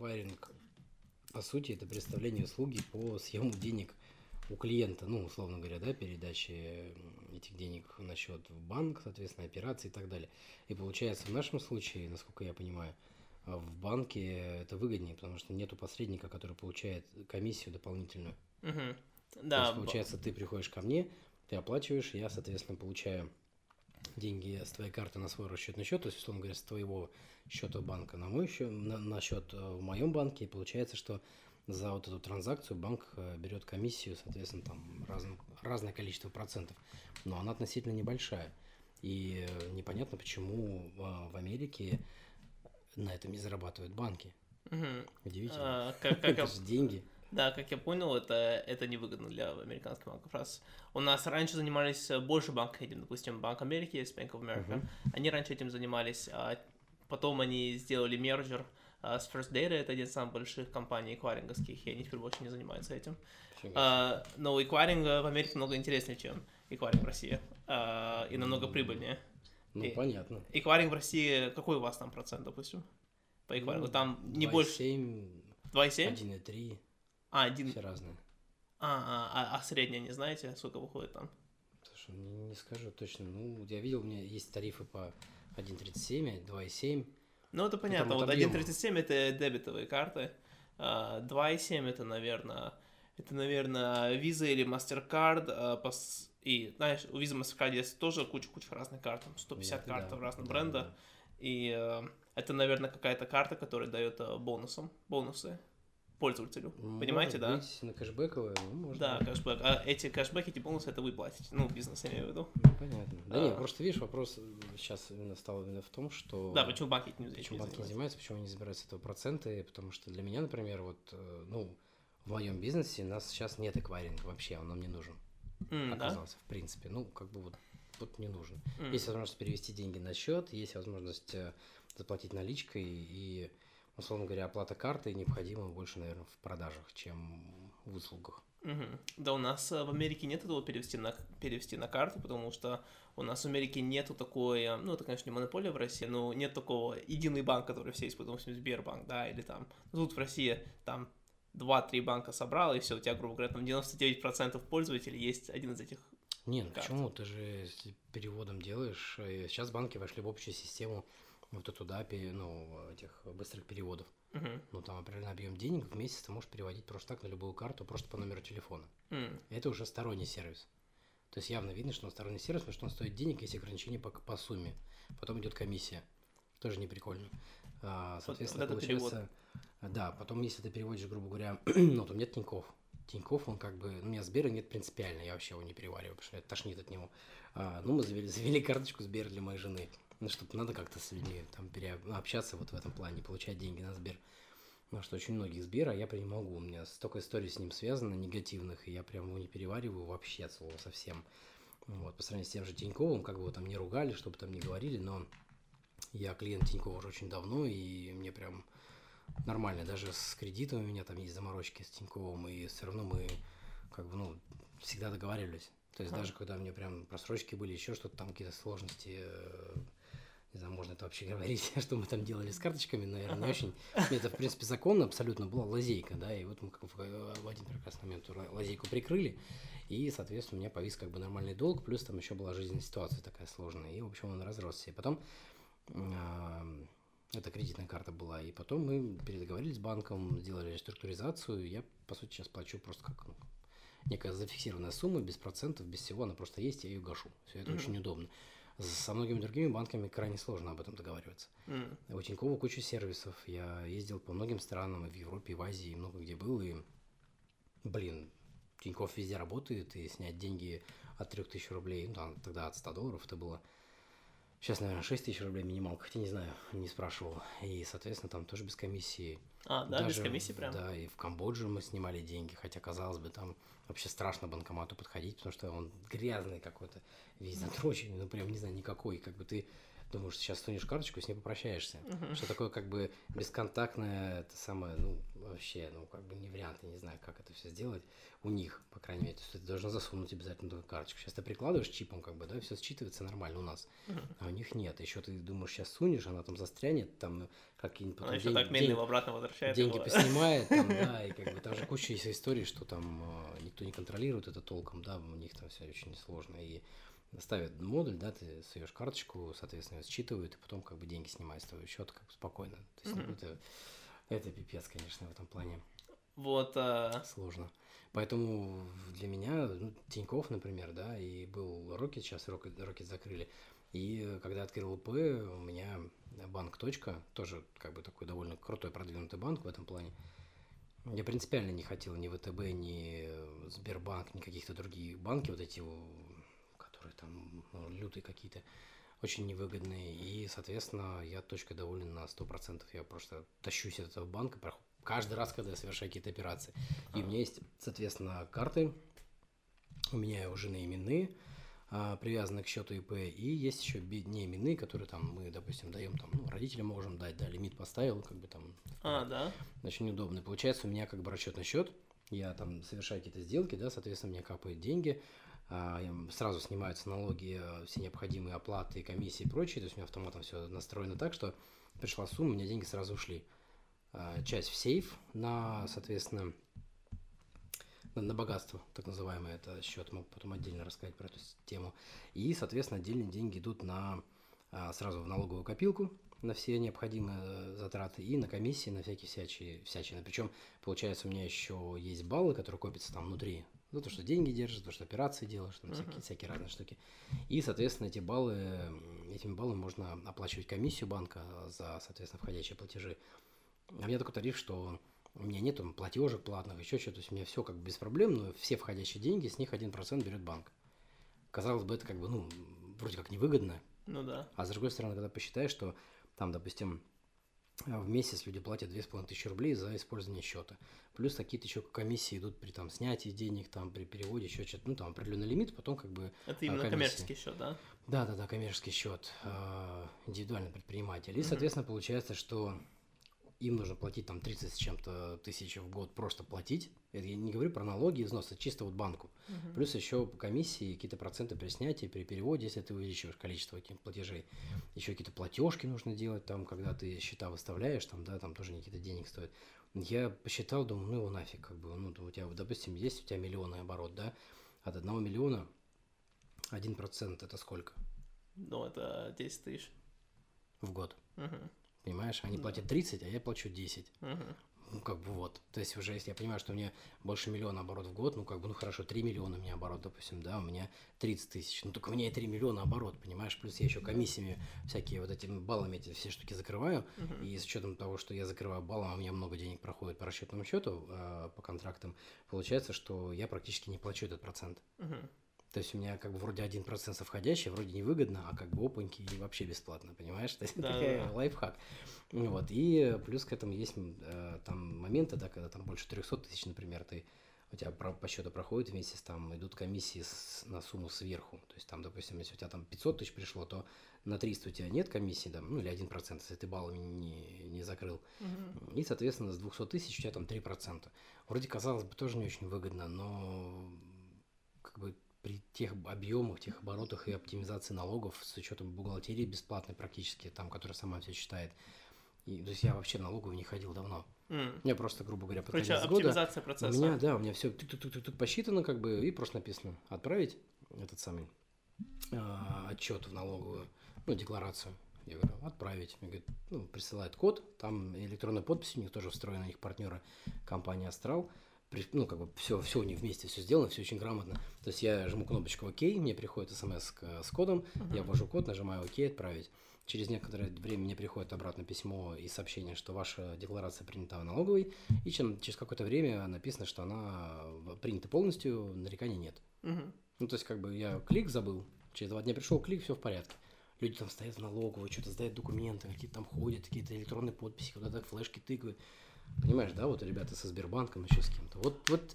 эквайринг, по сути, это представление услуги по съему денег у клиента, ну, условно говоря, да, передачи этих денег на счет в банк, соответственно, операции и так далее. И получается, в нашем случае, насколько я понимаю, в банке это выгоднее, потому что нету посредника, который получает комиссию дополнительную. То Да, есть, б- получается, ты приходишь ко мне, ты оплачиваешь, я, соответственно, получаю деньги с твоей карты на свой расчетный счет, то есть, условно говоря, с твоего счета банка на мой счет, на, на счет э, в моем банке, и получается, что за вот эту транзакцию банк э, берет комиссию, соответственно, там разным, разное количество процентов, но она относительно небольшая. И э, непонятно, почему в Америке на этом не зарабатывают банки. Мгм. Удивительно. А, как, как Это же деньги. Да, как я понял, это, это невыгодно для американских банков. Раз у нас раньше занимались э, больше банков этим, допустим, Банк Америки, есть Bank of America. Они раньше этим занимались, а потом они сделали мерджер а, с First Data, это один из самых больших компаний эквайринговских, и они теперь больше не занимаются этим. А, но эквайринг в Америке много интереснее, чем эквайринг в России, а, и намного прибыльнее. Ну, и- понятно. Эквайринг в России, какой у вас там процент, допустим? По эквайрингу? Там не больше 7, 2,7? 1,3, А, один. все разные. А, а, а, а средняя не знаете, сколько выходит там? Слушай, не, не скажу точно. Ну, я видел, у меня есть тарифы по 1,37, 2,7. Ну, это понятно. от Вот объема. 1.37 это дебетовые карты, а 2.7 это, наверное, это, наверное, Visa или MasterCard. а, И, знаешь, у Visa MasterCard есть тоже куча-куча разных карт, там 150 Да, карт да, разных да, бренда. да. И э, это, наверное, какая-то карта, которая дает э, бонусом, бонусы пользователю. Понимаете, Может да? быть, на кэшбэковые, ну, может Да, быть. кэшбэк. А эти кэшбэки, эти бонусы, это вы платите. Ну, бизнес я имею в виду. Ну, понятно. Да А. нет, просто видишь, вопрос сейчас именно стал именно в том, что... Да, почему банки этим не Почему банки не занимаются? почему они не забирают с этого проценты, потому что для меня, например, вот, э, ну, в моем бизнесе у нас сейчас нет эквайринга вообще, он нам не нужен, да? оказался, в принципе, ну, как бы вот, вот не нужен. М. Есть возможность перевести деньги на счет, есть возможность э, заплатить наличкой, и, условно говоря, оплата карты необходима больше, наверное, в продажах, чем в услугах. Мгм. Да, у нас э, в Америке нет этого перевести на, перевести на карту, потому что у нас в Америке нету такой, э, ну, это, конечно, не монополия в России, но нет такого единый банк, который все используют, допустим, Сбербанк, да, или там, ну, тут в России там 2-3 банка собрал, и все, у тебя, грубо говоря, там 99% пользователей есть один из этих. Не, ну Карты. почему? Ты же переводом делаешь. э, Сейчас банки вошли в общую систему вот эту, да, ну, этих быстрых переводов. Мгм. Ну, там определенный объем денег в месяц ты можешь переводить просто так на любую карту, просто по номеру телефона. М, Это уже сторонний сервис. То есть явно видно, что он сторонний сервис, потому что он стоит денег, есть ограничения по, по сумме. Потом идет комиссия. Тоже не прикольно. А, соответственно, вот это перевод. получается... Да, потом, если ты переводишь, грубо говоря, ну, там нет Тиньков. Тиньков, он как бы... Ну, у меня Сбера нет принципиально, я вообще его не перевариваю, потому что меня тошнит от него. А, ну, мы завели, завели карточку Сбер для моей жены. Ну, чтобы надо как-то с людьми там переобщаться вот в этом плане, получать деньги на Сбер. Ну, что очень многих Сбера я прям не могу. У меня столько историй с ним связано, негативных, и я прям его не перевариваю вообще от слова совсем. Вот, по сравнению с тем же Тиньковым, как бы его там не ругали, чтобы там не говорили, но я клиент Тинькова уже очень давно, и мне прям нормально. Даже с кредитом у меня там есть заморочки с Тиньковым, и все равно мы как бы, ну, всегда договаривались. То есть Ага. даже когда у меня прям просрочки были, еще что-то там, какие-то сложности, э, не знаю, можно это вообще говорить, что мы там делали с карточками, наверное, не очень. Это, в принципе, законно абсолютно была лазейка, да, и вот мы как в, в один прекрасный момент эту лазейку прикрыли, и, соответственно, у меня повис как бы нормальный долг, плюс там еще была жизненная ситуация такая сложная, и, в общем, он разросся. И потом эта кредитная карта была, и потом мы переговорились с банком, сделали реструктуризацию, я, по сути, сейчас плачу просто как ну, некая зафиксированная сумма, без процентов, без всего, она просто есть, я ее гашу. Все это Мгм. очень удобно. Со многими другими банками крайне сложно об этом договариваться. м. У Тинькова куча сервисов. Я ездил по многим странам, и в Европе, и в Азии, и много где был. И, блин, Тиньков везде работает, и снять деньги от 3000 рублей, ну, там, тогда от 100 долларов это было. Сейчас, наверное, 6 тысяч рублей минималка, хотя не знаю, не спрашивал. И, соответственно, там тоже без комиссии. А, да, без Даже комиссии прям. Да, и в Камбодже мы снимали деньги, хотя, казалось бы, там вообще страшно банкомату подходить, потому что он грязный какой-то, весь затроченный, ну прям, не знаю, никакой, как бы ты думаешь, сейчас сунешь карточку, с ней попрощаешься. Мгм. Что такое как бы бесконтактное, это самое, ну, вообще, ну, как бы не вариант, я не знаю, как это все сделать у них, по крайней мере. То есть ты должен засунуть обязательно туда карточку. Сейчас ты прикладываешь чипом, как бы, да, все считывается нормально у нас, Мгм. а у них нет. Еще ты думаешь, сейчас сунешь, она там застрянет, там какие-нибудь Она потом еще день- так медленно день- обратно возвращает деньги его. поснимает, там, да, и как бы там же куча есть историй, что там э, никто не контролирует это толком, да, у них там все очень сложно. И ставят модуль, да, ты суешь карточку, соответственно, считывают, и потом как бы деньги снимают с твоего счета как бы спокойно. То есть Мгм. это, это пипец, конечно, в этом плане Вот, а, сложно. Поэтому для меня ну, Тиньков, например, да, и был Рокет, сейчас Рокет, закрыли. И когда открыл ИП, у меня банк «Точка», тоже как бы такой довольно крутой продвинутый банк в этом плане. Я принципиально не хотел ни ВТБ, ни Сбербанк, ни каких-то другие банки, вот эти, которые там лютые какие-то, очень невыгодные. И, соответственно, я точкой доволен на 100%. Я просто тащусь от этого банка каждый раз, когда я совершаю какие-то операции. И у меня есть, соответственно, карты, у меня у жены именные, а, привязаны к счету ИП, и есть еще не именные, которые там мы, допустим, даем там, ну, родителям можем дать, да, лимит поставил, как бы там а, да? очень удобно. Получается, у меня как бы расчетный счет, я там совершаю какие-то сделки, да, соответственно, мне капают деньги, сразу снимаются налоги, э, все необходимые оплаты, комиссии и прочее, то есть у меня автоматом все настроено так, что пришла сумма, у меня деньги сразу ушли. А, Часть в сейф на, соответственно, на, богатство, так называемый это счет, могу потом отдельно рассказать про эту тему. И, соответственно, отдельные деньги идут на а, сразу в налоговую копилку на все необходимые э, затраты и на комиссии, на всякие всячие, всячины. Причем, получается, у меня еще есть баллы, которые копятся там внутри. За то, что деньги держишь, то, что операции делаешь, там всякие, Мгм. всякие разные штуки. И, соответственно, эти баллы, этими баллами можно оплачивать комиссию банка за, соответственно, входящие платежи. А у меня такой тариф, что у меня нет там платежек платных, еще что-то. То есть у меня все как бы без проблем, но все входящие деньги, с них 1% берет банк. Казалось бы, это как бы, ну, вроде как невыгодно, Ну да. а с другой стороны, когда посчитаешь, что там, допустим, в месяц люди платят 2500 рублей за использование счета. Плюс какие-то еще комиссии идут при там снятии денег, там при переводе, еще что-то, ну там определенный лимит, потом как бы Это именно комиссия. коммерческий счет, да? да, да, да, коммерческий счет, э, индивидуальный предприниматель. И, соответственно, получается, что им нужно платить там 30 с чем-то тысяч в год, просто платить. Это я не говорю про налоги и взносы, чисто вот банку. Мгм. Плюс еще по комиссии какие-то проценты при снятии, при переводе, если ты увеличиваешь количество этих платежей. Еще какие-то платежки нужно делать, там, когда ты счета выставляешь, там, да, там тоже какие-то денег стоят. Я посчитал, думаю, ну его нафиг, как бы, ну, у тебя, допустим, есть у тебя миллионный оборот, да, от одного миллиона один процент это сколько Ну, это 10 тысяч. в год? Мгм. Понимаешь, они платят 30, а я плачу 10. Мгм. Ну, как бы вот. То есть уже если я понимаю, что у меня больше миллиона оборот в год, ну, как бы, ну, хорошо, 3 миллиона у меня оборот, допустим, да, у меня 30 тысяч. Ну, только у меня и 3 миллиона оборот, понимаешь? Плюс я еще комиссиями всякие вот этими баллами эти все штуки закрываю. Мгм. И с учетом того, что я закрываю баллом, а у меня много денег проходит по расчетному счету, э, по контрактам, получается, что я практически не плачу этот процент. Мгм. То есть у меня как бы вроде 1% со входящий, вроде невыгодно, а как бы опаньки и вообще бесплатно, понимаешь? То есть Да, такая да. лайфхак. Вот. И плюс к этому есть э, там моменты, да, когда там больше 300 тысяч, например, ты у тебя по счету проходит месяц, там идут комиссии с- на сумму сверху. То есть там, допустим, если у тебя там 500 тысяч пришло, то на 300 у тебя нет комиссии, там, ну или 1%, если ты баллами не, не закрыл. Мгм. И, соответственно, с 200 тысяч у тебя там 3%. Вроде, казалось бы, тоже не очень выгодно, но как бы при тех объемах, тех оборотах и оптимизации налогов с учетом бухгалтерии бесплатной практически, там, которая сама все считает. И, то есть я вообще в налоговую не ходил давно. М. Я просто, грубо говоря, под Короче, конец года... оптимизация У процесса. меня, да, у меня все тук-тук-тук посчитано, как бы, и просто написано отправить этот самый отчет в налоговую, ну, декларацию. Я говорю, отправить. Мне говорит, ну, присылает код, там электронная подпись, у них тоже встроена, у них партнера компания Астрал. Ну, как бы все, все у них вместе, все сделано, все очень грамотно. То есть я жму кнопочку ОК, мне приходит смс к- с кодом, я ввожу код, нажимаю ОК, отправить. Через некоторое время мне приходит обратно письмо и сообщение, что ваша декларация принята в налоговой, и чем, через какое-то время написано, что она в- принята полностью, нареканий нет. Мгм. Ну, то есть, как бы я клик забыл, через два дня пришел клик, все в порядке. Люди там стоят в налоговой, что-то сдают документы, какие-то там ходят, какие-то электронные подписи, куда-то флешки тыкают. Понимаешь, да, вот ребята со Сбербанком, еще с кем-то. Вот, вот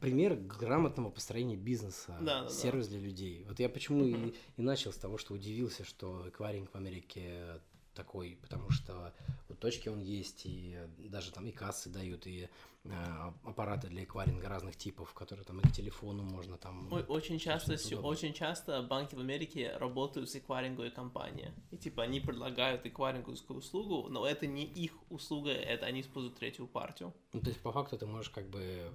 пример грамотного построения бизнеса, Да, да, да. сервис для людей. Вот я почему и, и начал с того, что удивился, что эквайринг в Америке такой, потому что вот точки он есть, и даже там и кассы дают, и э, аппараты для эквайринга разных типов, которые там и к телефону можно там... Очень часто, Очень часто банки в Америке работают с эквайринговой компанией. И типа они предлагают эквайринговскую услугу, но это не их услуга, это они используют третью партию. Ну, то есть, по факту, ты можешь как бы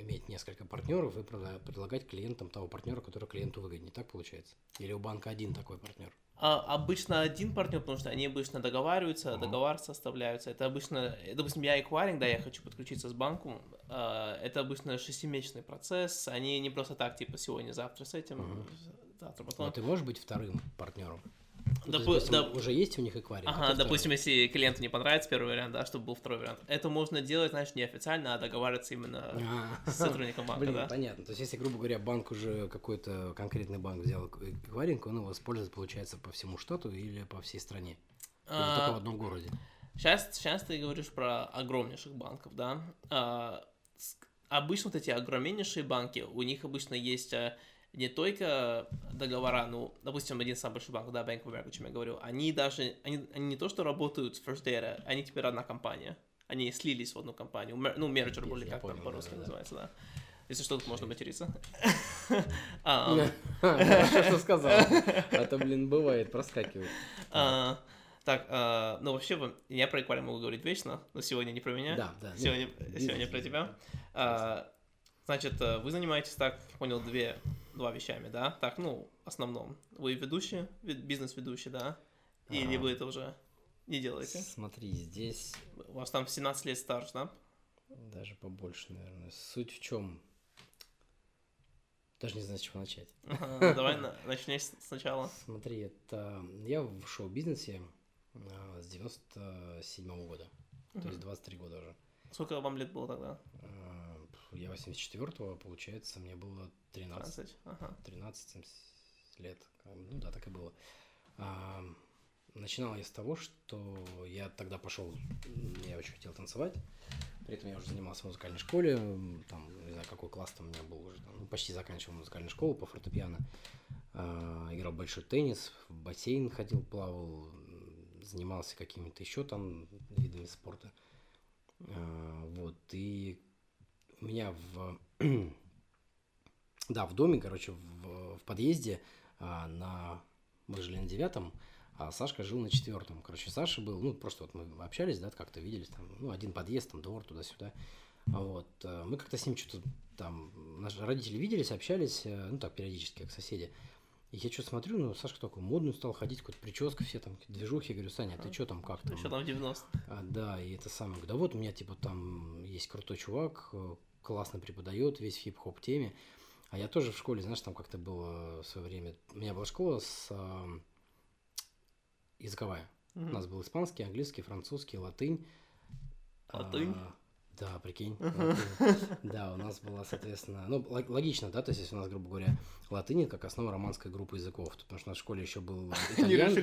иметь несколько партнеров и предлагать клиентам того партнера, который клиенту выгоднее. Так получается? Или у банка один такой партнер? А обычно один партнер, потому что они обычно договариваются, Ага. договор составляются. Это обычно, э, допустим, я эквайринг, да, я хочу подключиться с банком. а, Это обычно шестимесячный процесс. Они не просто так, типа, сегодня, завтра с этим, Мгм. завтра Но потом. ты можешь быть вторым партнером? Ну, есть, Допу- допустим, доп- уже есть у них эквайринг. а Ага, допустим, если клиенту не понравится первый вариант, да, чтобы был второй вариант. Это можно делать, знаешь, неофициально, а договариваться именно А, с сотрудником банка, Блин, да. понятно. То есть, если, грубо говоря, банк уже какой-то конкретный банк взял эквайринг, он его использует, получается, по всему штату или по всей стране? Или только в одном городе? Сейчас, сейчас ты говоришь про огромнейших банков, да. А, обычно вот эти огромнейшие банки, у них обычно есть а, не только договора, ну, допустим, один самый большой банк, да, Bank of America, о чем я говорю, они даже, они, они не то, что работают с First Data, они теперь одна компания. Они слились в одну компанию. Ну, мерджер более как там по-русски да-да-да. называется, да. Если что, тут можно материться. Хорошо, что сказал. А то, блин, бывает, проскакивает. а, Так, а, ну вообще, я про эквайринг могу говорить вечно, но сегодня не про меня. Да, да. Сегодня, про тебя. А, значит, э, вы занимаетесь, так, понял, две, два вещами, да? Так, ну, в основном. Вы ведущий, ви- бизнес-ведущий, да? Или Ага. вы это уже не делаете? Смотри, здесь У вас там 17 лет старше, да? даже побольше, наверное. Суть в чем? Даже не знаю, с чего начать. Ага, ну, Давай на- начни сначала. Смотри, это я в шоу-бизнесе а, с 97 года. То есть Мгм. 23 года уже. Сколько вам лет было тогда? Я 84-го, получается, мне было 13. 15? Ага. 13 лет. Ну да, так и было. А, начинал я с того, что я тогда пошел, я очень хотел танцевать. При этом я уже занимался в музыкальной школе, там, не знаю, какой класс там у меня был уже, там, ну, почти заканчивал музыкальную школу по фортепиано. А, играл большой теннис, в бассейн ходил, плавал, занимался какими-то еще там видами спорта. А, вот, и у меня в да, в доме, короче, в, в подъезде а, на... Мы жили на девятом, а Сашка жил на четвертом. Короче, Саша был, ну, просто вот мы общались, да, как-то виделись, там, ну, один подъезд, там, двор, туда-сюда. Вот. э, Мы как-то с ним что-то там... Наши родители виделись, общались, э, ну, так, периодически, как соседи. И я что смотрю, ну, Сашка такой модный стал ходить, какой-то прическа, все там, движухи. Я говорю, Саня, а ты что там, как там? Еще там в 90 А, да, и это самое. Да вот у меня типа там есть крутой чувак, э, классно преподает весь в хип-хоп теме. А я тоже в школе, знаешь, там как-то было в свое время. У меня была школа с а, языковая. У нас был испанский, английский, французский, латынь. Латынь? А, да, прикинь. латынь. Да, у нас была, соответственно, ну, лог- логично, да, то есть если у нас, грубо говоря, латынь как основа романской группы языков, потому что у нас в школе еще был Не итальян-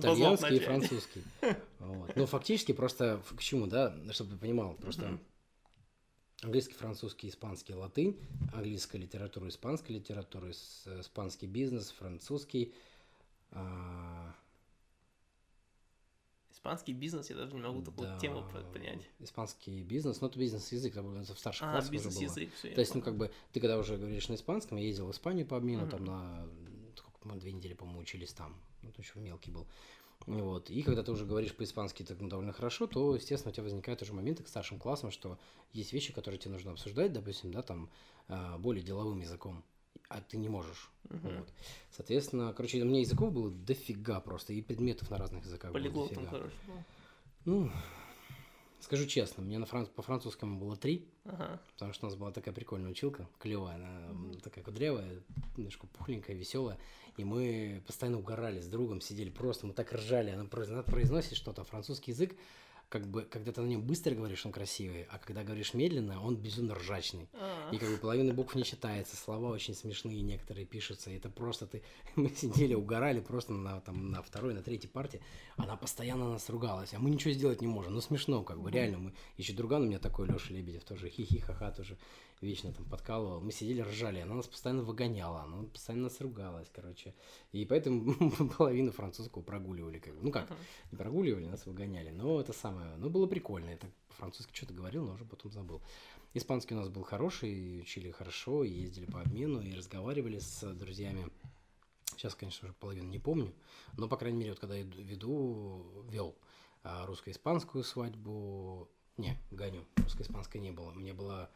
итальянский и французский. Вот. Ну, фактически просто к чему, да, чтобы ты понимал, просто. Английский, французский, испанский, латынь, английская литература, испанская литература, ис- испанский бизнес, французский, а, Испанский бизнес, я даже не могу такую да, тему по- понять. Испанский бизнес, ну, это бизнес-язык, это в старших А, классах уже было. бизнес-язык, все. То есть, ну, как бы, ты когда уже говоришь на испанском, я ездил в Испанию по обмену, Мгм. там на, сколько, мы две недели, по-моему, учились там, ну, то еще мелкий был. Вот. И когда ты уже говоришь по-испански так ну, довольно хорошо, то, естественно, у тебя возникают уже моменты к старшим классам, что есть вещи, которые тебе нужно обсуждать, допустим, да, там, а, более деловым языком, а ты не можешь. Вот. Соответственно, короче, у меня языков было дофига просто, и предметов на разных языках было Полиглотом, дофига. короче. был. Ну, скажу честно, мне на франц... по французскому было три, Ага. Потому что у нас была такая прикольная училка, клевая, она м, такая кудрявая, немножко пухленькая, веселая. И мы постоянно угорали с другом, сидели просто, мы так ржали. Она, она произносит что-то, французский язык, как бы, когда ты на нем быстро говоришь, он красивый, а когда говоришь медленно, он безумно ржачный. А. И как бы половина букв не читается, слова очень смешные некоторые пишутся. И это просто ты... Мы сидели, угорали просто на, там, на второй, на третьей партии. Она постоянно нас ругалась, а мы ничего сделать не можем. Ну, смешно, как бы, реально. Мы... Еще друган у меня такой, Леша Лебедев, тоже хихи ха-ха, тоже вечно там подкалывал. Мы сидели, ржали, она нас постоянно выгоняла, она постоянно нас ругалась, короче. И поэтому половину французского прогуливали, как бы. Ну как, не прогуливали, нас выгоняли. Но это самое, ну было прикольно. Я так по-французски что-то говорил, но уже потом забыл. Испанский у нас был хороший, учили хорошо, ездили по обмену и разговаривали с друзьями. Сейчас, конечно, уже половину не помню, но, по крайней мере, вот когда я веду, вел а, русско-испанскую свадьбу, не, гоню, русско-испанской не было. Мне была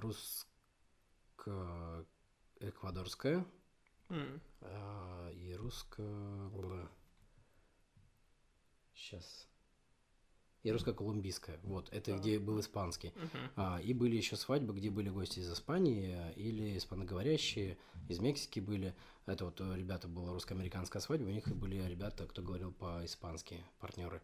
русско-эквадорская М. а, и русско... Сейчас. И русско-колумбийская. Вот, это Так. где был испанский. Мгм. А, и были еще свадьбы, где были гости из Испании или испаноговорящие, из Мексики были. Это вот э, ребята была русско-американская свадьба, у них и были ребята, кто говорил по-испански, партнеры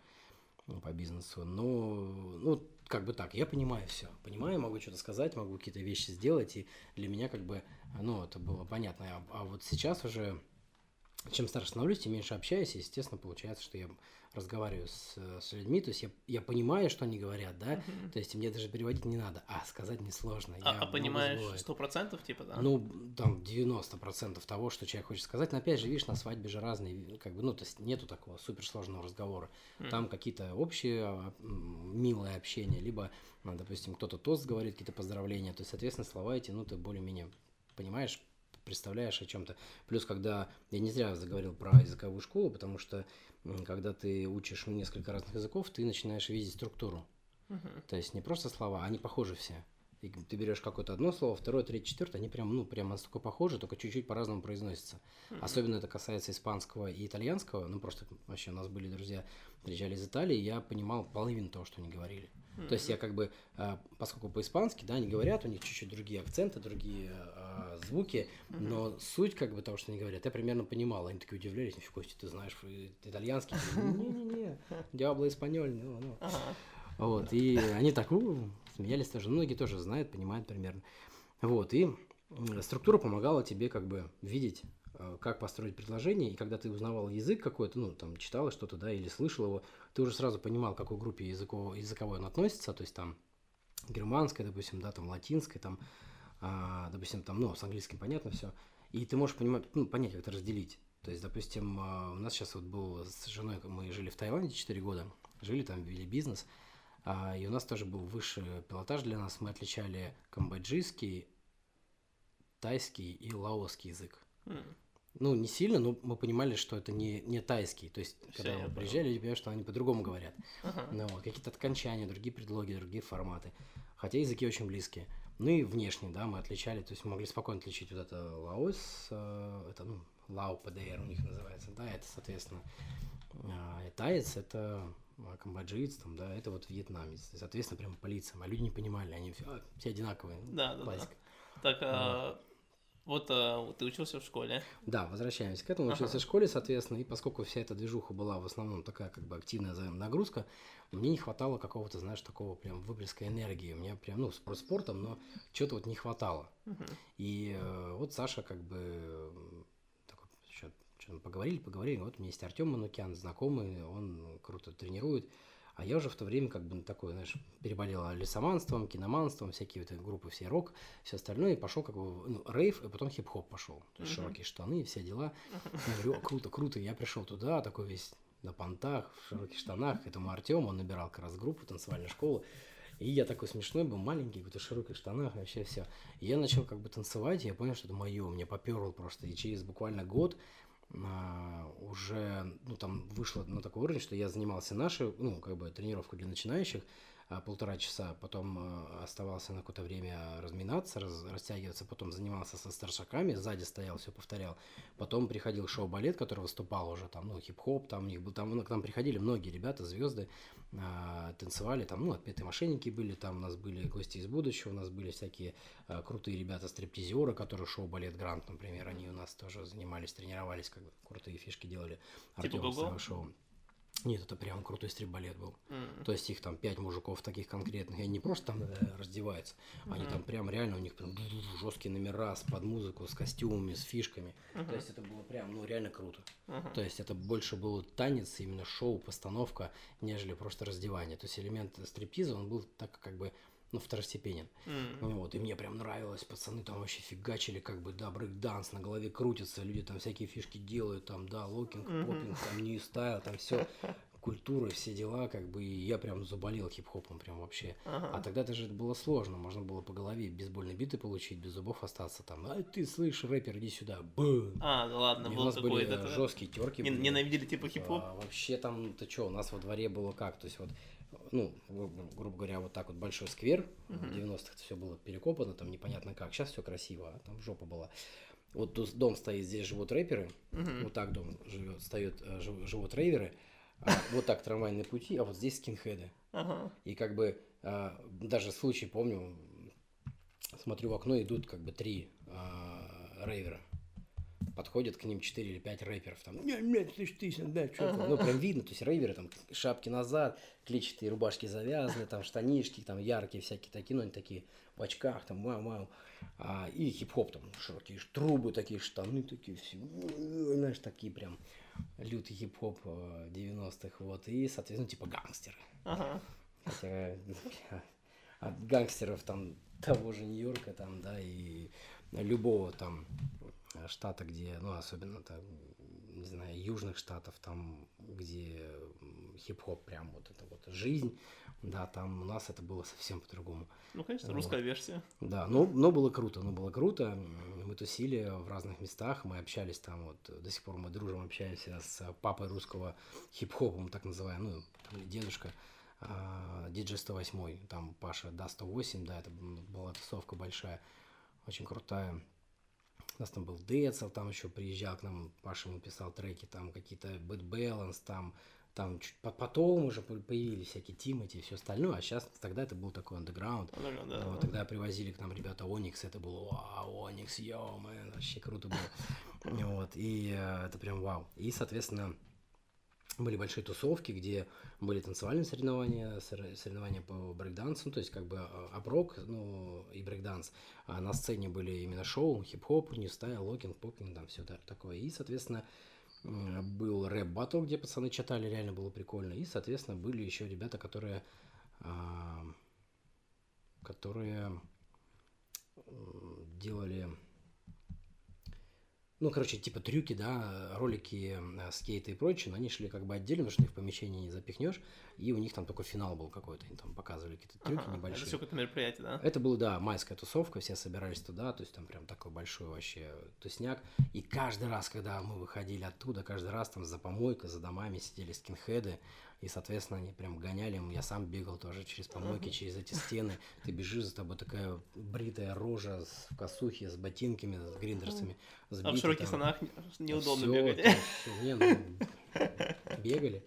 ну, по бизнесу. Но, ну, как бы так, я понимаю все. Понимаю, могу что-то сказать, могу какие-то вещи сделать, и для меня как бы, ну, это было понятно. А, а вот сейчас уже, чем старше становлюсь, тем меньше общаюсь, и, естественно, получается, что я разговариваю с, с людьми, то есть я, я понимаю, что они говорят, да, Мгм. то есть мне даже переводить не надо, а сказать несложно. А, а понимаешь сто процентов, типа, да? Ну, там 90% того, что человек хочет сказать. Но опять же, видишь, на свадьбе же разные, как бы, ну, то есть нету такого суперсложного разговора. М. Там какие-то общие а, милые общения, либо, ну, допустим, кто-то тост говорит, какие-то поздравления. То есть, соответственно, слова эти, ну, ты более-менее понимаешь, представляешь о чем-то. Плюс, когда я не зря заговорил про языковую школу, потому что когда ты учишь несколько разных языков, ты начинаешь видеть структуру. Мгм. То есть не просто слова, они похожи все. И ты берешь какое-то одно слово, второе, третье, четвертое, они прям, ну, прям настолько похожи, только чуть-чуть по-разному произносятся. Особенно это касается испанского и итальянского. Ну, просто вообще у нас были друзья, приезжали из Италии, я понимал половину того, что они говорили. То есть я как бы, а, поскольку по-испански, да, они говорят, у них чуть-чуть другие акценты, другие а, звуки, но суть как бы того, что они говорят, я примерно понимал. Они такие удивлялись, нифига себе, ты знаешь э, итальянский? Не-не-не, диабло испаньоль, ну, ну. Ага. Вот, и они так смеялись тоже. Многие тоже знают, понимают примерно. Вот, и структура помогала тебе как бы видеть, э, как построить предложение, и когда ты узнавал язык какой-то, ну, там, читала что-то, да, или слышал его, ты уже сразу понимал, к какой группе языковой, языковой он относится, то есть там германская, допустим, да, там латинская, там, а, допустим, там, ну, с английским понятно все, и ты можешь понимать, ну, понять, как это разделить. То есть, допустим, а, у нас сейчас вот был с женой, мы жили в Таиланде 4 года, жили там, вели бизнес, а, и у нас тоже был высший пилотаж для нас, мы отличали камбоджийский, тайский и лаосский язык. М. Ну, не сильно, но мы понимали, что это не, не тайский. То есть, Всё, когда мы приезжали, люди понимают, что они по-другому говорят. Ага. Ну, какие-то окончания, другие предлоги, другие форматы. Хотя языки очень близкие. Ну и внешне, да, мы отличали, то есть мы могли спокойно отличить вот это Лаос, э, это, ну, Лао ПДР у них называется, да, это, соответственно, и таец, это камбоджиец, там, да, это вот вьетнамец. И, соответственно, прям по лицам. А люди не понимали, они все, а, все одинаковые. Да, да, да. Классика. Так, а, вот а, ты учился в школе. Да, возвращаемся к этому. Учился Ага. в школе, соответственно, и поскольку вся эта движуха была в основном такая как бы активная нагрузка, мне не хватало какого-то, знаешь, такого прям выплеска энергии. У меня прям, ну, спорт спортом, но чего-то вот не хватало. Мгм. И э, вот Саша как бы м, такой, что, что поговорили, поговорили. Вот у меня есть Артем Манукян, знакомый, он круто тренирует. А я уже в то время как бы такой, знаешь, переболел лесоманством, киноманством, всякие вот эти группы, все рок, все остальное, и пошел как бы ну, рейв, и потом хип-хоп пошел. То есть Мгм. широкие штаны все дела. Я говорю, «О, круто, круто. Я пришел туда, такой весь на понтах, в широких штанах. Этому Артему, он набирал как раз группу танцевальной школы. И я такой смешной был, маленький, в широких штанах, вообще все. И я начал как бы танцевать, и я понял, что это мое, мне поперло просто. И через буквально год уже, ну, там вышло на такой уровень, что я занимался нашей, ну, как бы тренировку для начинающих, а, полтора часа, потом а, оставался на какое-то время разминаться, раз- растягиваться, потом занимался со старшаками, сзади стоял, все повторял. Потом приходил шоу-балет, который выступал уже там, ну, хип-хоп, там у них был, там, ну, к нам приходили многие ребята, звезды, а, танцевали, там, ну, отпетые мошенники были, там у нас были гости из будущего, у нас были всякие а, крутые ребята стриптизеры, которые шоу-балет Грант, например, они у нас тоже занимались, тренировались, как бы крутые фишки делали. Типа Гого? Сава шоу. Нет, это прям крутой стрибалет был. М. То есть их там пять мужиков таких конкретных, и они не просто там э, раздеваются, они Мгм. там прям реально у них прям жесткие номера с под музыку, с костюмами, с фишками. Мгм. То есть это было прям, ну, реально круто. Мгм. То есть это больше был танец, именно шоу, постановка, нежели просто раздевание. То есть элемент стриптиза, он был так как бы, ну, второстепенен. Ну Вот, и мне прям нравилось, пацаны там вообще фигачили, как бы, да, брейк-данс, на голове крутится, люди там всякие фишки делают, там, да, locking, Мгм. popping, там, new style, там все, культура, все дела, как бы, и я прям заболел хип-хопом прям вообще. Ага. А тогда даже это было сложно, можно было по голове бейсбольной биты получить, без зубов остаться там, а ты слышь, рэпер, иди сюда, бум. А, да ладно, И у был нас были это- жесткие терки. Нен- Ненавидели типа хип-хоп? А, вообще там, ты что, у нас во дворе было как? То есть вот, ну, гру- грубо говоря, вот так вот большой сквер, в 90-х все было перекопано, там непонятно как. Сейчас все красиво, а там жопа была. Вот тут дом стоит, здесь живут рэперы, Мгм. вот так дом живет, стоят, э, жив- живут рейверы, а вот так трамвайные пути, а вот здесь скинхеды. Ага. И как бы а, даже случай помню, смотрю в окно, идут как бы три а, рейвера. Подходят к ним 4 или 5 рэперов, там, ты ж ты, да, чё ты?» ну, прям видно, то есть рейверы, там, шапки назад, клетчатые рубашки завязаны, там, штанишки, там, яркие всякие такие, ну, они такие, в очках, там, вау, вау, а, и хип-хоп, там, широкие ш- трубы такие, штаны такие, все, знаешь, такие прям лютый хип-хоп э, 90-х, вот, и, соответственно, типа гангстеры. Ага. Хотя от гангстеров там того же Нью-Йорка там, да, и любого там э, штата, где, ну, особенно там, не знаю, южных штатов, там, где хип-хоп прям вот это вот жизнь, да, там у нас это было совсем по-другому. Ну, конечно, Вот. русская версия. Да, но, но было круто, но было круто. Мы тусили в разных местах, мы общались там, вот до сих пор мы дружим, общаемся с папой русского хип-хопа, мы так называем, ну, дедушка, а, диджей 108, там Паша Да 108, да, это была тусовка большая, очень крутая. У нас там был Децл, там еще приезжал к нам, Паша ему писал треки, там какие-то Bad Balance, там, там чуть по- потом уже по- появились всякие Тимати и все остальное, а сейчас тогда это был такой андеграунд. Да, да, да. Вот, тогда привозили к нам ребята Оникс, это было вау, Оникс, йо, мэн, вообще круто было. Вот, и э, это прям вау. И, соответственно, были большие тусовки, где были танцевальные соревнования, сор- соревнования по брейкдансу, то есть как бы э, апрок, ну, и брейкданс. А на сцене были именно шоу, хип-хоп, new style, locking, popping, там все такое. И, соответственно, был рэп батл, где пацаны читали, реально было прикольно. И, соответственно, были еще ребята, которые а, которые делали, ну, короче, типа трюки, да, ролики, э, скейты и прочее, но они шли как бы отдельно, потому что их в помещении не запихнешь, и у них там только финал был какой-то, они там показывали какие-то трюки Ага, небольшие. Это все какое-то мероприятие, да? Это было, да, майская тусовка, все собирались туда, то есть там прям такой большой вообще тусняк. И каждый раз, когда мы выходили оттуда, каждый раз там за помойкой, за домами сидели скинхеды, и, соответственно, они прям гоняли, я сам бегал тоже через помойки, через эти стены. Ты бежишь, за тобой такая бритая рожа с- в косухе, с ботинками, с гриндерсами. А в сбиты широких там. штанах не- неудобно Всё, бегать. там не, ну, бегали.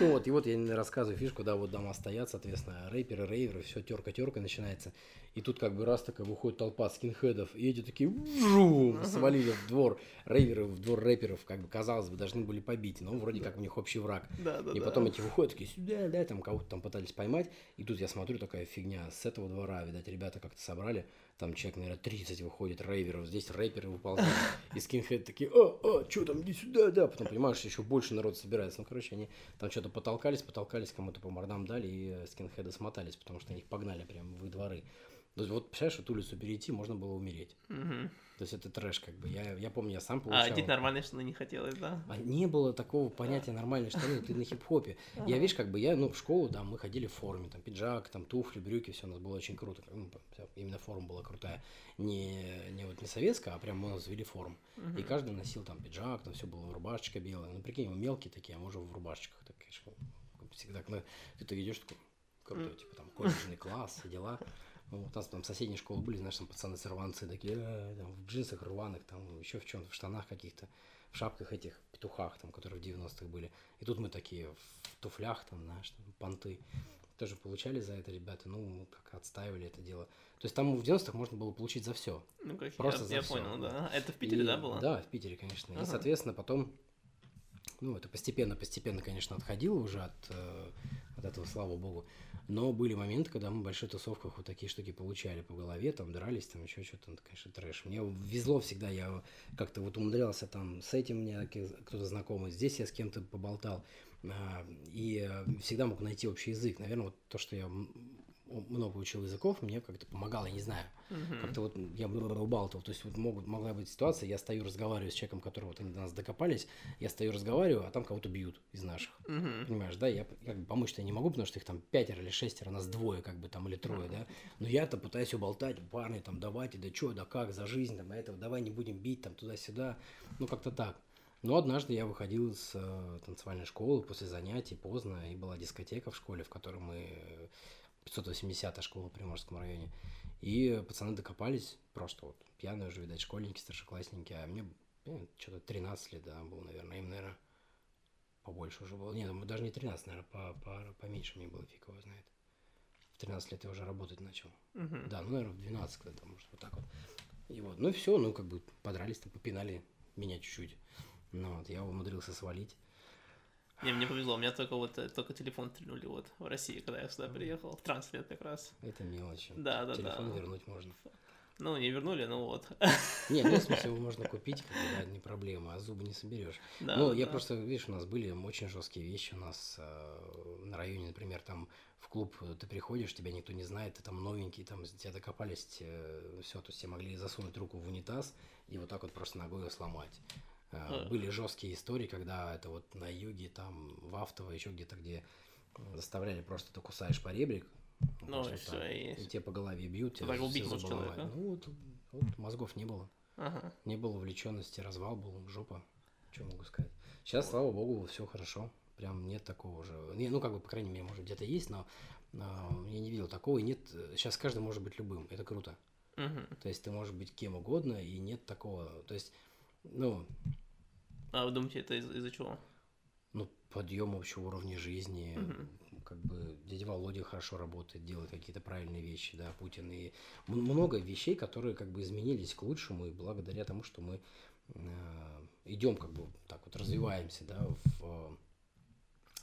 Ну вот, и вот я рассказываю фишку, да, вот дома стоят, соответственно, рэперы, рейверы, все терка-терка начинается. И тут как бы раз такая выходит толпа скинхедов, и эти такие вжу, свалили в двор рейверов, в двор рэперов, как бы, казалось бы, должны были побить, но вроде как у них общий враг. Да, да, И потом эти выходят такие сюда, да, там кого-то там пытались поймать. И тут я смотрю, такая фигня. С этого двора, видать, ребята как-то собрали. Там человек, наверное, 30 выходит рейверов. Здесь рэперы выползают. И скинхеды такие, а, а, что там, иди сюда, да. Потом, понимаешь, еще больше народ собирается. Ну, короче, они там что-то потолкались, потолкались, кому-то по мордам дали, и э, скинхеды смотались, потому что они их погнали прямо в дворы. То есть, вот, представляешь, вот улицу перейти, можно было умереть. Мгм. То есть, это трэш, как бы. Я, я помню, я сам А получал... одеть нормальные штаны не хотелось, да? А не было такого понятия нормальной штаны, ты на хип-хопе. Я, видишь, как бы я, ну, в школу, да, мы ходили в форме, там, пиджак, там, туфли, брюки, все у нас было очень круто. Ну, именно форма была крутая. Не, не вот не советская, а прям мы завели форму. И каждый носил там пиджак, там все было, рубашечка белая. Ну, прикинь, мы мелкие такие, а мы уже в рубашечках. Так, конечно, всегда, когда ты так идешь, такой, крутой, типа, там, колледжный класс, дела. Ну, вот у нас там соседние школы были, знаешь, там пацаны сорванцы такие, «Э, там, в джинсах рваных, там, еще в чем-то, в штанах каких-то, в шапках этих, петухах, там, которые в 90-х были. И тут мы такие в туфлях, там, знаешь, там, понты. Тоже получали за это ребята, ну, как отстаивали это дело. То есть там в 90-х можно было получить за все. Ну, как Просто я, за я всё, понял, да. Это в Питере, И- да, было? Да, в Питере, конечно. И, Ага. соответственно, потом ну, это постепенно-постепенно, конечно, отходило уже от, э, от этого, слава богу. Но были моменты, когда мы в больших тусовках вот такие штуки получали по голове, там дрались, там еще что-то, ну, конечно, трэш. Мне везло всегда, я как-то вот умудрялся там с этим мне кто-то знакомый, здесь я с кем-то поболтал. А, и всегда мог найти общий язык. Наверное, вот то, что я много учил языков, мне как-то помогало, я не знаю. Uh-huh. Как-то вот я убалтывал. То есть вот могут, могла быть ситуация, я стою, разговариваю с человеком, которого вот они до нас докопались, я стою, разговариваю, а там кого-то бьют из наших. Uh-huh. Понимаешь, да? Я как бы помочь-то не могу, потому что их там пятеро или шестеро, нас двое, как бы там, или трое, uh-huh. да? Но я-то пытаюсь уболтать, парни, там, давайте, да что, да как, за жизнь, там, этого, давай не будем бить, там, туда-сюда. Ну, как-то так. Но однажды я выходил из э, танцевальной школы после занятий поздно, и была дискотека в школе, в которой мы 580-я школа в Приморском районе. И пацаны докопались, просто вот пьяные уже, видать, школьники, старшеклассники, а мне ну, что-то 13 лет, да, было, наверное, им, наверное, побольше уже было. Нет, даже не 13, наверное, по, по, поменьше мне было, фиг его знает. В 13 лет я уже работать начал. Uh-huh. Да, ну, наверное, в 12 когда-то, может, вот так вот. И вот, ну и все, ну, как бы подрались, там, попинали меня чуть-чуть. Ну, вот, я умудрился свалить. Не, мне повезло, у меня только вот только телефон трянули вот в России, когда я сюда приехал, в транслет как раз. Это мелочи. Да, да, телефон да. вернуть можно. Ну, не вернули, ну вот. Не, ну, в смысле, его можно купить, как бы, да, не проблема, а зубы не соберешь. Да, ну, я да. просто, видишь, у нас были очень жесткие вещи у нас э, на районе, например, там в клуб ты приходишь, тебя никто не знает, ты там новенький, там тебя докопались, э, все, то есть тебе могли засунуть руку в унитаз и вот так вот просто ногой его сломать. Были жесткие истории, когда это вот на юге, там, в Автово, еще где-то, где заставляли просто ты кусаешь по ребрик, ну, все, там, и... и тебе по голове бьют, тебя убить может человека. Ну, вот, вот мозгов не было. Ага. Не было увлеченности, развал был, жопа. Что могу сказать? Сейчас, слава богу, все хорошо. Прям нет такого уже. Ну, как бы, по крайней мере, может, где-то есть, но, но я не видел такого. И нет, сейчас каждый может быть любым. Это круто. Угу. То есть ты можешь быть кем угодно, и нет такого. То есть, ну, а вы думаете, это из- из-за чего? Ну, подъем общего уровня жизни. Угу. Как бы дядя Володя хорошо работает, делает какие-то правильные вещи, да, Путин. И много вещей, которые как бы изменились к лучшему, и благодаря тому, что мы э, идем как бы так вот развиваемся, да, в,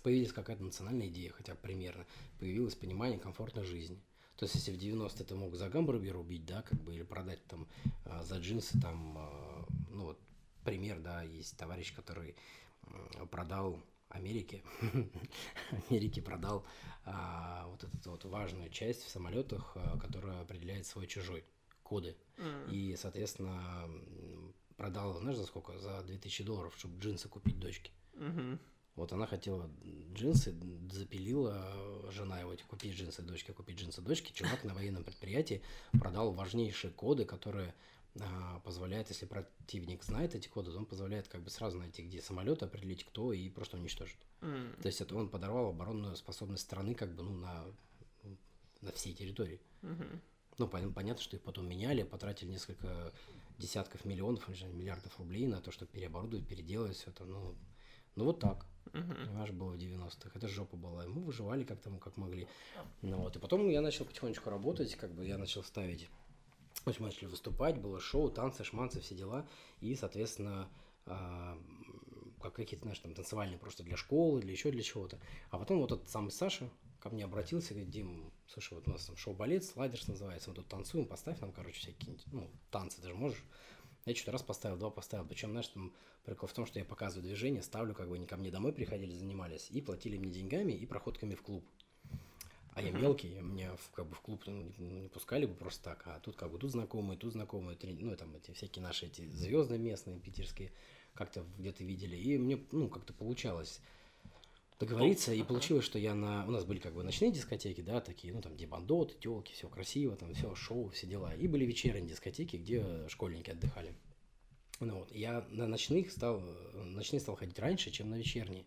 появилась какая-то национальная идея, хотя бы примерно, появилось понимание комфортной жизни. То есть, если в 90-е ты мог за гамбургер убить, да, как бы, или продать там э, за джинсы там, э, ну вот, пример, да, есть товарищ, который продал Америке, Америке продал а, вот эту вот важную часть в самолетах, а, которая определяет свой чужой коды. Mm. И, соответственно, продал, знаешь, за сколько? За 2000 долларов, чтобы джинсы купить дочке. Mm-hmm. Вот она хотела джинсы, запилила жена его, купить джинсы дочке, купить джинсы дочке. Чувак на военном предприятии продал важнейшие коды, которые позволяет, если противник знает эти коды, то он позволяет как бы сразу найти, где самолет, определить кто и просто уничтожить. Mm. То есть это он подорвал оборонную способность страны как бы ну на на всей территории. Mm-hmm. Ну понятно, что их потом меняли, потратили несколько десятков миллионов, миллиардов рублей на то, чтобы переоборудовать, переделать все это. Ну, ну вот так. Uh-huh. Понимаешь, было в 90-х. Это жопа была. И мы выживали как там, как могли. Ну вот. И потом я начал потихонечку работать, как бы я начал ставить есть мы начали выступать, было шоу, танцы, шманцы, все дела. И, соответственно, э, как какие-то, знаешь, там танцевальные просто для школы, для еще для чего-то. А потом вот этот самый Саша ко мне обратился, говорит, Дим, слушай, вот у нас там шоу-балет, слайдерс называется, мы тут танцуем, поставь нам, короче, всякие, ну, танцы, ты же можешь. Я что-то раз поставил, два поставил. Причем, знаешь, там прикол в том, что я показываю движение, ставлю, как бы они ко мне домой приходили, занимались, и платили мне деньгами и проходками в клуб. А я мелкий, меня в, как бы в клуб ну, не пускали бы просто так, а тут как бы тут знакомые, тут знакомые, ну там эти всякие наши эти звезды местные, питерские, как-то где-то видели, и мне ну как-то получалось договориться, и получилось, что я на... У нас были как бы ночные дискотеки, да, такие, ну, там, где бандоты, телки, все красиво, там, все, шоу, все дела. И были вечерние дискотеки, где школьники отдыхали. Ну, вот. Я на ночных стал... Ночные стал ходить раньше, чем на вечерние.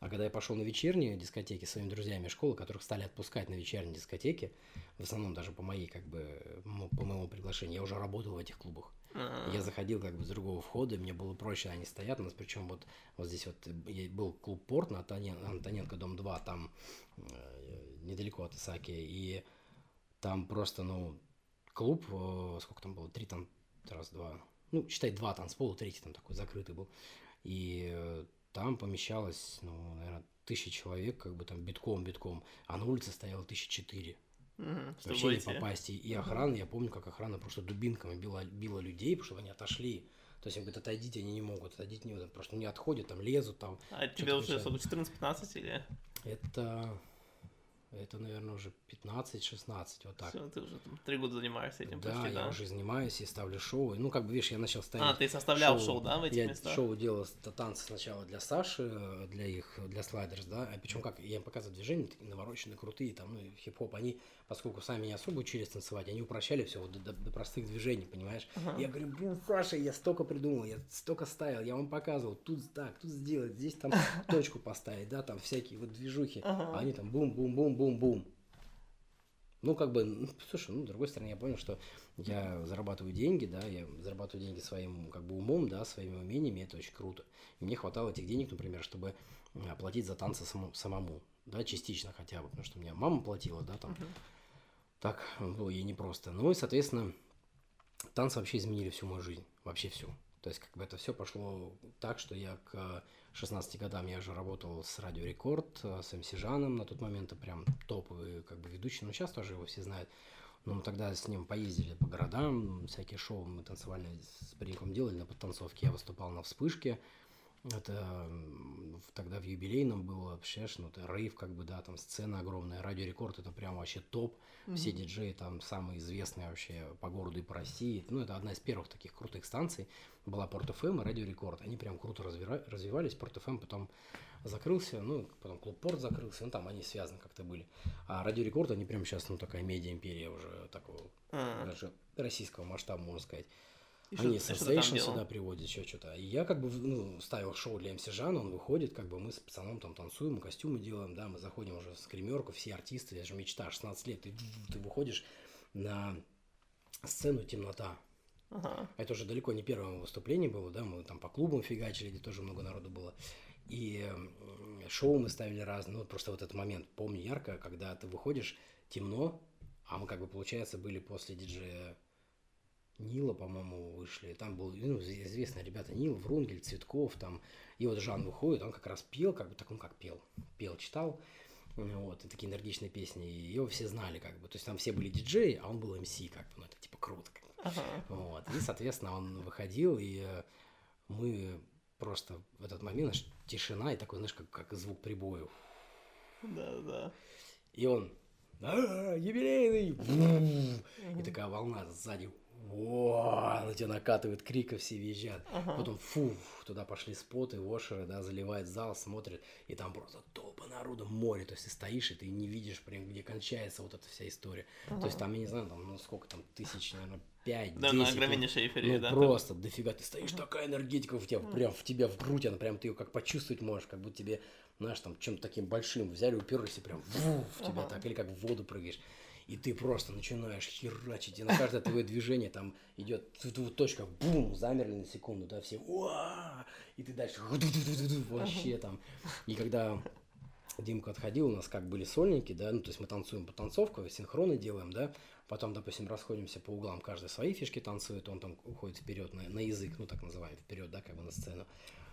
А когда я пошел на вечерние дискотеки с своими друзьями школы, которых стали отпускать на вечерние дискотеки, в основном даже по моей, как бы, по моему приглашению, я уже работал в этих клубах. А-а-а. Я заходил как бы с другого входа, и мне было проще, они стоят у нас, причем вот, вот здесь вот был клуб Порт на Антоненко, дом 2, там э, недалеко от Исаки, и там просто, ну, клуб, э, сколько там было, три там, раз, два, ну, считай, два танцпола, третий там такой закрытый был, и э, там помещалось, ну, наверное, тысяча человек, как бы там битком-битком, а на улице стояло тысяча четыре. Чтобы Вообще не попасть. И, охрана, я помню, как охрана просто дубинками била, била людей, потому что они отошли. То есть им говорят, отойдите, они не могут, отойдите не могут, просто не отходят, там лезут, там. А тебе уже кричат. сколько, 14-15 или? Это, это, наверное, уже 15-16, вот так. Всё, ты уже там три года занимаешься этим да, почти, я да? уже занимаюсь и ставлю шоу. Ну, как бы, видишь, я начал ставить А, ты составлял шоу, да, в этих я местах? шоу делал танцы сначала для Саши, э, для их, для слайдерс, да, а причем как, я им показывал движения, такие навороченные, крутые, там, ну, хип-хоп, они, поскольку сами не особо учились танцевать, они упрощали все вот до, до- до простых движений, понимаешь? Ага. Я говорю, блин, Саша, я столько придумал, я столько ставил, я вам показывал, тут так, тут сделать, здесь там точку поставить, да, там всякие вот движухи, Ага. а они там бум-бум-бум-бум-бум. Ну, как бы, ну, слушай, ну, с другой стороны, я понял, что я зарабатываю деньги, да, я зарабатываю деньги своим, как бы, умом, да, своими умениями, это очень круто. И мне хватало этих денег, например, чтобы м, оплатить за танцы саму- самому, да, частично хотя бы, потому что у меня мама платила, да, там, так было ей непросто. Ну и, соответственно, танцы вообще изменили всю мою жизнь, вообще всю. То есть, как бы это все пошло так, что я к 16 годам я уже работал с Радио Рекорд, э, с МС Жаном, на тот момент прям топовый как бы ведущий, но сейчас тоже его все знают. Но мы тогда с ним поездили по городам, всякие шоу мы танцевали с пареньком делали на подтанцовке, я выступал на вспышке, это тогда в юбилейном было, вообще, ну, это рейв, как бы, да, там сцена огромная, Радио Рекорд, это прям вообще топ, все диджеи там самые известные вообще по городу и по России, ну, это одна из первых таких крутых станций, была Порт ФМ и Радио Рекорд, они прям круто развира- развивались, Порт ФМ потом закрылся, ну, потом Клуб Порт закрылся, ну, там они связаны как-то были, а Радио Рекорд, они прям сейчас, ну, такая медиа-империя уже такого, А, даже российского масштаба, можно сказать. И Они что- Sensation сюда приводят, еще что-то. И я как бы ну, ставил шоу для МС Жана, он выходит, как бы мы с пацаном там танцуем, мы костюмы делаем, да, мы заходим уже в скримерку, все артисты, это же мечта, 16 лет, ты, ты выходишь на сцену темнота. Ага. Это уже далеко не первое выступление было, да, мы там по клубам фигачили, где тоже много народу было. И шоу мы ставили разные, ну, просто вот этот момент помню ярко, когда ты выходишь, темно, а мы как бы, получается, были после диджея Нила, по-моему, вышли. Там был ну, из- известные ребята Нил, Врунгель, Цветков, там. И вот Жан выходит, он как раз пел, как бы так, ну как пел, пел, читал. Вот, и такие энергичные песни. И его все знали, как бы. То есть там все были диджеи, а он был МС, как бы. Ну, это типа круто. как бы. Ага. Вот. И, соответственно, он выходил, и э, мы просто в этот момент, знаешь, тишина, и такой, знаешь, как, как звук прибоев. Да, да. И он, «А, юбилейный! И такая волна сзади! На тебя накатывает, крика все визжат. Ага. Потом, фу, туда пошли споты, вошеры, да, заливает зал, смотрит, и там просто толпа народу, море. То есть ты стоишь, и ты не видишь, прям, где кончается вот эта вся история. То есть там, я не знаю, там, ну, сколько там, тысяч, наверное, пять, Да, десять. на ну, огромнейшей эйфории, ну, да. просто дофига. Ты стоишь, такая энергетика в тебя, прям в тебя в грудь, она прям, ты ее как почувствовать можешь, как будто тебе, знаешь, там, чем-то таким большим взяли, уперлись и прям ву, в тебя Ага. так, или как в воду прыгаешь. И ты просто начинаешь херачить, и на каждое твое движение там идет точка, бум, замерли на секунду, да, все, и ты дальше вообще там. И когда Димка отходил, у нас как были сольники, да, ну, то есть мы танцуем по танцовку, синхроны делаем, да, потом, допустим, расходимся по углам, каждый свои фишки танцует, он там уходит вперед на, на язык, ну, так называемый, вперед, да, как бы на сцену.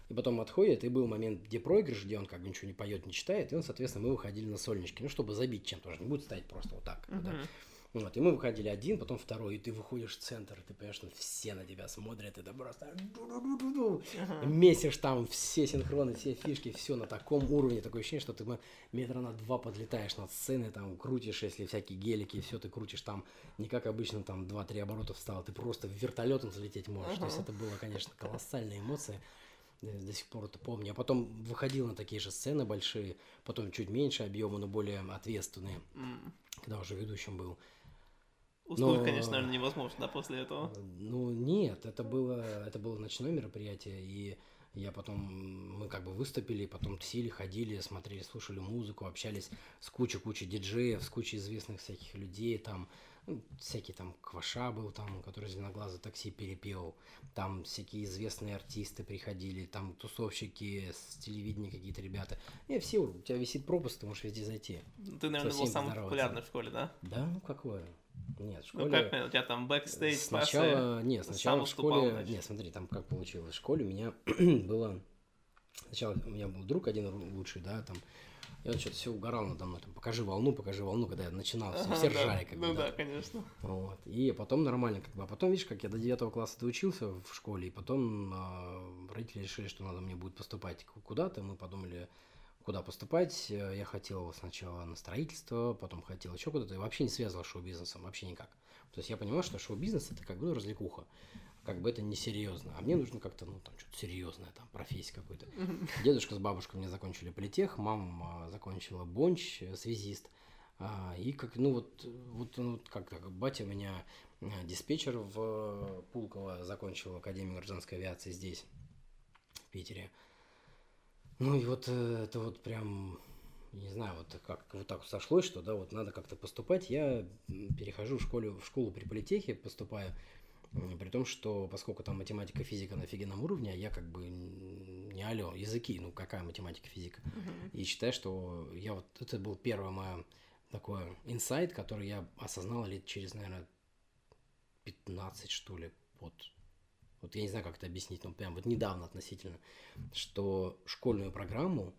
И потом отходит, и был момент, где проигрыш, где он как бы ничего не поет, не читает, и он, соответственно, мы выходили на сольнички, ну, чтобы забить чем-то, не будет стоять просто вот так, да. Мгм. Вот, и мы выходили один, потом второй, и ты выходишь в центр, и ты понимаешь, что все на тебя смотрят, это просто ду-ду-ду-ду-ду. месишь там все синхроны, все фишки, все на таком уровне, такое ощущение, что ты метра на два подлетаешь над сценой, там крутишь, если всякие гелики, все ты крутишь там, не как обычно там 2-3 оборота встал, ты просто вертолетом залететь можешь. То есть Ага. это было, конечно, колоссальная эмоция. До сих пор это помню. А потом выходил на такие же сцены большие, потом чуть меньше объема, но более ответственные, М. когда уже ведущим был. Уснуть, Но- конечно, наверное, невозможно, да, после этого. Ну, нет, это было, это было ночное мероприятие, и я потом, мы как бы выступили, потом тусили, ходили, смотрели, слушали музыку, общались с кучей-кучей диджеев, с кучей известных всяких людей, там, ну, всякий там Кваша был там, который «Зеленоглазый такси» перепел, там всякие известные артисты приходили, там тусовщики с телевидения какие-то ребята. И все, у тебя висит пропуск, ты можешь везде зайти. Ты, наверное, был самый популярный в школе, да? Да, ну какое? Нет, в Ну, школе... как, у тебя там бэкстейдж, Сначала, нет, сам сначала в школе, значит. нет, смотри, там как получилось. В школе у меня было Сначала у меня был друг один лучший, да, там, и он что-то все угорал надо мной, там, покажи волну, покажи волну, когда я начинал, все, все ржали, как бы, Ну да. конечно. Вот. И потом нормально, как бы. А потом, видишь, как я до 9 класса доучился в школе, и потом э, родители решили, что надо мне будет поступать ку- куда-то. Мы подумали, куда поступать. Я хотел сначала на строительство, потом хотел еще куда-то. И вообще не связывал с шоу-бизнесом, вообще никак. То есть я понимал, что шоу-бизнес это как бы ну, развлекуха. Как бы это несерьезно. А мне нужно как-то, ну, там, что-то серьезное, там, профессия какой-то. Дедушка с бабушкой мне закончили политех, мама закончила бонч, э, связист. А, и как, ну вот, вот, ну, как, как батя у меня э, диспетчер в э, Пулково закончил Академию гражданской авиации здесь, в Питере. Ну и вот это вот прям, не знаю, вот как вот так сошлось, что да, вот надо как-то поступать. Я перехожу в школу, в школу при политехе, поступаю, при том, что поскольку там математика, физика на офигенном уровне, а я как бы не алё, языки, ну какая математика, физика. И считаю, что я вот, это был первое мое такое инсайт, который я осознал лет через, наверное, 15, что ли, вот. Вот я не знаю, как это объяснить, но прям вот недавно относительно, что школьную программу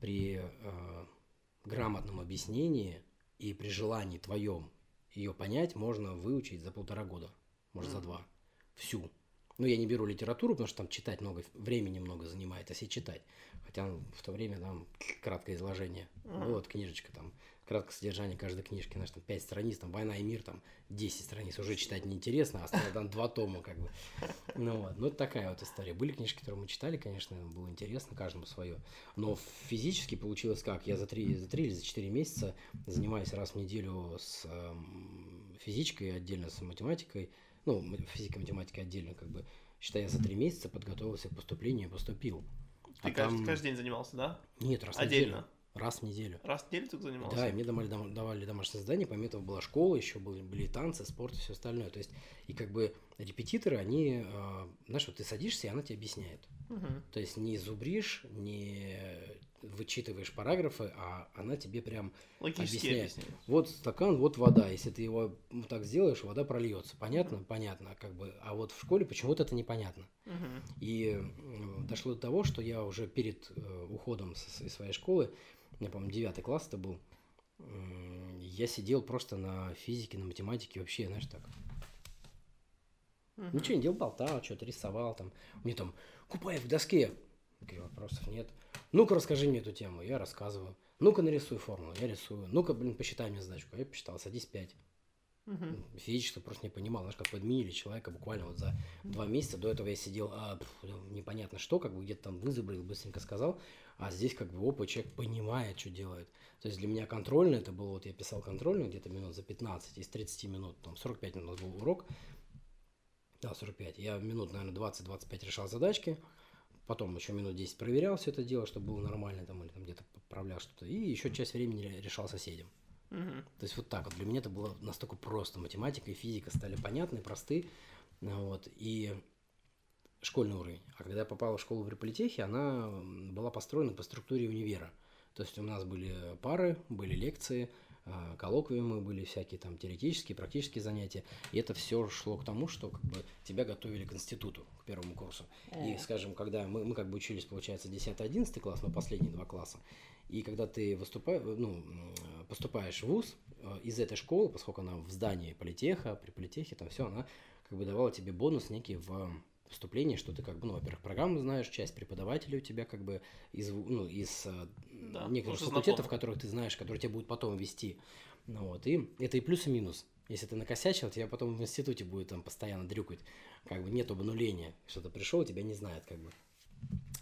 при э, грамотном объяснении и при желании твоем ее понять можно выучить за полтора года, может, за Мгм. два. Всю. Ну, я не беру литературу, потому что там читать много, времени много занимает, а если читать. Хотя ну, в то время там краткое изложение. Мгм. Вот книжечка там, краткое содержание каждой книжки, знаешь, там 5 страниц, там «Война и мир», там 10 страниц, уже читать неинтересно, а там два тома, как бы. Ну вот, ну это такая вот история. Были книжки, которые мы читали, конечно, было интересно, каждому свое. Но физически получилось как? Я за три, за три или за четыре месяца занимаюсь раз в неделю с эм, физичкой, отдельно с математикой, ну, м- физикой, математикой отдельно, как бы. Считай, я за три месяца подготовился к поступлению и поступил. Ты А каждый, там- каждый день занимался, да? Нет, раз в Отдельно? неделю. Раз в неделю. Раз в неделю только занимался? Да, и мне давали, давали домашнее задание, помимо этого была школа, еще были, были танцы, спорт и все остальное. То есть, и как бы репетиторы, они, э, знаешь, вот ты садишься, и она тебе объясняет. Мгм. То есть не зубришь, не вычитываешь параграфы, а она тебе прям Логически объясняет. объяснение. вот стакан, вот вода. Если ты его так сделаешь, вода прольется. Понятно? Понятно. Как бы. А вот в школе почему-то это непонятно. Мгм. И м, дошло до того, что я уже перед э, уходом с- из своей школы, я помню, девятый класс это был, я сидел просто на физике, на математике вообще, знаешь, так. Мгм. Ничего не делал, болтал, что-то рисовал там. Мне там, Купаев в доске. Таких вопросов нет. Ну-ка, расскажи мне эту тему. Я рассказываю. Ну-ка, нарисуй формулу. Я рисую. Ну-ка, блин, посчитай мне задачку. Я посчитал, садись пять. Мгм. Физически просто не понимал, знаешь, как подменили человека буквально вот за два месяца. До этого я сидел, а, пф, непонятно что, как бы где-то там вызубрил, быстренько сказал. А здесь как бы опа, человек понимает, что делает. То есть для меня контрольный, это было, вот я писал контрольный где-то минут за 15, из 30 минут, там 45 минут был урок. Да, 45. Я минут, наверное, 20-25 решал задачки. Потом еще минут 10 проверял все это дело, чтобы было нормально, там, или там где-то поправлял что-то. И еще часть времени решал соседям. Мгм. То есть вот так вот. Для меня это было настолько просто. Математика и физика стали понятны, просты. Вот. И школьный уровень. А когда я попал в школу в Реполитехе, она была построена по структуре универа. То есть у нас были пары, были лекции, коллоквиумы, были всякие там теоретические, практические занятия. И это все шло к тому, что как бы тебя готовили к институту, к первому курсу. И, О. скажем, когда мы, мы как бы учились, получается, 10-11 класс, но последние два класса, и когда ты выступаешь, ну, поступаешь в ВУЗ э, из этой школы, поскольку она в здании политеха, при политехе, там все, она как бы давала тебе бонус некий в поступлении, что ты как бы, ну, во-первых, программу знаешь, часть преподавателей у тебя как бы из, ну, из э, Да, некоторых факультетов, которых ты знаешь, которые тебе будут потом вести. Ну, вот, и это и плюс, и минус. Если ты накосячил, тебя потом в институте будет там постоянно дрюкать. Как бы нет обнуления. Что-то пришел, тебя не знает, как бы.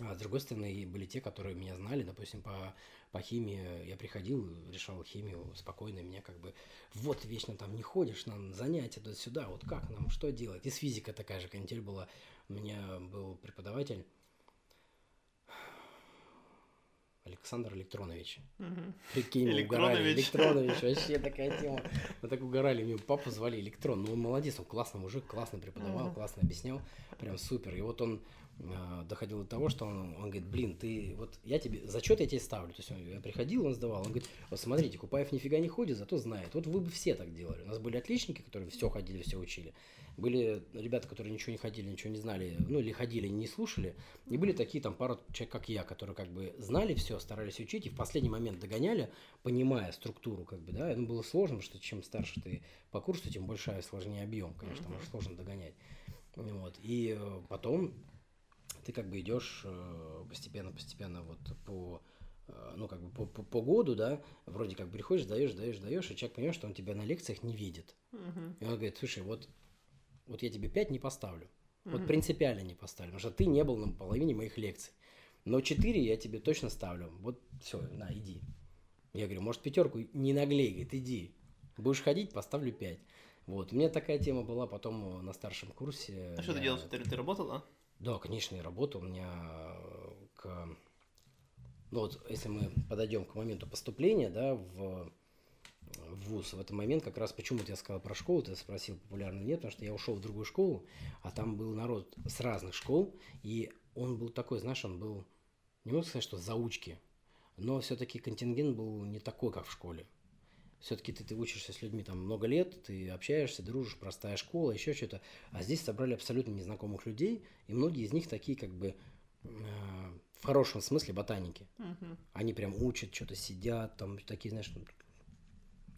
А с другой стороны, были те, которые меня знали, допустим, по, по химии. Я приходил, решал химию спокойно, меня как бы, вот вечно там не ходишь, нам занятия туда-сюда, вот как нам, что делать? И с физикой такая же канитель была. У меня был преподаватель Александр Электронович. Мгм. Прикинь, мы угорали. Электронович. Электронович, вообще такая тема. Мы так угорали, мне папу звали Электрон. Ну, он молодец, он классный мужик, классно преподавал, Мгм. классно объяснял, прям супер. И вот он доходило до того, что он, он говорит, блин, ты вот я тебе зачет я тебе ставлю. То есть он, я приходил, он сдавал, он говорит, вот смотрите, Купаев нифига не ходит, зато знает. Вот вы бы все так делали. У нас были отличники, которые все ходили, все учили. Были ребята, которые ничего не ходили, ничего не знали, ну или ходили, не слушали. И были такие там пару человек, как я, которые как бы знали все, старались учить и в последний момент догоняли, понимая структуру, как бы, да. Ну, было сложно, что чем старше ты по курсу, тем больше сложнее объем, конечно, может сложно догонять. Вот. И э, потом ты как бы идешь постепенно-постепенно вот по э, ну, как бы по, по, по году, да, вроде как приходишь, даешь, даешь, даешь, и человек понимает, что он тебя на лекциях не видит. Uh-huh. И он говорит, слушай, вот вот я тебе 5 не поставлю. Mm-hmm. Вот принципиально не поставлю, потому что ты не был на половине моих лекций. Но 4 я тебе точно ставлю. Вот все, на, иди. Я говорю, может, пятерку не наглей, говорит, иди. Будешь ходить, поставлю 5. Вот. У меня такая тема была потом на старшем курсе. А я... что ты делал? Ты, ты работал, да? Да, конечно, я работал. У меня к... Ну вот, если мы подойдем к моменту поступления, да, в в ВУЗ в этот момент как раз почему-то я сказал про школу, ты спросил, популярно нет, потому что я ушел в другую школу, а там был народ с разных школ, и он был такой, знаешь, он был, не могу сказать, что заучки, но все-таки контингент был не такой, как в школе. Все-таки ты, ты учишься с людьми там много лет, ты общаешься, дружишь, простая школа, еще что-то. А здесь собрали абсолютно незнакомых людей, и многие из них такие как бы э, в хорошем смысле ботаники. Uh-huh. Они прям учат, что-то сидят, там такие, знаешь,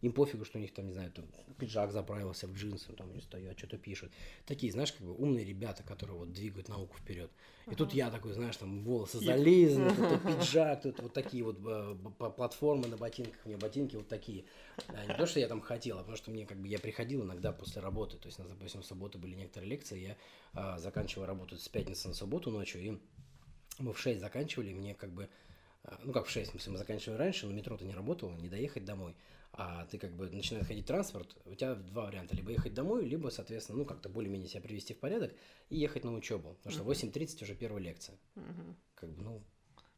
им пофигу, что у них там, не знаю, там пиджак заправился в джинсы, там они стоят, что-то пишут. Такие, знаешь, как бы умные ребята, которые вот двигают науку вперед. И uh-huh. тут я такой, знаешь, там волосы зализаны, тут пиджак, тут вот такие вот э, платформы на ботинках, у меня ботинки вот такие. А не то, что я там хотел, а потому что мне как бы я приходил иногда после работы, то есть, допустим, в субботу были некоторые лекции, я а, заканчивал работу с пятницы на субботу ночью, и мы в 6 заканчивали, мне как бы, а, ну как в 6, в смысле, мы заканчивали раньше, но метро-то не работало, не доехать домой а ты как бы начинает ходить транспорт, у тебя два варианта. Либо ехать домой, либо, соответственно, ну, как-то более-менее себя привести в порядок и ехать на учебу. Потому что 8.30 уже первая лекция. Uh-huh. Как бы, ну...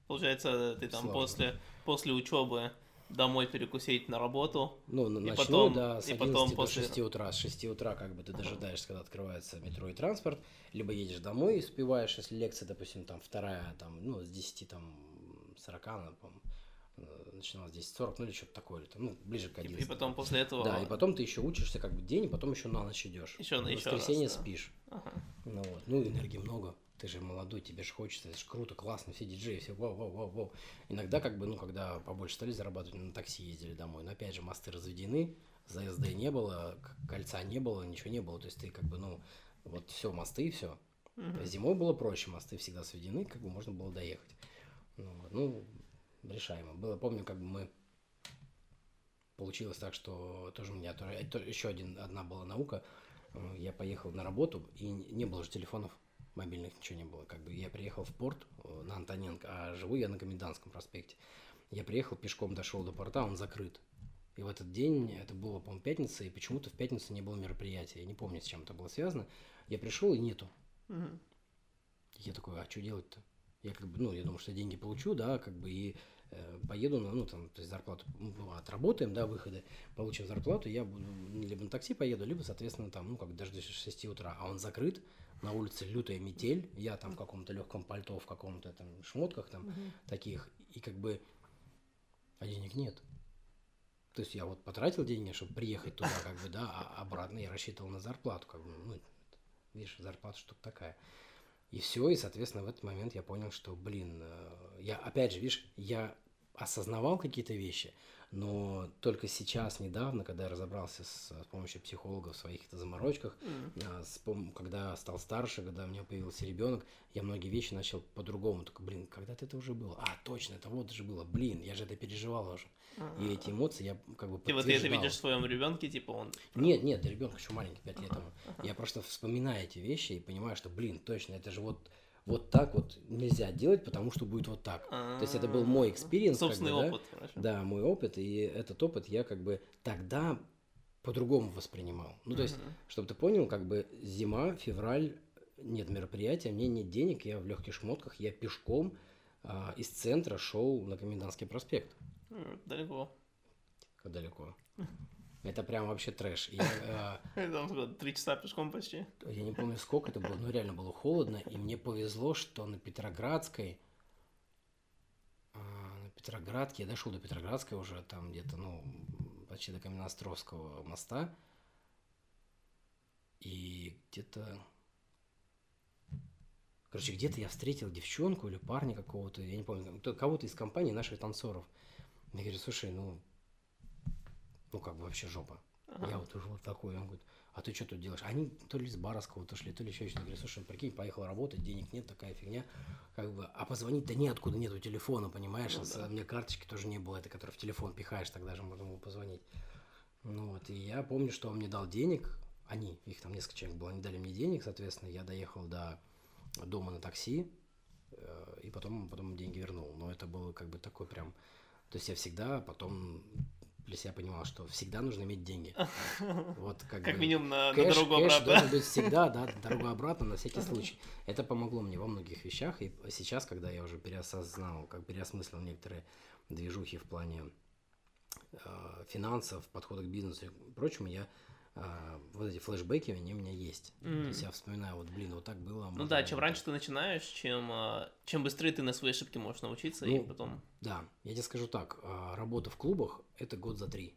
Получается, ты там после, после учебы домой перекусить на работу. Ну, и начну, потом, да, с 11 и потом до после... 6 утра. С 6 утра как бы ты дожидаешься, когда открывается метро и транспорт, либо едешь домой и успеваешь, если лекция, допустим, там вторая, там, ну, с 10, там, 40, по-моему, начиналось 10.40, ну или что-то такое, там, ну, ближе к 11. И потом после этого... Да, и потом ты еще учишься как бы день, и потом еще на ночь идешь. Еще, в еще воскресенье раз, да. спишь. Ага. Ну вот, ну энергии много. Ты же молодой, тебе же хочется, это же круто, классно, все диджеи, все вау, вау, вау, вау. Иногда как бы, ну, когда побольше стали зарабатывать, на такси ездили домой, но опять же мосты разведены, заезда не было, кольца не было, ничего не было, то есть ты как бы, ну, вот все, мосты и все. Угу. Зимой было проще, мосты всегда сведены, как бы можно было доехать. Ну, ну решаемо. Было, помню, как бы мы получилось так, что тоже у меня тоже, еще один, одна была наука. Э, я поехал на работу, и не было же телефонов мобильных, ничего не было. Как бы я приехал в порт э, на Антоненко, а живу я на Комендантском проспекте. Я приехал, пешком дошел до порта, он закрыт. И в этот день, это было, по-моему, пятница, и почему-то в пятницу не было мероприятия. Я не помню, с чем это было связано. Я пришел, и нету. Угу. Я такой, а что делать-то? Я как бы, ну, я думаю, что я деньги получу, да, как бы, и Э, поеду на, ну, там, то есть зарплату ну, отработаем, да, выходы, получим зарплату, я буду либо на такси поеду, либо, соответственно, там, ну, как даже до 6 утра, а он закрыт, на улице лютая метель, я там в каком-то легком пальто, в каком-то там шмотках там угу. таких, и как бы, а денег нет. То есть я вот потратил деньги, чтобы приехать туда, как бы, да, а обратно я рассчитывал на зарплату, как бы, ну, видишь, зарплата штука такая. И все, и, соответственно, в этот момент я понял, что, блин, э, я, опять же, видишь, я осознавал какие-то вещи, но только сейчас, недавно, когда я разобрался с, с помощью психолога в своих заморочках, mm. с, когда стал старше, когда у меня появился ребенок, я многие вещи начал по-другому. Только, блин, когда-то это уже было. А, точно, это вот же было. Блин, я же это переживал уже. А-а-а. И эти эмоции я как бы Ты вот это видишь в своем ребенке, типа он... Нет, нет, ребенок еще маленький, 5 лет ему. Я просто вспоминаю эти вещи и понимаю, что, блин, точно, это же вот вот так вот нельзя делать, потому что будет вот так. А-а-а. То есть это был мой experience. Собственный как бы, опыт. Да? да, мой опыт, и этот опыт я как бы тогда по-другому воспринимал. Ну, то есть, чтобы ты понял, как бы зима, февраль, нет мероприятия, мне нет денег, я в легких шмотках, я пешком а, из центра шел на Комендантский проспект. Далеко. Как далеко? Это прям вообще трэш. Я, Там три часа пешком почти. э, я не помню, сколько это было, но реально было холодно, и мне повезло, что на Петроградской, а, на Петроградке, я дошел до Петроградской уже, там где-то, ну, почти до Каменноостровского моста, и где-то, короче, где-то я встретил девчонку или парня какого-то, я не помню, кого-то из компании наших танцоров. Я говорю, слушай, ну, ну как бы вообще жопа. Я вот уже вот такой, он говорит, а ты что тут делаешь? Они то ли с бара с кого-то шли, то ли еще что-то. Говорю, слушай, прикинь, поехал работать, денег нет, такая фигня. Как бы, а позвонить-то неоткуда, нету телефона, понимаешь? Ну да. У меня карточки тоже не было, это который в телефон пихаешь, тогда же можно было позвонить. Ну вот, и я помню, что он мне дал денег, они, их там несколько человек было, они дали мне денег, соответственно, я доехал до дома на такси, э, и потом, потом деньги вернул. Но это было как бы такой прям... То есть я всегда потом для себя понимал, что всегда нужно иметь деньги. Вот как, Как бы минимум на, на кэш- дорогу кэш обратно. должен быть всегда, да, дорогу обратно на всякий случай. Это помогло мне во многих вещах, и сейчас, когда я уже переосознал, как переосмыслил некоторые движухи в плане э, финансов, подхода к бизнесу и прочему, я э, вот эти флешбеки, они у меня есть. То есть я вспоминаю, вот, блин, вот так было. Ну можно да, чем раньше ты начинаешь, чем, а, чем быстрее ты на свои ошибки можешь научиться, и Ну, потом... Да, я тебе скажу так, а, работа в клубах – это год за три.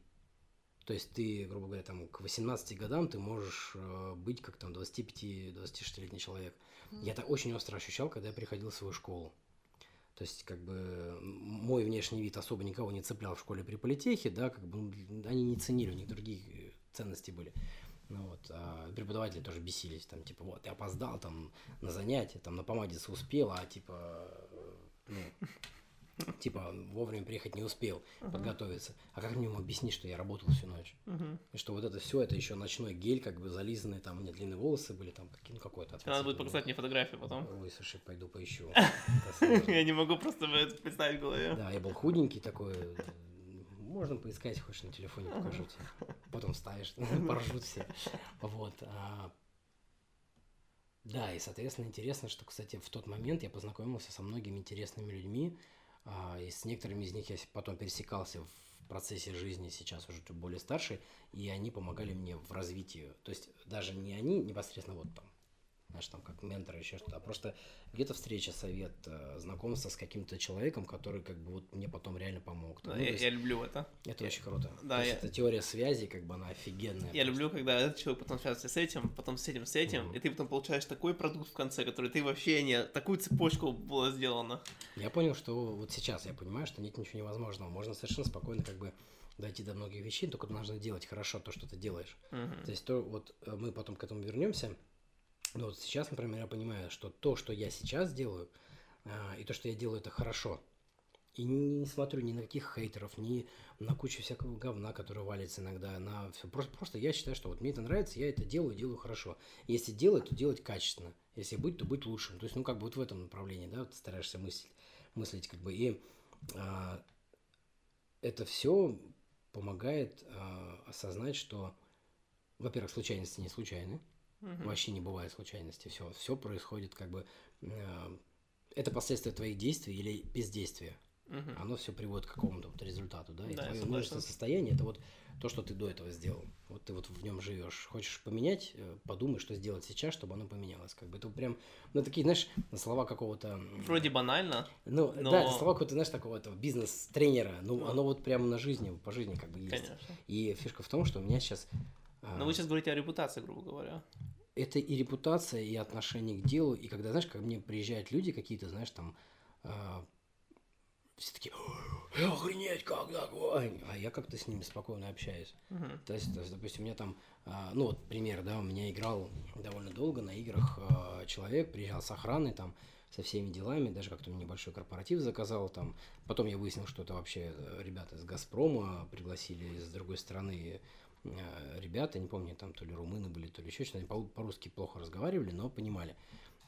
То есть ты, грубо говоря, там к 18 годам ты можешь быть как там 25-26-летний человек. Я это очень остро ощущал, когда я приходил в свою школу. То есть, как бы, мой внешний вид особо никого не цеплял в школе при политехе, да, как бы, ну, они не ценили, у них другие э, ценности были. Ну вот, а преподаватели тоже бесились, там, типа, вот, ты опоздал там на занятие, там, на помадиться успел, а, типа, ну, типа, вовремя приехать не успел подготовиться. А как мне ему объяснить, что я работал всю ночь? Мгм. И что вот это все, это еще ночной гель, как бы зализанный, там у меня длинные волосы были, там какие, ну какой-то надо будет показать мне фотографию потом. Ой, слушай, пойду поищу. Я не могу просто представить в голове. Да, я был худенький такой. Можно поискать, хочешь на телефоне покажу тебе. Потом вставишь, поржут все. Вот. а, Да, и, соответственно, интересно, что, кстати, в тот момент я познакомился со многими интересными людьми, а, и с некоторыми из них я потом пересекался в процессе жизни, сейчас уже более старший, и они помогали мне в развитии. То есть даже не они непосредственно вот там, знаешь, там как ментор, еще что-то, а просто где-то встреча, совет, э, знакомство с каким-то человеком, который как бы вот мне потом реально помог. Да, Ну, я, есть я люблю это. это очень круто. да, То есть я- эта теория связи, как бы она офигенная. Я просто. люблю, когда этот человек потом связывается с этим, потом с этим, с этим, Мгм. и ты потом получаешь такой продукт в конце, который ты вообще не... Такую цепочку было сделано. Я понял, что вот сейчас я понимаю, что нет ничего невозможного. Можно совершенно спокойно как бы дойти до многих вещей, только нужно делать хорошо то, что ты делаешь. Мгм. То есть то вот э, мы потом к этому вернемся. Но вот сейчас, например, я понимаю, что то, что я сейчас делаю, а, и то, что я делаю, это хорошо. И не, смотрю ни на каких хейтеров, ни на кучу всякого говна, который валится иногда, на все. Просто, просто я считаю, что вот мне это нравится, я это делаю, делаю хорошо. Если делать, то делать качественно. Если быть, то быть лучшим. То есть, ну, как бы вот в этом направлении, да, вот стараешься мыслить, мыслить как бы. И а, это все помогает а, осознать, что, во-первых, случайности не случайны. Мгм. Вообще не бывает случайности. Все, все происходит как бы... э, это последствия твоих действий или бездействия. Мгм. Оно все приводит к какому-то вот результату, да? И Да, твое множественное состояние это вот то, что ты до этого сделал. Вот ты вот в нем живешь. Хочешь поменять, э, подумай, что сделать сейчас, чтобы оно поменялось. Как бы это прям, ну такие, знаешь, слова какого-то. Вроде банально. Ну, но- да, это слова какого-то, знаешь, такого этого бизнес-тренера. Ну, Ну. оно вот прямо на жизни, по жизни как бы есть. Конечно. И фишка в том, что у меня сейчас. А, Но вы сейчас говорите о репутации, грубо говоря. это и репутация, и отношение к делу, и когда, знаешь, ко мне приезжают люди какие-то, знаешь, там, а, все такие, «Ой, охренеть, как такое? А я как-то с ними спокойно общаюсь. Мгм. То есть, то есть, допустим, у меня там, а, ну вот пример, да, у меня играл довольно долго на играх а, человек, приезжал с охраной там, со всеми делами, даже как-то небольшой корпоратив заказал там. Потом я выяснил, что это вообще э, ребята из Газпрома пригласили из другой страны ребята, не помню, там то ли румыны были, то ли еще что-то, они по- по-русски плохо разговаривали, но понимали.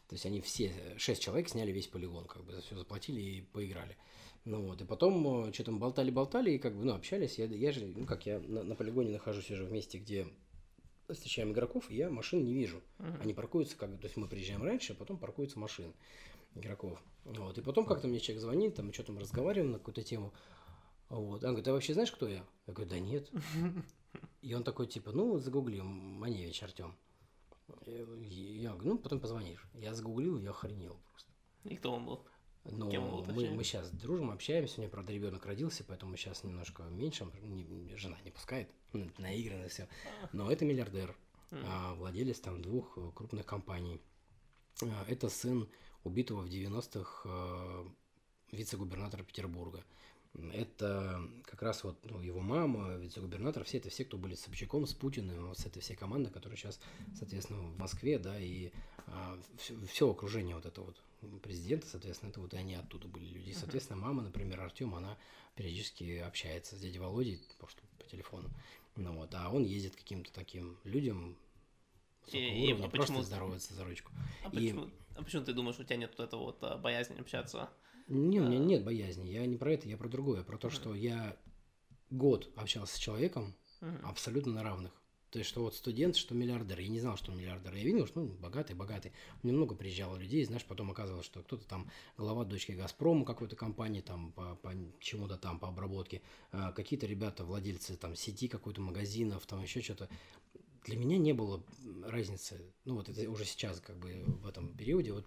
То есть они все, э, шесть человек сняли весь полигон, как бы за все заплатили и поиграли. Ну вот, и потом что там болтали-болтали, и как бы, ну, общались. Я, я же, ну, как я на, на полигоне нахожусь уже в месте, где встречаем игроков, и я машин не вижу. Мгм. Они паркуются, как бы, то есть мы приезжаем раньше, а потом паркуются машины игроков. Вот, и потом как-то мне человек звонит, там, мы что-то разговариваем на какую-то тему. Вот. Он говорит, а вообще знаешь, кто я? Я говорю, да нет. И он такой, типа, ну, загугли, Маневич Артем. Я говорю, ну, потом позвонишь. Я загуглил, я охренел просто. И кто он был? Ну, Кем был, мы, мы сейчас дружим, общаемся, у меня, правда, ребенок родился, поэтому сейчас немножко меньше, не- жена не пускает, ну, наигранно все. Но это миллиардер, а, владелец там двух э, крупных компаний. А, Это сын убитого в 90-х э, вице-губернатора Петербурга. Это как раз вот ну, его мама, вице-губернатор, все это все, кто были с Собчаком, с Путиным, вот с этой всей командой, которая сейчас, соответственно, в Москве, да, и все, окружение вот это вот президента, соответственно, это вот и они оттуда были люди. И, соответственно, мама, например, Артем, она периодически общается с дядей Володей, просто по телефону. Ну вот, а он ездит к каким-то таким людям И- и- уровня, а просто почему- здоровается за ручку. А И- почему, а почему ты думаешь, у тебя нет вот этого вот а, боязни общаться? Не, у меня нет боязни. Я не про это, я про другое. Про то, что я год общался с человеком абсолютно на равных. То есть, что вот студент, что миллиардер. Я не знал, что он миллиардер. Я видел, что ну, богатый, богатый. У меня много приезжало людей, знаешь, потом оказывалось, что кто-то там глава дочки Газпрома какой-то компании, там по, по чему-то там, по обработке. А, какие-то ребята, владельцы там сети какой-то магазинов, там еще что-то. Для меня не было разницы. Ну, вот это уже сейчас, как бы в этом периоде, вот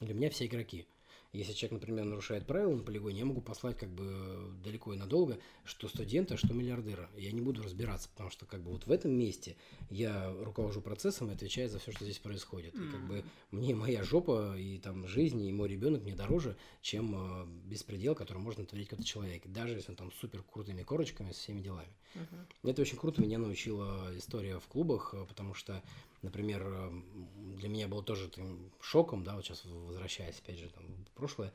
для меня все игроки. Если человек, например, нарушает правила на полигоне, я могу послать как бы далеко и надолго, что студента, что миллиардера. Я не буду разбираться, потому что как бы вот в этом месте я руковожу процессом и отвечаю за все, что здесь происходит. И как бы мне моя жопа и там жизнь, и мой ребенок мне дороже, чем э, беспредел, который может натворить какой-то человек. Даже если он там супер крутыми корочками, со всеми делами. Это очень круто меня научила история в клубах, э, потому что, например, э, для меня было тоже таким шоком, да, вот сейчас возвращаясь опять же там в прошлое,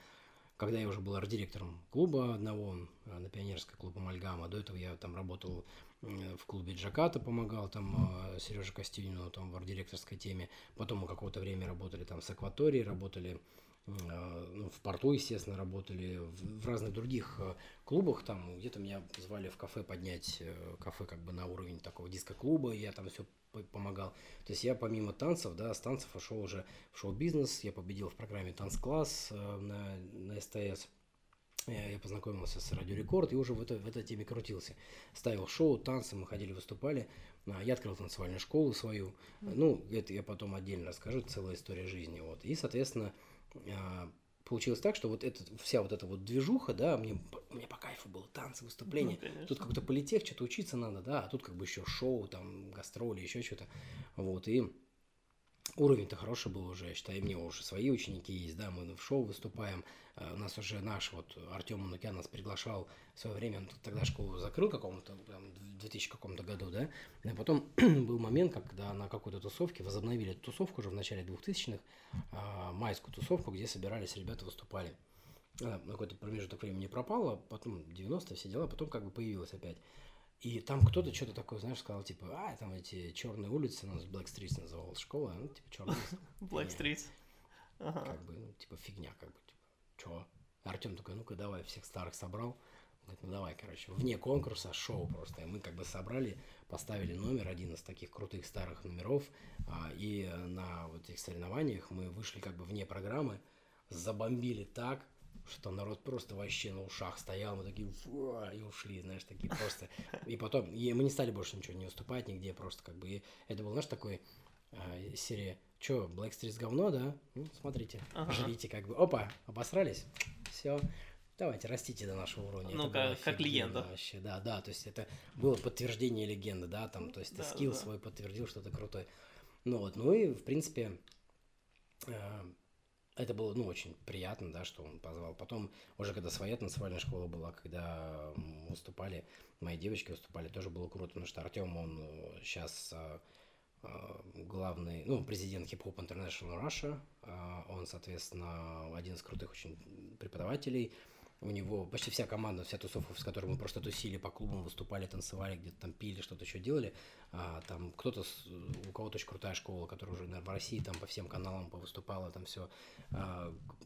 когда я уже был арт-директором клуба одного э, на Пионерской клубе Амальгама, до этого я там работал э, в клубе Джаката, помогал там Сереже Костюнину там в арт-директорской теме, потом мы какое-то время работали там с Акваторией, работали э, в порту, естественно, работали, в, разных других э, клубах, там где-то меня звали в кафе поднять э, кафе как бы на уровень такого диско-клуба, я там все помогал. То есть я помимо танцев, да, с танцев ушел уже в шоу-бизнес, я победил в программе «Танцкласс» э, на, на СТС. Я я познакомился с Радио Рекорд и уже в, это, в этой теме крутился. Ставил шоу, танцы, мы ходили, выступали. А, Я открыл танцевальную школу свою. Ну, это я потом отдельно расскажу, целая история жизни. Вот. И, соответственно, а, получилось так, что вот эта, вся вот эта вот движуха, да, мне, мне по кайфу было танцы, выступления. Ну, конечно. тут какой-то политех, что-то учиться надо, да, а тут как бы еще шоу, там, гастроли, еще что-то. Вот, и уровень-то хороший был уже, я считаю, и мне уже свои ученики есть, да, мы в шоу выступаем, у нас уже наш вот Артем Манукян нас приглашал в свое время, он тогда школу закрыл какому-то, там, в 2000 каком-то году, да, а потом был момент, когда на какой-то тусовке возобновили тусовку уже в начале 2000-х, а, майскую тусовку, где собирались ребята, выступали. А, на какой-то промежуток времени пропало, потом 90-е все дела, потом как бы появилось опять. И там кто-то что-то такое, знаешь, сказал, типа, а, там эти черные улицы, у нас Black Streets называлась школа, ну, типа, черные. Black Street. Ага. Как бы, ну, типа, фигня, как бы, типа, чё? Артем такой, ну-ка, давай, всех старых собрал. Говорит, ну давай, короче, вне конкурса, шоу просто. И мы как бы собрали, поставили номер, один из таких крутых старых номеров. а, и на вот этих соревнованиях мы вышли как бы вне программы, забомбили так, что народ просто вообще на ушах стоял, мы такие «Фу», и ушли, знаешь, такие просто. И потом, и мы не стали больше ничего не выступать нигде, просто как бы. И это был, знаешь, такой а, серия, чё, Black Street говно, да? Ну, смотрите, Ага. жрите как бы. Опа, обосрались, все. Давайте, растите до нашего уровня. Ну, как- как легенда. Вообще, да, да, то есть это было подтверждение легенды, да, там, то есть ты Да, скилл да. свой подтвердил, что ты крутой. Ну вот, ну и, в принципе, э, это было, ну, очень приятно, да, что он позвал. Потом, уже когда своя танцевальная школа была, когда выступали, мои девочки выступали, тоже было круто, потому что Артем, он сейчас главный, ну, президент Hip Hop International Russia, а, он, соответственно, один из крутых очень преподавателей, у него почти вся команда, вся тусовка, с которой мы просто тусили по клубам, выступали, танцевали, где-то там пили, что-то еще делали. А, там кто-то, у кого-то очень крутая школа, которая уже, наверное, в России там по всем каналам повыступала, там все.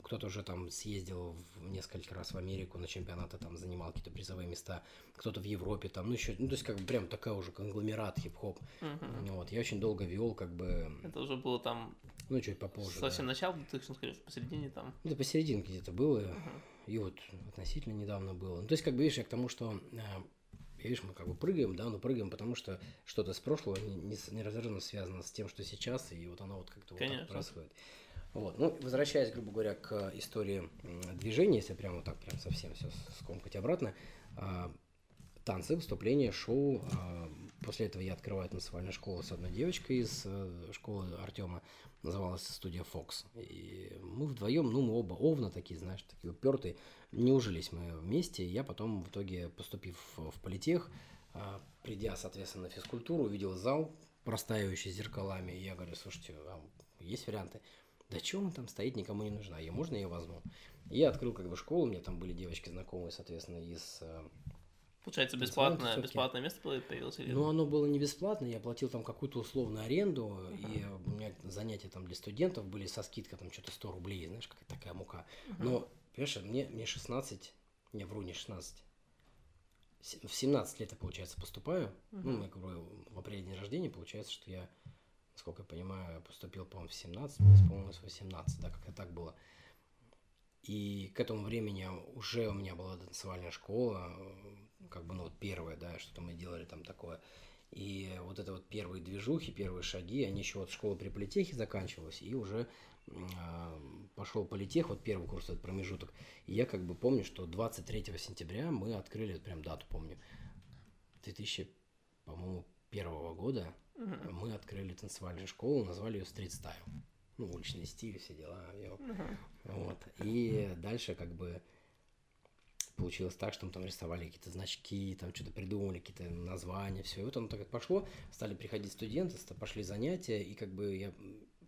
кто-то уже там съездил в несколько раз в Америку на чемпионаты, там занимал какие-то призовые места. Кто-то в Европе, там, ну еще, ну то есть как бы прям такая уже конгломерат хип-хоп. Мгм. Вот, я очень долго вел, как бы, Это уже было там ну чуть попозже. совсем да. начало 2000-х, конечно, посередине там. Это посерединке где-то было. И вот относительно недавно было. Ну, то есть, как бы, видишь, я к тому, что э, видишь, мы как бы прыгаем, да, но прыгаем, потому что что-то с прошлого неразрывно не, не связано с тем, что сейчас, и вот оно вот как-то вот так происходит. Вот. Ну, возвращаясь, грубо говоря, к истории движения, если прямо вот так прям совсем все скомкать обратно, а, танцы, выступления, шоу. А, после этого я открываю танцевальную школу с одной девочкой из школы Артема, называлась студия Fox. И мы вдвоем, ну, мы оба овна такие, знаешь, такие упертые, не ужились мы вместе. Я потом, в итоге, поступив в политех, а, придя, соответственно, на физкультуру, увидел зал, простаивающий зеркалами. И я говорю, слушайте, а есть варианты? Да что он там стоит, никому не нужна. Я можно ее возьму? И я открыл как бы школу, у меня там были девочки знакомые, соответственно, из э, Получается, бесплатное, бесплатное место появилось? Или... Ну, оно было не бесплатно, я платил там какую-то условную аренду, uh-huh. и у меня занятия там для студентов были со скидкой там что-то 100 рублей, знаешь, какая такая мука. Uh-huh. Но, понимаешь, мне, мне 16, не вру, не 16, в 17 лет я, получается, поступаю, uh-huh. ну, я говорю, в апреле день рождения, получается, что я, насколько я понимаю, поступил, по-моему, в 17, мне исполнилось 18, да, как-то так было. И к этому времени уже у меня была танцевальная школа, как бы, ну, вот первое, да, что-то мы делали там такое. И вот это вот первые движухи, первые шаги, они еще вот школа при политехе заканчивалась, и уже э, пошел политех, вот первый курс, этот промежуток. И я как бы помню, что 23 сентября мы открыли, прям дату помню, 2000, по-моему, первого года uh-huh. мы открыли танцевальную школу, назвали ее Street Style. Ну, уличный стиль, все дела. Uh-huh. Вот. И дальше как бы получилось так, что мы там рисовали какие-то значки, там что-то придумали, какие-то названия, все. И вот оно так пошло, стали приходить студенты, пошли занятия, и как бы я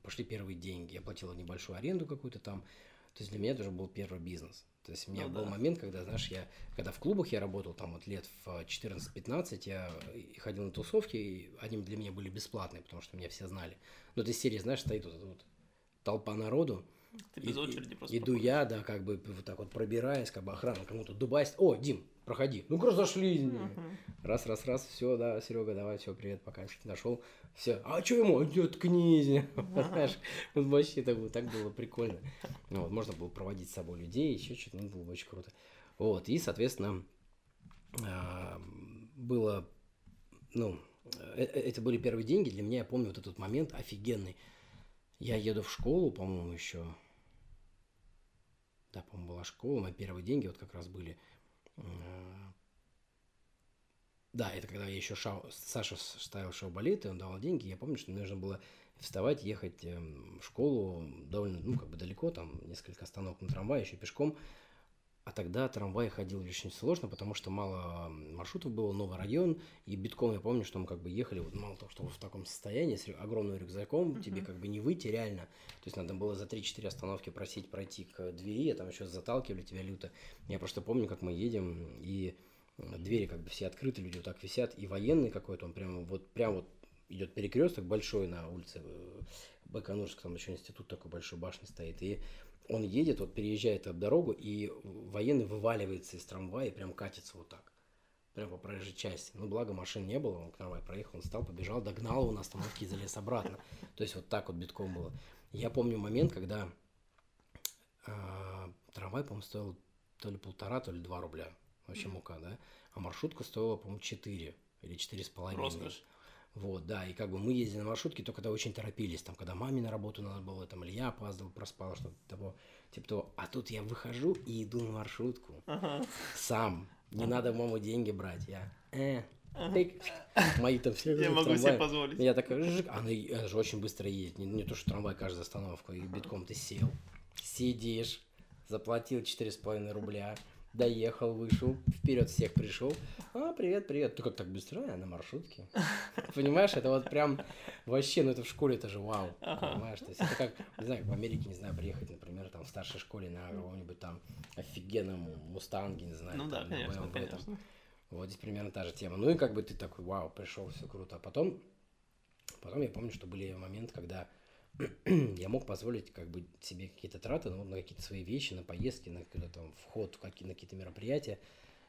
пошли первые деньги. Я платила небольшую аренду какую-то там. То есть для меня это уже был первый бизнес. То есть у меня ну, был да. момент, когда, знаешь, я, когда в клубах я работал, там вот лет в 14-15, я ходил на тусовки, и они для меня были бесплатные, потому что меня все знали. Но этой серии, знаешь, стоит вот, вот толпа народу, ты без и, очереди просто. Иду проходишь. я, да, как бы вот так вот пробираясь, как бы охрана кому-то дубайс. О, Дим, проходи. Ну, просто зашли. Раз, раз, раз, все, да, Серега, давай, все, привет, пока. Дошел, все. А что ему? Идет книзи. Знаешь, вот вообще так, так было прикольно. Ну, вот, можно было проводить с собой людей, еще что-то, ну, было очень круто. Вот, и, соответственно, а, было, ну, э, э, это были первые деньги. Для меня, я помню вот этот момент офигенный. Я еду в школу, по-моему, еще. Да, по-моему, была школа. Мои первые деньги вот как раз были. Да, это когда я еще шау... Саша ставил шоу-балет, и он давал деньги. Я помню, что мне нужно было вставать, ехать эм, в школу довольно, ну, как бы далеко, там несколько остановок на трамвае, еще пешком. А тогда трамвай ходил очень сложно, потому что мало маршрутов было, новый район, и битком я помню, что мы как бы ехали, вот мало того, что в таком состоянии, с огромным рюкзаком, uh-huh. тебе как бы не выйти реально. То есть надо было за 3-4 остановки просить пройти к двери, а там еще заталкивали тебя люто. Я просто помню, как мы едем, и двери как бы все открыты, люди вот так висят, и военный какой-то, он прямо вот, прям вот идет перекресток большой на улице э, Байконурск, там еще институт такой большой башни стоит, и он едет, вот переезжает об дорогу, и военный вываливается из трамвая и прям катится вот так. Прям по проезжей части. Ну, благо машин не было, он к трамваю проехал, он стал, побежал, догнал его на остановке и залез обратно. То есть вот так вот битком было. Я помню момент, когда э, трамвай, по-моему, стоил то ли полтора, то ли два рубля. Вообще мука, да? А маршрутка стоила, по-моему, четыре или четыре с половиной. Роскошь. Вот, да, и как бы мы ездили на маршрутке только когда очень торопились, там, когда маме на работу надо было, там, или я опаздывал, проспал, что-то того, типа того. А тут я выхожу и иду на маршрутку. Ага. Сам. Не надо маму деньги брать. Я, э, ага. мои там все Я могу себе позволить. Я такой, жик, она, она же очень быстро едет, не, не то, что трамвай каждую остановку, и битком ты сел, сидишь, заплатил 4,5 рубля, доехал, вышел, вперед всех пришел. А, привет, привет. Ты как так быстро? Я на маршрутке. Понимаешь, это вот прям вообще, ну это в школе это же вау. Понимаешь, то есть это как, не знаю, в Америке, не знаю, приехать, например, там в старшей школе на каком-нибудь там офигенном мустанге, не знаю. Ну да, конечно, конечно. Вот здесь примерно та же тема. Ну и как бы ты такой, вау, пришел, все круто. А потом, потом я помню, что были моменты, когда я мог позволить как бы себе какие-то траты ну, на какие-то свои вещи, на поездки, на какой-то там вход какие, на какие-то мероприятия.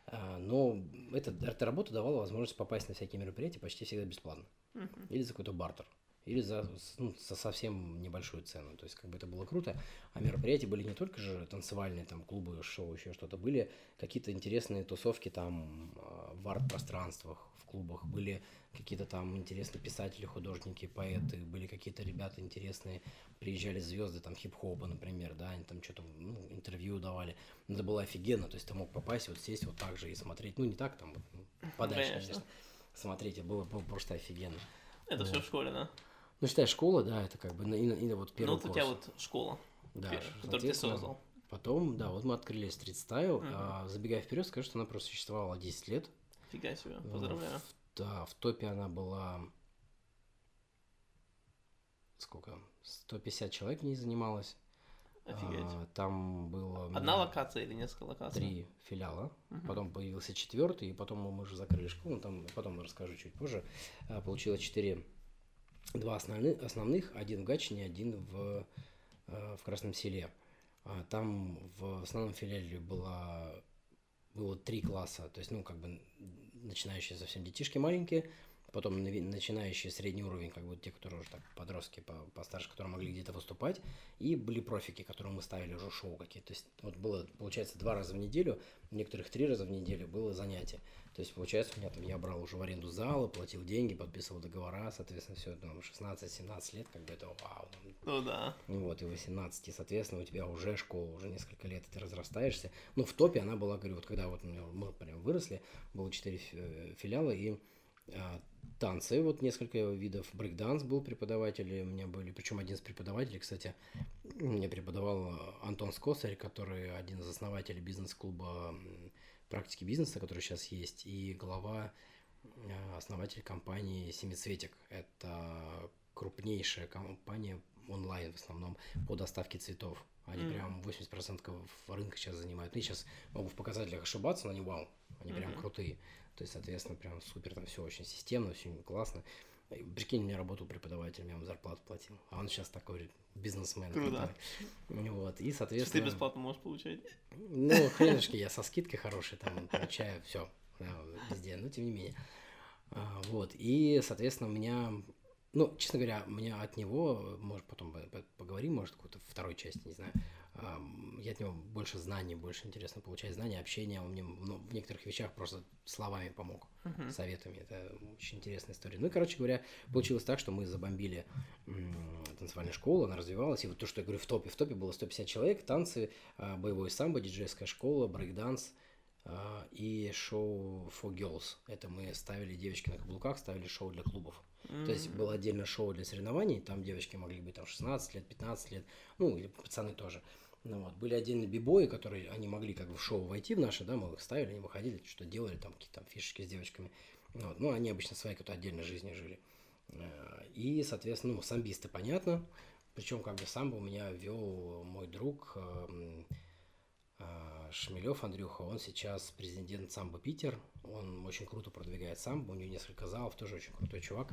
А, но эта, эта работа давала возможность попасть на всякие мероприятия почти всегда бесплатно. Uh-huh. Или за какой-то бартер. Или за, ну, за совсем небольшую цену. То есть, как бы это было круто. А мероприятия были не только же танцевальные, там, клубы, шоу, еще что-то. Были какие-то интересные тусовки там а, в арт-пространствах, в клубах. Были какие-то там интересные писатели, художники, поэты. Были какие-то ребята интересные. Приезжали звезды, там, хип-хопа, например, да, они там что-то, ну, интервью давали. Это было офигенно. То есть, ты мог попасть, вот сесть вот так же и смотреть. Ну, не так, там, ну, подальше, конечно. конечно. Смотреть, это было, было просто офигенно. Это вот. все в школе, да? Ну, считай, школа, да, это как бы и, и, и вот первый Ну, вот у тебя вот школа, да, которую ты создал. Потом, да, вот мы открыли Street Style. Uh-huh. А, забегая вперед, скажу, что она просто существовала 10 лет. Фига себе, поздравляю. В, да, в топе она была... Сколько? 150 человек в ней занималась. Офигеть. А, там было... Одна локация или несколько локаций? Три филиала. Uh-huh. Потом появился четвертый, и потом мы уже закрыли школу. Там потом расскажу чуть позже. А, получилось четыре два основных, основных, один в Гатчине, один в, э, в Красном Селе. А там в основном филиале было, было три класса, то есть, ну, как бы начинающие совсем детишки маленькие, потом начинающие средний уровень, как бы те, которые уже так подростки, по, постарше, которые могли где-то выступать, и были профики, которые мы ставили уже шоу какие-то. То есть вот было, получается, два раза в неделю, у некоторых три раза в неделю было занятие. То есть, получается, у меня там я брал уже в аренду зала, платил деньги, подписывал договора, соответственно, все, там, 16-17 лет, как бы это вау. Ну да. Вот, и 18, и, соответственно, у тебя уже школа, уже несколько лет, и ты разрастаешься. Ну, в топе она была, говорю, вот когда вот мы прям выросли, было 4 э, филиала, и танцы, вот несколько видов. Брейкданс был преподаватель, у меня были, причем один из преподавателей, кстати, мне преподавал Антон Скосарь, который один из основателей бизнес-клуба практики бизнеса, который сейчас есть, и глава, э, основатель компании Семицветик. Это крупнейшая компания онлайн в основном по доставке цветов. Они mm. прям 80% рынка сейчас занимают. Ну, я сейчас могу в показателях ошибаться, но они вау, они mm-hmm. прям крутые. То есть, соответственно, прям супер, там все очень системно, все классно. Прикинь, у меня работал преподаватель, я ему зарплату платил. А он сейчас такой бизнесмен. Круто. Вот, и, соответственно... Ты бесплатно можешь получать? Ну, хренушки, я со скидкой хорошей там получаю все везде, но тем не менее. А, вот, и, соответственно, у меня ну, честно говоря, у меня от него, может, потом поговорим, может, какой-то второй части, не знаю, я от него больше знаний, больше интересно получать знания, общение. Он мне ну, в некоторых вещах просто словами помог, uh-huh. советами. Это очень интересная история. Ну и, короче говоря, получилось так, что мы забомбили танцевальную школу, она развивалась. И вот то, что я говорю, в топе. В топе было 150 человек, танцы, а, боевой самбо, диджейская школа, брейкданс а, и шоу for girls. Это мы ставили девочки на каблуках, ставили шоу для клубов. Mm-hmm. То есть было отдельно шоу для соревнований, там девочки могли быть там 16 лет, 15 лет, ну или пацаны тоже. Ну, вот. Были отдельные бибои, которые они могли как бы в шоу войти в наше, да, мы их ставили, они выходили, что делали, там какие-то там фишечки с девочками. Вот. Ну, они обычно своей какой-то отдельной жизнью жили. Э, и, соответственно, ну, самбисты, понятно. Причем, как бы самбо у меня вел мой друг эм, э, Шмелев Андрюха. Он сейчас президент самбо Питер. Он очень круто продвигает самбо. У него несколько залов, тоже очень крутой чувак.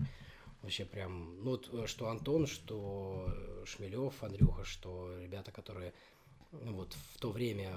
Вообще прям, ну вот что Антон, что Шмелев, Андрюха, что ребята, которые ну, вот в то время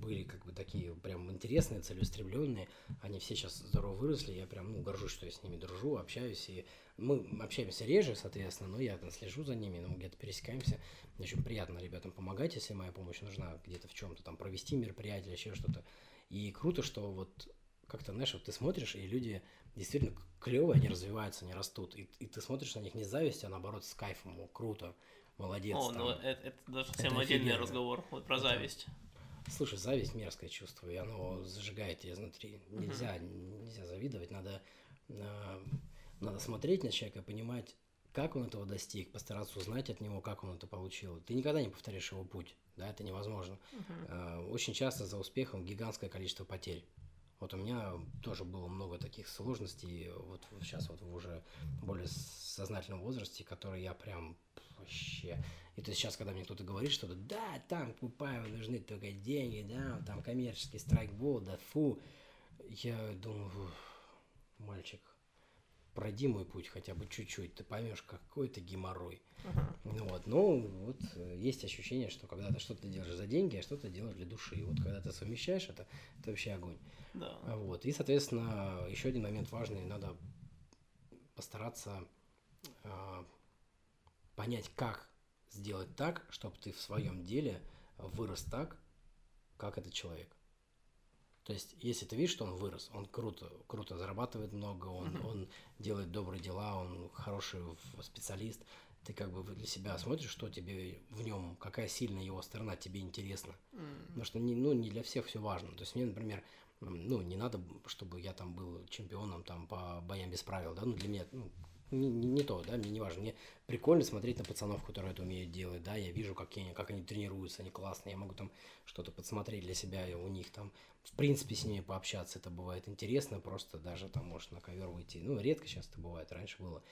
были как бы такие прям интересные, целеустремленные. Они все сейчас здорово выросли. Я прям ну, горжусь, что я с ними дружу, общаюсь. И мы общаемся реже, соответственно, но я там слежу за ними, ну, где-то пересекаемся. Мне очень приятно ребятам помогать, если моя помощь нужна где-то в чем-то, там, провести мероприятие, еще что-то. И круто, что вот как-то, знаешь, вот ты смотришь, и люди действительно клевые, они развиваются, они растут. И, и ты смотришь на них не с завистью, а наоборот с кайфом. О, круто, молодец. О, ну это, это даже совсем это отдельный офигенно. разговор вот про это... зависть. Слушай, зависть мерзкое чувство, и оно зажигает тебя изнутри. Нельзя, нельзя завидовать, надо, э, надо смотреть на человека, понимать, как он этого достиг, постараться узнать от него, как он это получил. Ты никогда не повторишь его путь, да, это невозможно. Uh-huh. Очень часто за успехом гигантское количество потерь. Вот у меня тоже было много таких сложностей, вот сейчас вот в уже более сознательном возрасте, которые я прям вообще... И то есть сейчас, когда мне кто-то говорит что-то, да, там Купаеву нужны только деньги, да, там коммерческий страйкбол, да фу, я думаю, мальчик, пройди мой путь хотя бы чуть-чуть, ты поймешь, какой ты геморрой. Uh-huh. Ну вот, ну вот э, есть ощущение, что когда ты что-то делаешь за деньги, а что-то делаешь для души. И вот когда ты совмещаешь это, это вообще огонь. Да. Вот. И, соответственно, еще один момент важный, надо постараться а, понять, как сделать так, чтобы ты в своем деле вырос так, как этот человек. То есть, если ты видишь, что он вырос, он круто, круто зарабатывает много, он, mm-hmm. он делает добрые дела, он хороший специалист, ты как бы для себя смотришь, что тебе в нем, какая сильная его сторона тебе интересна. Mm-hmm. Потому что не, ну, не для всех все важно. То есть мне, например, ну, не надо, чтобы я там был чемпионом там по боям без правил, да, ну, для меня, ну, не, не, не то, да, мне не важно. Мне прикольно смотреть на пацанов, которые это умеют делать, да, я вижу, как они, как они тренируются, они классные, я могу там что-то подсмотреть для себя у них там, в принципе, с ними пообщаться, это бывает интересно, просто даже там, может, на ковер выйти, ну, редко сейчас это бывает, раньше было,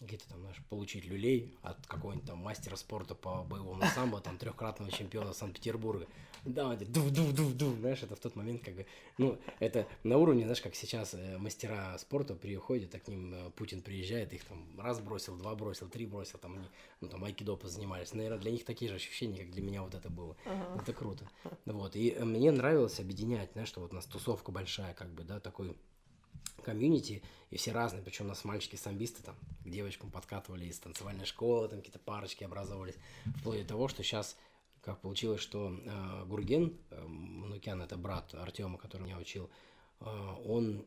где-то там, знаешь, получить люлей от какого-нибудь там мастера спорта по боевому самбо, там, трехкратного чемпиона Санкт-Петербурга. Да, ду ду ду ду знаешь, это в тот момент, как бы, ну, это на уровне, знаешь, как сейчас э, мастера спорта приходят, так к ним э, Путин приезжает, их там раз бросил, два бросил, три бросил, там они, ну, там, айкидо занимались. Наверное, для них такие же ощущения, как для меня вот это было. Uh-huh. Это круто. Вот, и мне нравилось объединять, знаешь, что вот у нас тусовка большая, как бы, да, такой комьюнити, и все разные, причем у нас мальчики-самбисты там к девочкам подкатывали из танцевальной школы, там какие-то парочки образовывались, вплоть до того, что сейчас как получилось, что э, Гурген, э, Манукян, это брат Артема, который меня учил, э, он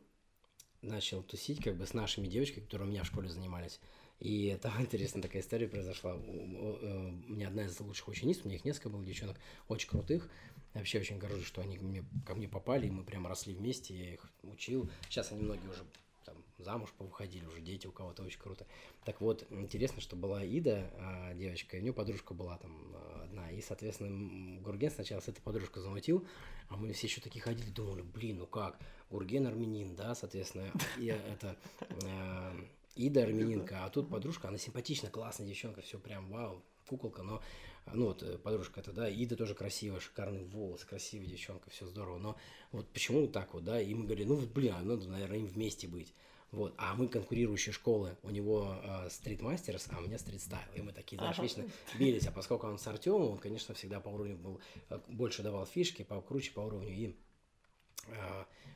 начал тусить как бы с нашими девочками, которые у меня в школе занимались. И это интересная такая история произошла. У, у, у меня одна из лучших учениц, у меня их несколько было девчонок, очень крутых. Я вообще очень горжусь, что они ко мне, ко мне попали, и мы прямо росли вместе, я их учил. Сейчас они многие уже там замуж повыходили, уже дети у кого-то очень круто. Так вот, интересно, что была Ида, а, девочка, и у нее подружка была там а, одна, и, соответственно, Гурген сначала с этой подружкой замутил, а мы все еще такие ходили, думали, блин, ну как, Гурген армянин, да, соответственно, и это... А, Ида армянинка, а тут подружка, она симпатичная, классная девчонка, все прям вау, куколка, но ну вот э, подружка это, да, Ида тоже красивая, шикарный волос, красивая девчонка, все здорово, но вот почему так вот, да, и мы говорили, ну, бля, надо, наверное, им вместе быть. Вот, а мы конкурирующие школы, у него э, стрит мастерс, а у меня стрит стайл, и мы такие, знаешь, вечно бились, а поскольку он с Артемом, он, конечно, всегда по уровню был, э, больше давал фишки, покруче по уровню, и э,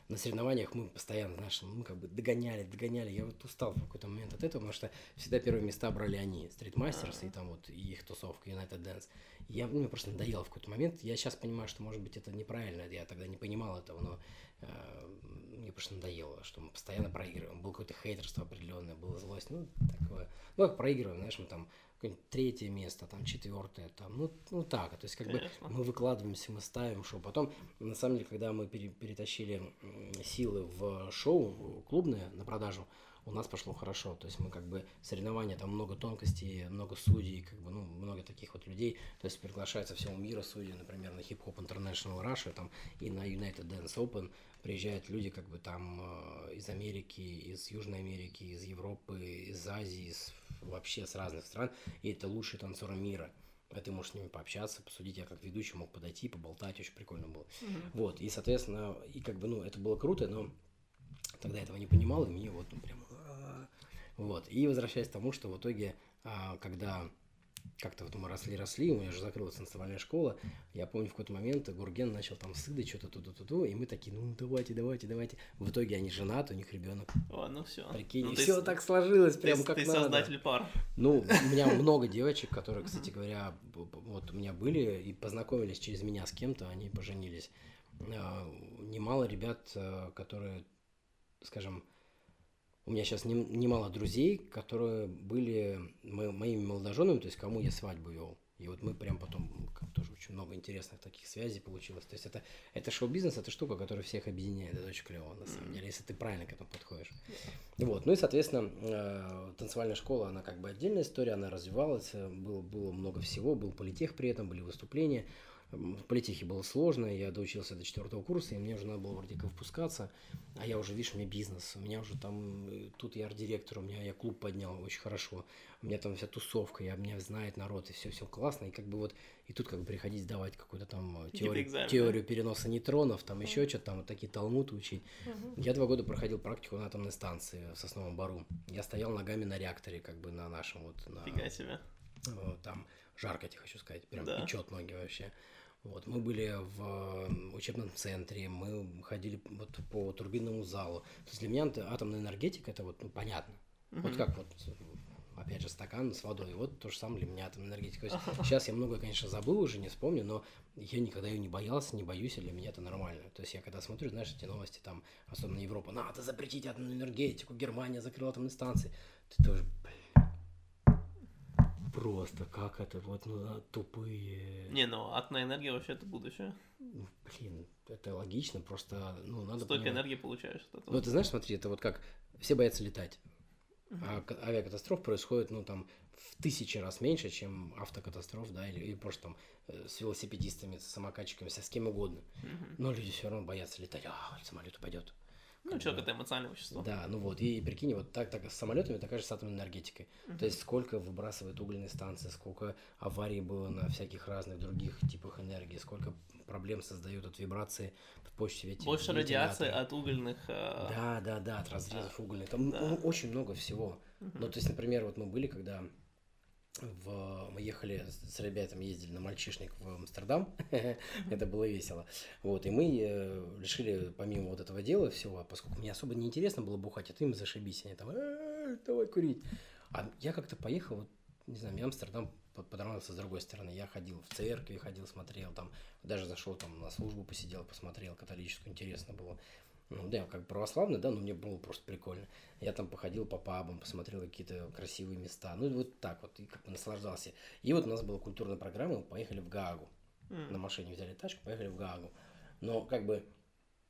на соревнованиях мы постоянно, знаешь, мы как бы догоняли, догоняли. Я вот устал в какой-то момент от этого, потому что всегда первые места брали они, Street Masters и там вот и их тусовка United Dance. Я, ну, мне просто надоело в какой-то момент. Я сейчас понимаю, что, может быть, это неправильно, я тогда не понимал этого, но э, мне просто надоело, что мы постоянно проигрываем. Был какое-то хейтерство определенное, была злость, ну, такое. Ну, как проигрываем, знаешь, мы там третье место, там четвертое, там, ну, ну так, то есть как Конечно. бы мы выкладываемся, мы ставим шоу. Потом, на самом деле, когда мы пере, перетащили силы в шоу клубное на продажу, у нас пошло хорошо. То есть мы как бы соревнования, там много тонкостей, много судей, как бы, ну, много таких вот людей. То есть приглашается всего мира судьи, например, на Hip Hop International Russia там, и на United Dance Open приезжают люди как бы там э, из Америки, из Южной Америки, из Европы, из Азии, из вообще с разных стран, и это лучшие танцоры мира. А ты можешь с ними пообщаться, посудить. Я как ведущий мог подойти, поболтать, очень прикольно было. Mm-hmm. Вот, и, соответственно, и как бы, ну, это было круто, но тогда этого не понимал, и мне вот, ну, прям... Вот, и возвращаясь к тому, что в итоге, а, когда как-то вот мы росли-росли, у меня же закрылась танцевальная школа. Я помню, в какой-то момент Гурген начал там сыдать что-то туда-туда, и мы такие, ну давайте, давайте, давайте. В итоге они женаты, у них ребенок. О, ну все. Прикинь, ну, все так сложилось, прям ты, как ты надо. создатель пар. Ну, у меня много девочек, которые, кстати говоря, вот у меня были и познакомились через меня с кем-то, они поженились. А, немало ребят, э, которые, скажем, у меня сейчас немало друзей, которые были моими молодоженами, то есть кому я свадьбу вел. И вот мы прям потом тоже очень много интересных таких связей получилось. То есть это, это шоу-бизнес, это штука, которая всех объединяет. Это очень клево, на самом деле, если ты правильно к этому подходишь. Вот. Ну и, соответственно, э, танцевальная школа, она как бы отдельная история, она развивалась, э, было, было много всего, был политех при этом, были выступления. В политехе было сложно, я доучился до четвертого курса, и мне уже надо было вроде как впускаться, а я уже, видишь, у меня бизнес, у меня уже там, э, тут я арт-директор, у меня я клуб поднял очень хорошо, у меня там вся тусовка, я, меня знает народ, и все, все классно, и как бы вот, и тут как бы приходить сдавать какую-то там э, теорию, теорию переноса нейтронов, там еще mm-hmm. что-то, там вот такие талмуты учить. Mm-hmm. Я два года проходил практику на атомной станции в Сосновом Бару, я стоял ногами на реакторе, как бы на нашем вот, на... Фига себе. Там жарко, тебе хочу сказать, прям да. печет ноги вообще. Вот, мы были в учебном центре, мы ходили вот по турбинному залу. То есть для меня атомная энергетика это вот ну, понятно. Угу. Вот как вот опять же, стакан с водой. Вот то же самое для меня атомная энергетика. То есть сейчас я многое, конечно, забыл уже, не вспомню, но я никогда ее не боялся, не боюсь, и для меня это нормально. То есть я когда смотрю, знаешь, эти новости, там, особенно Европа, надо запретить атомную энергетику, Германия закрыла атомные станции. Ты тоже, просто как это вот, ну, тупые. Не, ну атомная энергия вообще это будущее. Блин, это логично, просто, ну, надо Столько понимать. энергии получаешь от этого. Ну, ты знаешь, смотри, это вот как все боятся летать. А авиакатастроф происходит, ну, там, в тысячи раз меньше, чем автокатастроф, да, или, или просто там э, с велосипедистами, с самокатчиками, со с кем угодно. Но люди все равно боятся летать. А, самолет упадет. Ну, человек это эмоциональное вещество. Да, ну вот, и прикинь, вот так, так с самолетами, такая же с атомной энергетикой. То есть сколько выбрасывают угольные станции, сколько аварий было на всяких разных других типах энергии, сколько проблем создают от вибрации в почте эти Больше радиации от угольных... э, Да, да, да, от разрезов угольных. Там да. очень много всего. Ну, то есть, например, вот мы были, когда в... мы ехали с ребятами, ездили на мальчишник в Амстердам. Это было весело. Вот, и мы э, решили, помимо вот этого дела всего, поскольку мне особо не интересно было бухать, а ты им зашибись, они там, «Э, давай курить. А я как-то поехал, вот, не знаю, мне Амстердам по- понравился с другой стороны. Я ходил в церкви, ходил, смотрел, там, даже зашел там на службу, посидел, посмотрел католическую, интересно было. Ну, да, я как православный, да, но мне было просто прикольно. Я там походил по пабам, посмотрел какие-то красивые места. Ну, вот так вот, и как бы наслаждался. И вот у нас была культурная программа, мы поехали в Гаагу. м. На машине взяли тачку, поехали в Гаагу. Но как бы,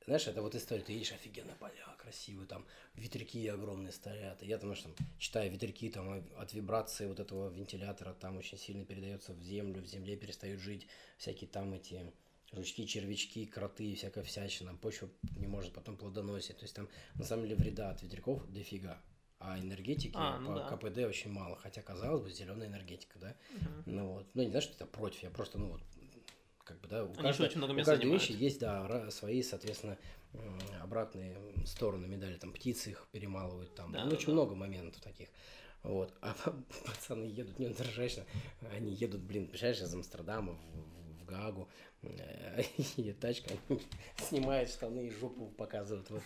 знаешь, это вот история, ты едешь, офигенно поля красивые, там ветряки огромные стоят. И я там, знаешь, там, читаю ветряки, там от вибрации вот этого вентилятора там очень сильно передается в землю, в земле перестают жить всякие там эти жучки, червячки, кроты и всякая всячина. Почва не может потом плодоносить. То есть там на самом деле вреда от ветряков дофига. А энергетики А, ну по да. КПД очень мало. Хотя, казалось бы, зеленая энергетика, да? Мгм. Ну вот. Ну, не знаю, что это против, я просто, ну вот, как бы, да, у Они каждой, очень много у каждой вещи занимают. есть, да, свои, соответственно, обратные стороны медали. Там птицы их перемалывают, там, Да, ну, да, очень да. много моментов таких. Вот. А пацаны едут, не ржачно, они едут, блин, представляешь, из Амстердама в, в Гаагу, э, и тачка снимает штаны и жопу показывает вот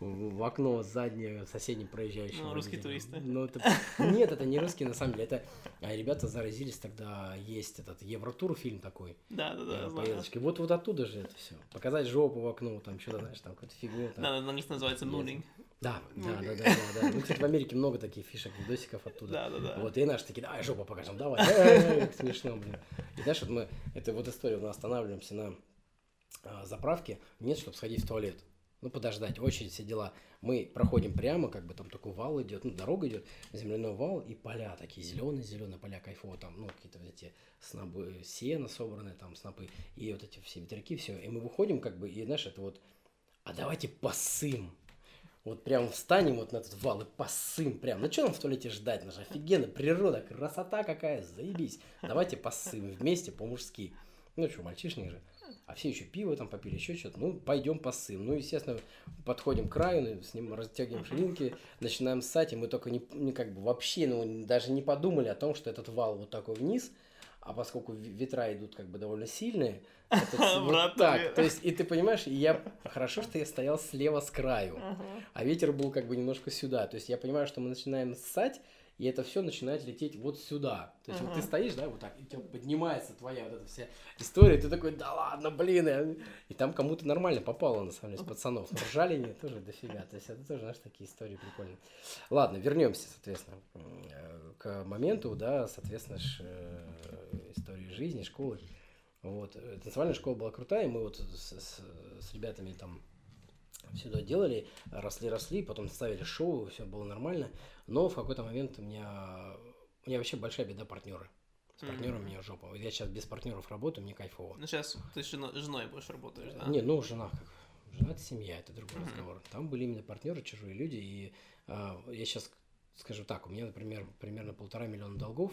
в, окно заднее соседним проезжающим. Ну, русские туристы. Ну, это... Нет, это не русские, на самом деле. Это а, ребята заразились тогда, есть этот Евротур фильм такой. Да, да, да, э, поездочки. Вот, вот оттуда же это все. Показать жопу в окно, там что-то, знаешь, там какую-то фигню. Там. Да, на английском называется mooning. Да, да, да, да, да, да. Ну, кстати, в Америке много таких фишек, видосиков оттуда. Да, да, да. Вот, и наши такие, давай жопу покажем, давай. Смешно, блин. И знаешь, вот мы, это вот история, мы останавливаемся на а, заправке, нет, чтобы сходить в туалет. Ну, подождать, очередь, все дела. Мы проходим прямо, как бы там такой вал идет, ну, дорога идет, земляной вал и поля такие, зеленые, зеленые поля, кайфово, там, ну, какие-то вот эти снобы, сено собранные, там, снопы, и вот эти все ветряки, все. И мы выходим, как бы, и, знаешь, это вот, а давайте посым. Вот прям встанем вот на этот вал и посым прям. Ну что нам в туалете ждать? Наша офигенно, природа, красота какая, заебись. Давайте посым вместе по-мужски. Ну что, мальчишник же. А все еще пиво там попили, еще что-то. Ну, пойдем посым. Ну, естественно, подходим к краю, ну, с ним растягиваем ширинки, начинаем ссать, и мы только не, не как бы вообще, ну, даже не подумали о том, что этот вал вот такой вниз, а поскольку ветра идут как бы довольно сильные, это вот так. То есть, и ты понимаешь, я хорошо, что я стоял слева с краю, а ветер был как бы немножко сюда. То есть я понимаю, что мы начинаем ссать, и это все начинает лететь вот сюда. То есть вот ты стоишь, да, вот так, и у тебя поднимается твоя вот эта вся история, и ты такой, да ладно, блин. И, и там кому-то нормально попало, на самом деле, с пацанов. Но ржали они тоже дофига. То есть это тоже, знаешь, такие истории прикольные. Ладно, вернемся, соответственно, к моменту, да, соответственно, ж, э, истории жизни, школы. Вот. Танцевальная школа была крутая, и мы вот с, с- с ребятами там все это делали, росли-росли, потом ставили шоу, все было нормально. Но в какой-то момент у меня, у меня вообще большая беда партнеры. С партнером мне жопа. Вот я сейчас без партнеров работаю, мне кайфово. Ну, сейчас ты с жено- женой больше работаешь, да? Не, ну жена как. Жена это семья, это другой Мгм. разговор. Там были именно партнеры, чужие люди. И а, я сейчас скажу так, у меня, например, примерно полтора миллиона долгов.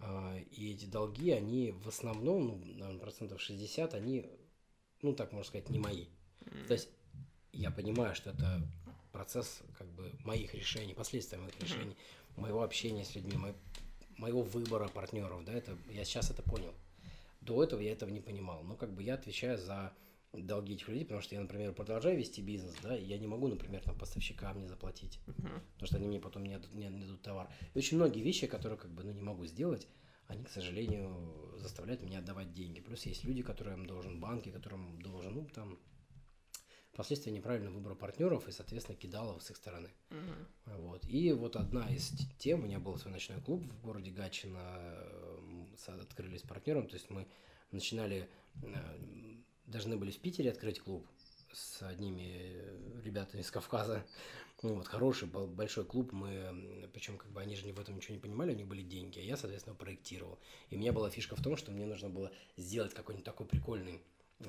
а, и эти долги, они в основном, ну, наверное, процентов 60, они, ну, так можно сказать, не мои. М. То есть я понимаю, что это процесс как бы моих решений, последствия моих решений, моего общения с людьми, мо- моего выбора партнеров, да, это я сейчас это понял. До этого я этого не понимал. Но как бы я отвечаю за долги этих людей, потому что я, например, продолжаю вести бизнес, да, и я не могу, например, там поставщикам не заплатить, Мгм. потому что они мне потом не отдадут, не отдадут товар. И очень многие вещи, которые как бы, ну, не могу сделать, они, к сожалению, заставляют меня отдавать деньги. Плюс есть люди, которым должен банки, которым должен, ну, там, последствия неправильно выбора партнеров и, соответственно, кидалов с их стороны. Мгм. Вот. И вот одна из тем, у меня был свой ночной клуб в городе Гатчино, э, м, с- открыли с партнером, то есть мы начинали, э, должны были в Питере открыть клуб с одними ребятами из Кавказа. Ну, вот хороший был большой клуб, мы, причем как бы они же в этом ничего не понимали, у них были деньги, а я, соответственно, проектировал. И у меня была фишка в том, что мне нужно было сделать какой-нибудь такой прикольный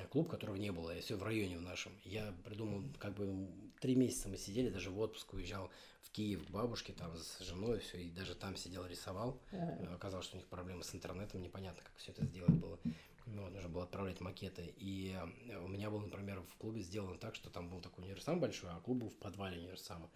клуб, которого не было, все в районе в нашем. Я придумал, как бы три месяца мы сидели, даже в отпуск уезжал в Киев к бабушке, там с женой все, и даже там сидел, рисовал. Э, Оказалось, что у них проблемы с интернетом, непонятно, как все это сделать было. Ну, вот, нужно было отправлять макеты. И э, у меня был, например, в клубе сделано так, что там был такой универсам большой, а клуб был в подвале универсама.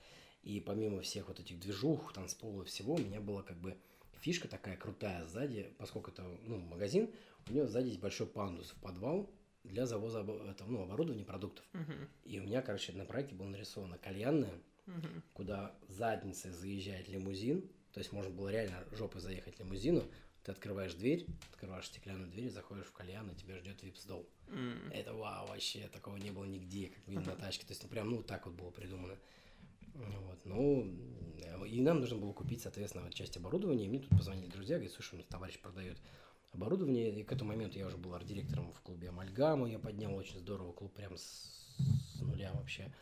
И помимо всех вот этих движух, танцпола и всего, у меня была как бы фишка такая крутая сзади, поскольку это ну, магазин, у него сзади есть большой пандус в подвал для завоза этого, ну, оборудования продуктов. Мгм. И у меня, короче, на проекте было нарисовано кальянная, Мгм. куда задницей заезжает лимузин, то есть можно было реально жопой заехать лимузину, ты открываешь дверь, открываешь стеклянную дверь, заходишь в кальян, и тебя ждет вип-стол. М. Это вау, вообще, такого не было нигде, как видно на тачке. То есть, ну, прям, ну, так вот было придумано. Вот, ну, и нам нужно было купить, соответственно, вот часть оборудования. И мне тут позвонили друзья, говорят, слушай, у нас товарищ продает оборудование. И к этому моменту я уже был арт-директором в клубе Амальгама. Я поднял очень здорово клуб прям с, с нуля вообще.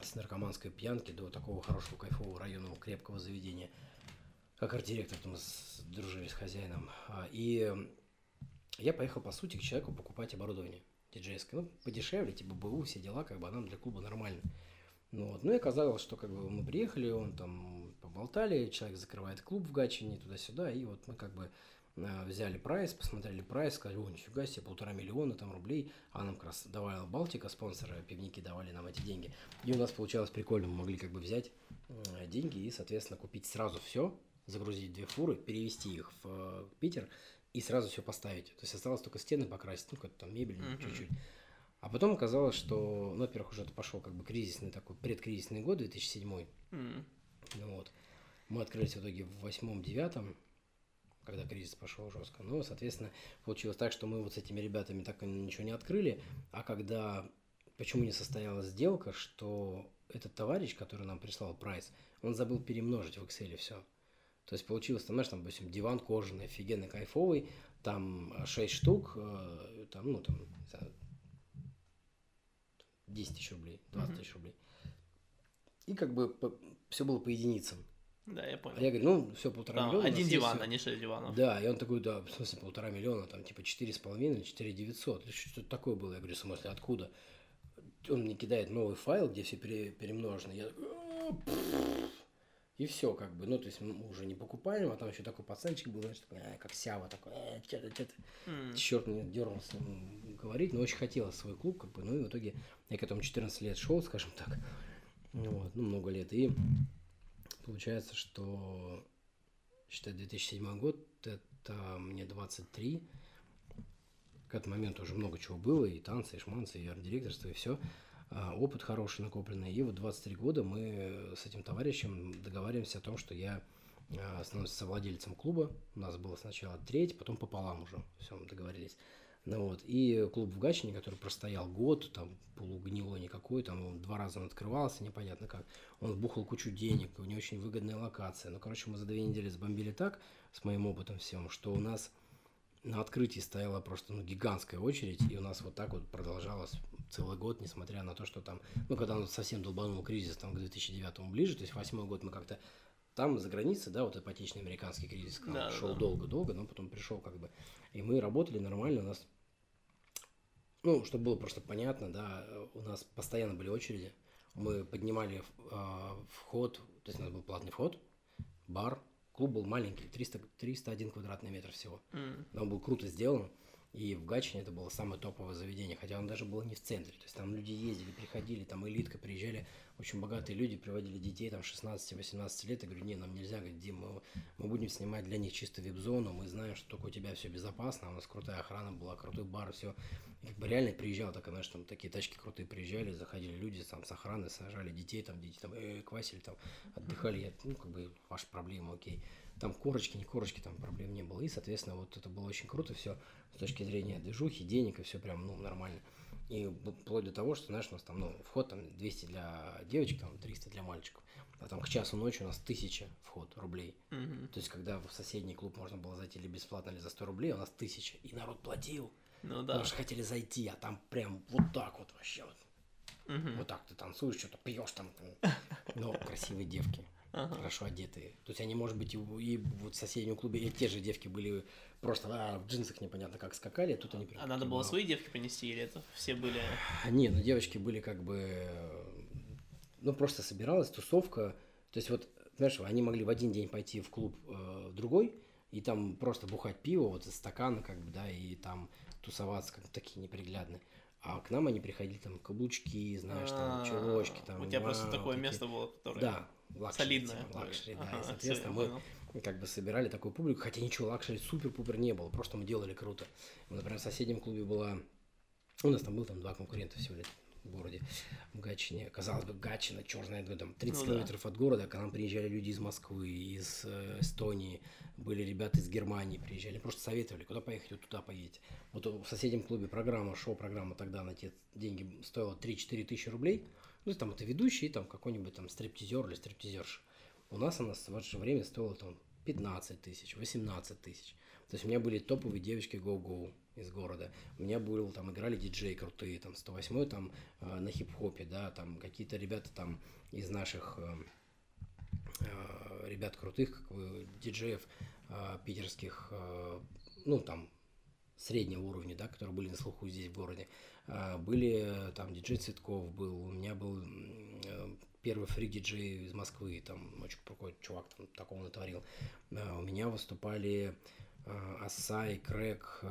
С наркоманской пьянки до такого хорошего, кайфового, районного, крепкого заведения. Как арт-директор, с, дружили с хозяином. А, И я поехал, по сути, к человеку покупать оборудование диджейское. Ну, подешевле, типа БУ, все дела, как бы, а нам для клуба нормально. Ну, вот. ну и оказалось, что как бы мы приехали, он там поболтали, человек закрывает клуб в Гатчине, туда-сюда, и вот мы как бы взяли прайс, посмотрели прайс, сказали, о, нифига себе, полтора миллиона там рублей, а нам как раз давала Балтика, спонсоры, пивники давали нам эти деньги. И у нас получалось прикольно, мы могли как бы взять э, деньги и, соответственно, купить сразу все, загрузить две фуры, перевести их в э, Питер и сразу все поставить. То есть осталось только стены покрасить, ну, как-то там мебель Мгм. чуть-чуть. А потом оказалось, что, ну, во-первых, уже это пошел как бы кризисный такой, предкризисный год, 2007 М. ну вот. Мы открылись в итоге в восьмом-девятом, когда кризис пошел жестко. Ну, соответственно, получилось так, что мы вот с этими ребятами так ничего не открыли. А когда... Почему не состоялась сделка, что этот товарищ, который нам прислал прайс, он забыл перемножить в Excel все. То есть получилось, там, знаешь, там, допустим, диван кожаный, офигенно кайфовый, там 6 штук, э, там, ну, там, не знаю, 10 тысяч рублей, 20 Мгм. тысяч рублей. И как бы все было по единицам. Да, я А понял. я говорю, ну, все, полтора Да, миллиона. один диван, всё». а не шесть диванов. Да, и он такой, да, в смысле, полтора миллиона, там, типа, четыре с половиной, четыре девятьсот. Что-то такое было. Я говорю, в смысле, откуда? Он мне кидает новый файл, где все пере- перемножено. Я «А, пф». и все, как бы, ну, то есть мы уже не покупаем, а там еще такой пацанчик был, знаешь, такой, «А, как сява такой, «Э, что-то, что-то. М. Черт мне дернулся говорить, но очень хотелось свой клуб, как бы, ну, и в итоге я к этому 14 лет шел, скажем так, вот, ну, много лет, и получается, что, считай, 2007 год, это мне 23, к этому моменту уже много чего было, и танцы, и шманцы, и арт-директорство, и все, опыт хороший накопленный, и вот 23 года мы с этим товарищем договариваемся о том, что я а, становлюсь совладельцем клуба. У нас было сначала треть, потом пополам уже. Все, мы договорились. Ну вот. И клуб в Гатчине, который простоял год, там полугнилой никакой, там он два раза он открывался, непонятно как. Он вбухал кучу денег, у него очень выгодная локация. Ну, короче, мы за две недели сбомбили так, с моим опытом всем, что у нас на открытии стояла просто ну, гигантская очередь, и у нас вот так вот продолжалось целый год, несмотря на то, что там, ну, когда он совсем долбанул кризис, там, к 2009 ближе, то есть восьмой год мы как-то там за границей, да, вот ипотечный американский кризис Да, шел да. долго-долго, но потом пришел как бы, и мы работали нормально, у нас, ну, чтобы было просто понятно, да, у нас постоянно были очереди, мы поднимали э, вход, то есть у нас был платный вход, бар, клуб был маленький, 300, 301 квадратный метр всего, но он был круто сделан. И в Гатчине это было самое топовое заведение, хотя он даже был не в центре. То есть там люди ездили, приходили, там элитка, приезжали, очень богатые люди, приводили детей там 16-18 лет. Я говорю, не, нам нельзя, Дим, мы, мы будем снимать для них чисто вип-зону, мы знаем, что только у тебя все безопасно, у нас крутая охрана была, крутой бар, все. И как бы реально приезжал, так, знаешь, там такие тачки крутые приезжали, заходили люди там с охраны, сажали детей, там дети там э, квасили, там отдыхали, я, ну, как бы, ваша проблема, окей. Там корочки, не корочки, там проблем не было. И, соответственно, вот это было очень круто все с точки зрения движухи, денег и все прям, ну, нормально. И вплоть до того, что, знаешь, у нас там, ну, вход там 200 для девочек, там 300 для мальчиков. А там к часу ночи у нас 1000 вход рублей. Мгм. То есть, когда в соседний клуб можно было зайти или бесплатно, или за 100 рублей, у нас 1000. И народ платил. Ну да. Потому что хотели зайти, а там прям вот так вот вообще вот. Мгм. Вот так ты танцуешь, что-то пьешь там. там. Но красивые девки, Ага. хорошо одетые. То есть они, может быть, и, и вот в соседнем клубе и те же девки были просто а, в джинсах непонятно как скакали, а тут они А надо было свои девки принести, или это все были... Не, ну девочки были как бы, ну просто собиралась тусовка, то есть вот, знаешь, они могли в один день пойти в клуб э, в другой и там просто бухать пиво вот из стакана как бы, да, и там тусоваться как такие неприглядные. А к нам они приходили там каблучки, знаешь, там А, чулочки, там. У тебя просто такое место было, которое... Да, luxury, солидное. типа, luxury, да, Ага, и, соответственно, мы понял. как бы собирали такую публику, хотя ничего luxury супер-пупер не было, просто мы делали круто. Например, в соседнем клубе была, у нас там был там два конкурента всего лишь в городе, в Гатчине. Казалось бы, Гатчина, где там 30 Ну да. километров от города, к нам приезжали люди из Москвы, из э, Эстонии, были ребята из Германии приезжали, просто советовали, куда поехать, вот туда поедете. Вот в соседнем клубе программа, шоу-программа тогда на те деньги стоила 3-4 тысячи рублей. Ну, там это ведущий, там какой-нибудь там стриптизер или стриптизерша. У нас она в это же время стоила там 15 тысяч, 18 тысяч. То есть у меня были топовые девочки Go-Go из города. У меня был, там играли диджеи крутые, там 108 там э, на хип-хопе, да, там какие-то ребята там из наших э, э, ребят крутых, как бы диджеев э, питерских, э, ну там среднего уровня, да, которые были на слуху здесь в городе. А, Были э, там диджей Цветков был, у меня был э, первый фрик-диджей из Москвы, там очень крутой чувак там такого натворил. А, У меня выступали э, Асай, Крэк,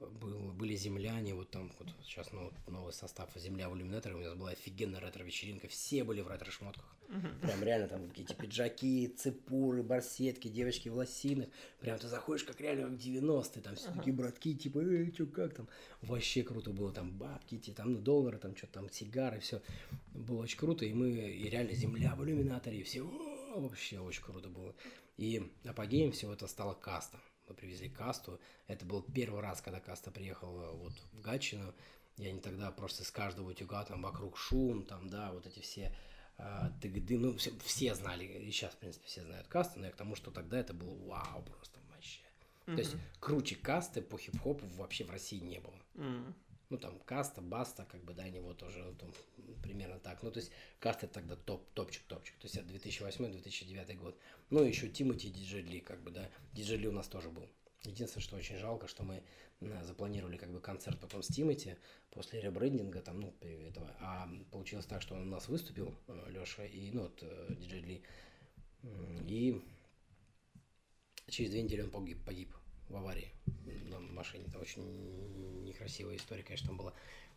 был, были земляне, вот там вот сейчас ну, новый состав «Земля в иллюминаторе», у нас была офигенная ретро-вечеринка, все были в ретро-шмотках. Прям реально там какие-то пиджаки, цепуры, барсетки, девочки в лосинах. Прям ты заходишь, как реально в 90-е, там все такие братки, типа, эй, чё, как там? Вообще круто было, там бабки, эти, там, ну, доллары, там, что-то там, сигары, все. Было очень круто, и мы, и реально земля в иллюминаторе, и все, «О, вообще очень круто было. И апогеем всего это стала каста. Мы привезли касту. Это был первый раз, когда каста приехала вот в Гатчину. И они тогда просто с каждого утюга там вокруг шум, там, да, вот эти все а, тыгды, ну, все, все знали, и сейчас, в принципе, все знают касты, но я к тому, что тогда это было вау просто вообще. То есть круче касты по хип-хопу вообще в России не было. М. Ну, там, каста, баста, как бы, да, они вот тоже ну, там, примерно так. Ну, то есть, каста тогда топ, топчик, топчик. То есть, это 2008-2009 год. Ну, еще Тимати и как бы, да. Диджей Ли у нас тоже был. Единственное, что очень жалко, что мы э, запланировали как бы концерт потом с Тимати после ребрендинга там, ну, этого. А получилось так, что он у нас выступил, Леша, и, ну, вот, э, Диджей И через две недели он погиб, погиб в аварии на машине. Это очень некрасивая история, конечно, там была.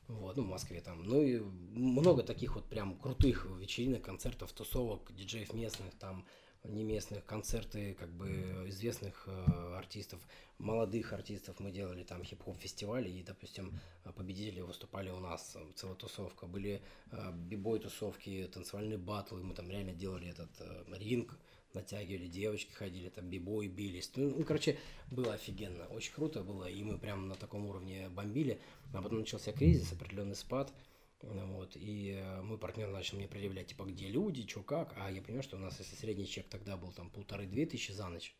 Вот, ну, в Москве там. Ну и много таких вот прям крутых вечеринок, концертов, тусовок, диджеев местных, там, не местных, концерты как бы известных э, артистов, молодых артистов мы делали там хип-хоп фестивали, и, допустим, победители выступали у нас, целая тусовка, были э, бибой тусовки, танцевальные батлы, мы там реально делали этот э, ринг, натягивали, девочки ходили, там бибой бились. Ну, ну, короче, было офигенно, очень круто было, и мы прям на таком уровне бомбили. А потом начался кризис, определенный спад, вот, и э, мой партнер начал мне предъявлять, типа, где люди, что как, а я понимаю, что у нас, если средний чек тогда был там полторы-две тысячи за ночь,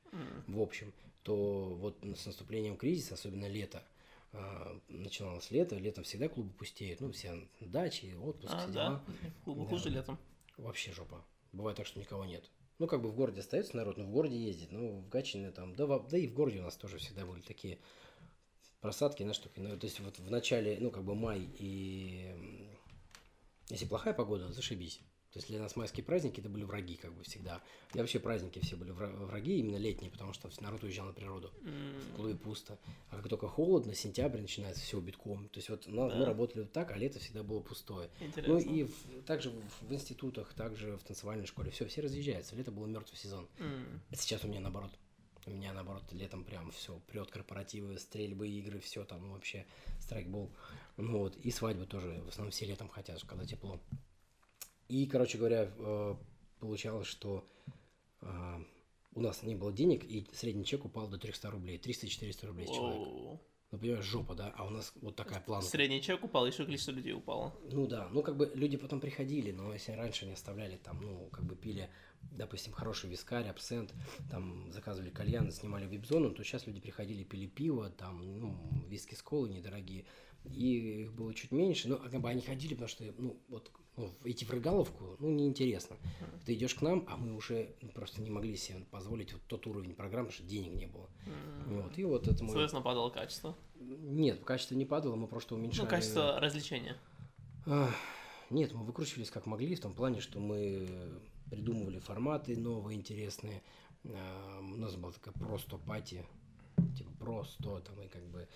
в общем, то вот с наступлением кризиса, особенно лето, а, начиналось лето, летом всегда клубы пустеют, ну, все дачи, отпуск, А, все да? дела. Клубы Да. хуже летом. Вообще жопа. Бывает так, что никого нет. Ну, как бы в городе остается народ, но в городе ездит. Ну, в Гатчине там, да, да и в городе у нас тоже всегда были такие просадки на штуки. Ну, то есть вот в начале, ну, как бы май и если плохая погода, зашибись. То есть для нас майские праздники это были враги, как бы всегда. И вообще праздники все были враги, именно летние, потому что народ уезжал на природу. В клубе пусто. А как только холодно, сентябрь начинается все битком. То есть вот ну, да. мы работали вот так, а лето всегда было пустое. Интересно. Ну и в, также в, в институтах, также в танцевальной школе. Все, все разъезжаются. Лето был мертвый сезон. Mm. Сейчас у меня наоборот. У меня, наоборот, летом прям все, прет корпоративы, стрельбы, игры, все там ну, вообще, страйкбол. Ну вот, и свадьбы тоже, в основном все летом хотят, когда тепло. И, короче говоря, э, получалось, что э, у нас не было денег, и средний чек упал до 300 рублей, 300-400 рублей с человека. Ну, понимаешь, жопа, да? А у нас вот такая планка. Средний чек упал, еще количество людей упало. Ну да, ну как бы люди потом приходили, но если раньше не оставляли там, ну, как бы пили, допустим, хороший вискарь, абсент, там заказывали кальян, снимали вип-зону, то сейчас люди приходили, пили пиво, там, ну, виски с колы недорогие, и их было чуть меньше, но как бы они ходили, потому что, ну, вот ну, идти в рыгаловку, ну, неинтересно. Mm-hmm. Ты идешь к нам, а мы уже просто не могли себе позволить вот тот уровень программы, потому что денег не было. Mm-hmm. Вот, и вот это мы... Соответственно, падало качество? Нет, качество не падало, мы просто уменьшали... Ну, качество развлечения? Нет, мы выкручивались как могли, в том плане, что мы придумывали форматы новые, интересные. А, у нас была такая просто пати, типа просто, там, и как бы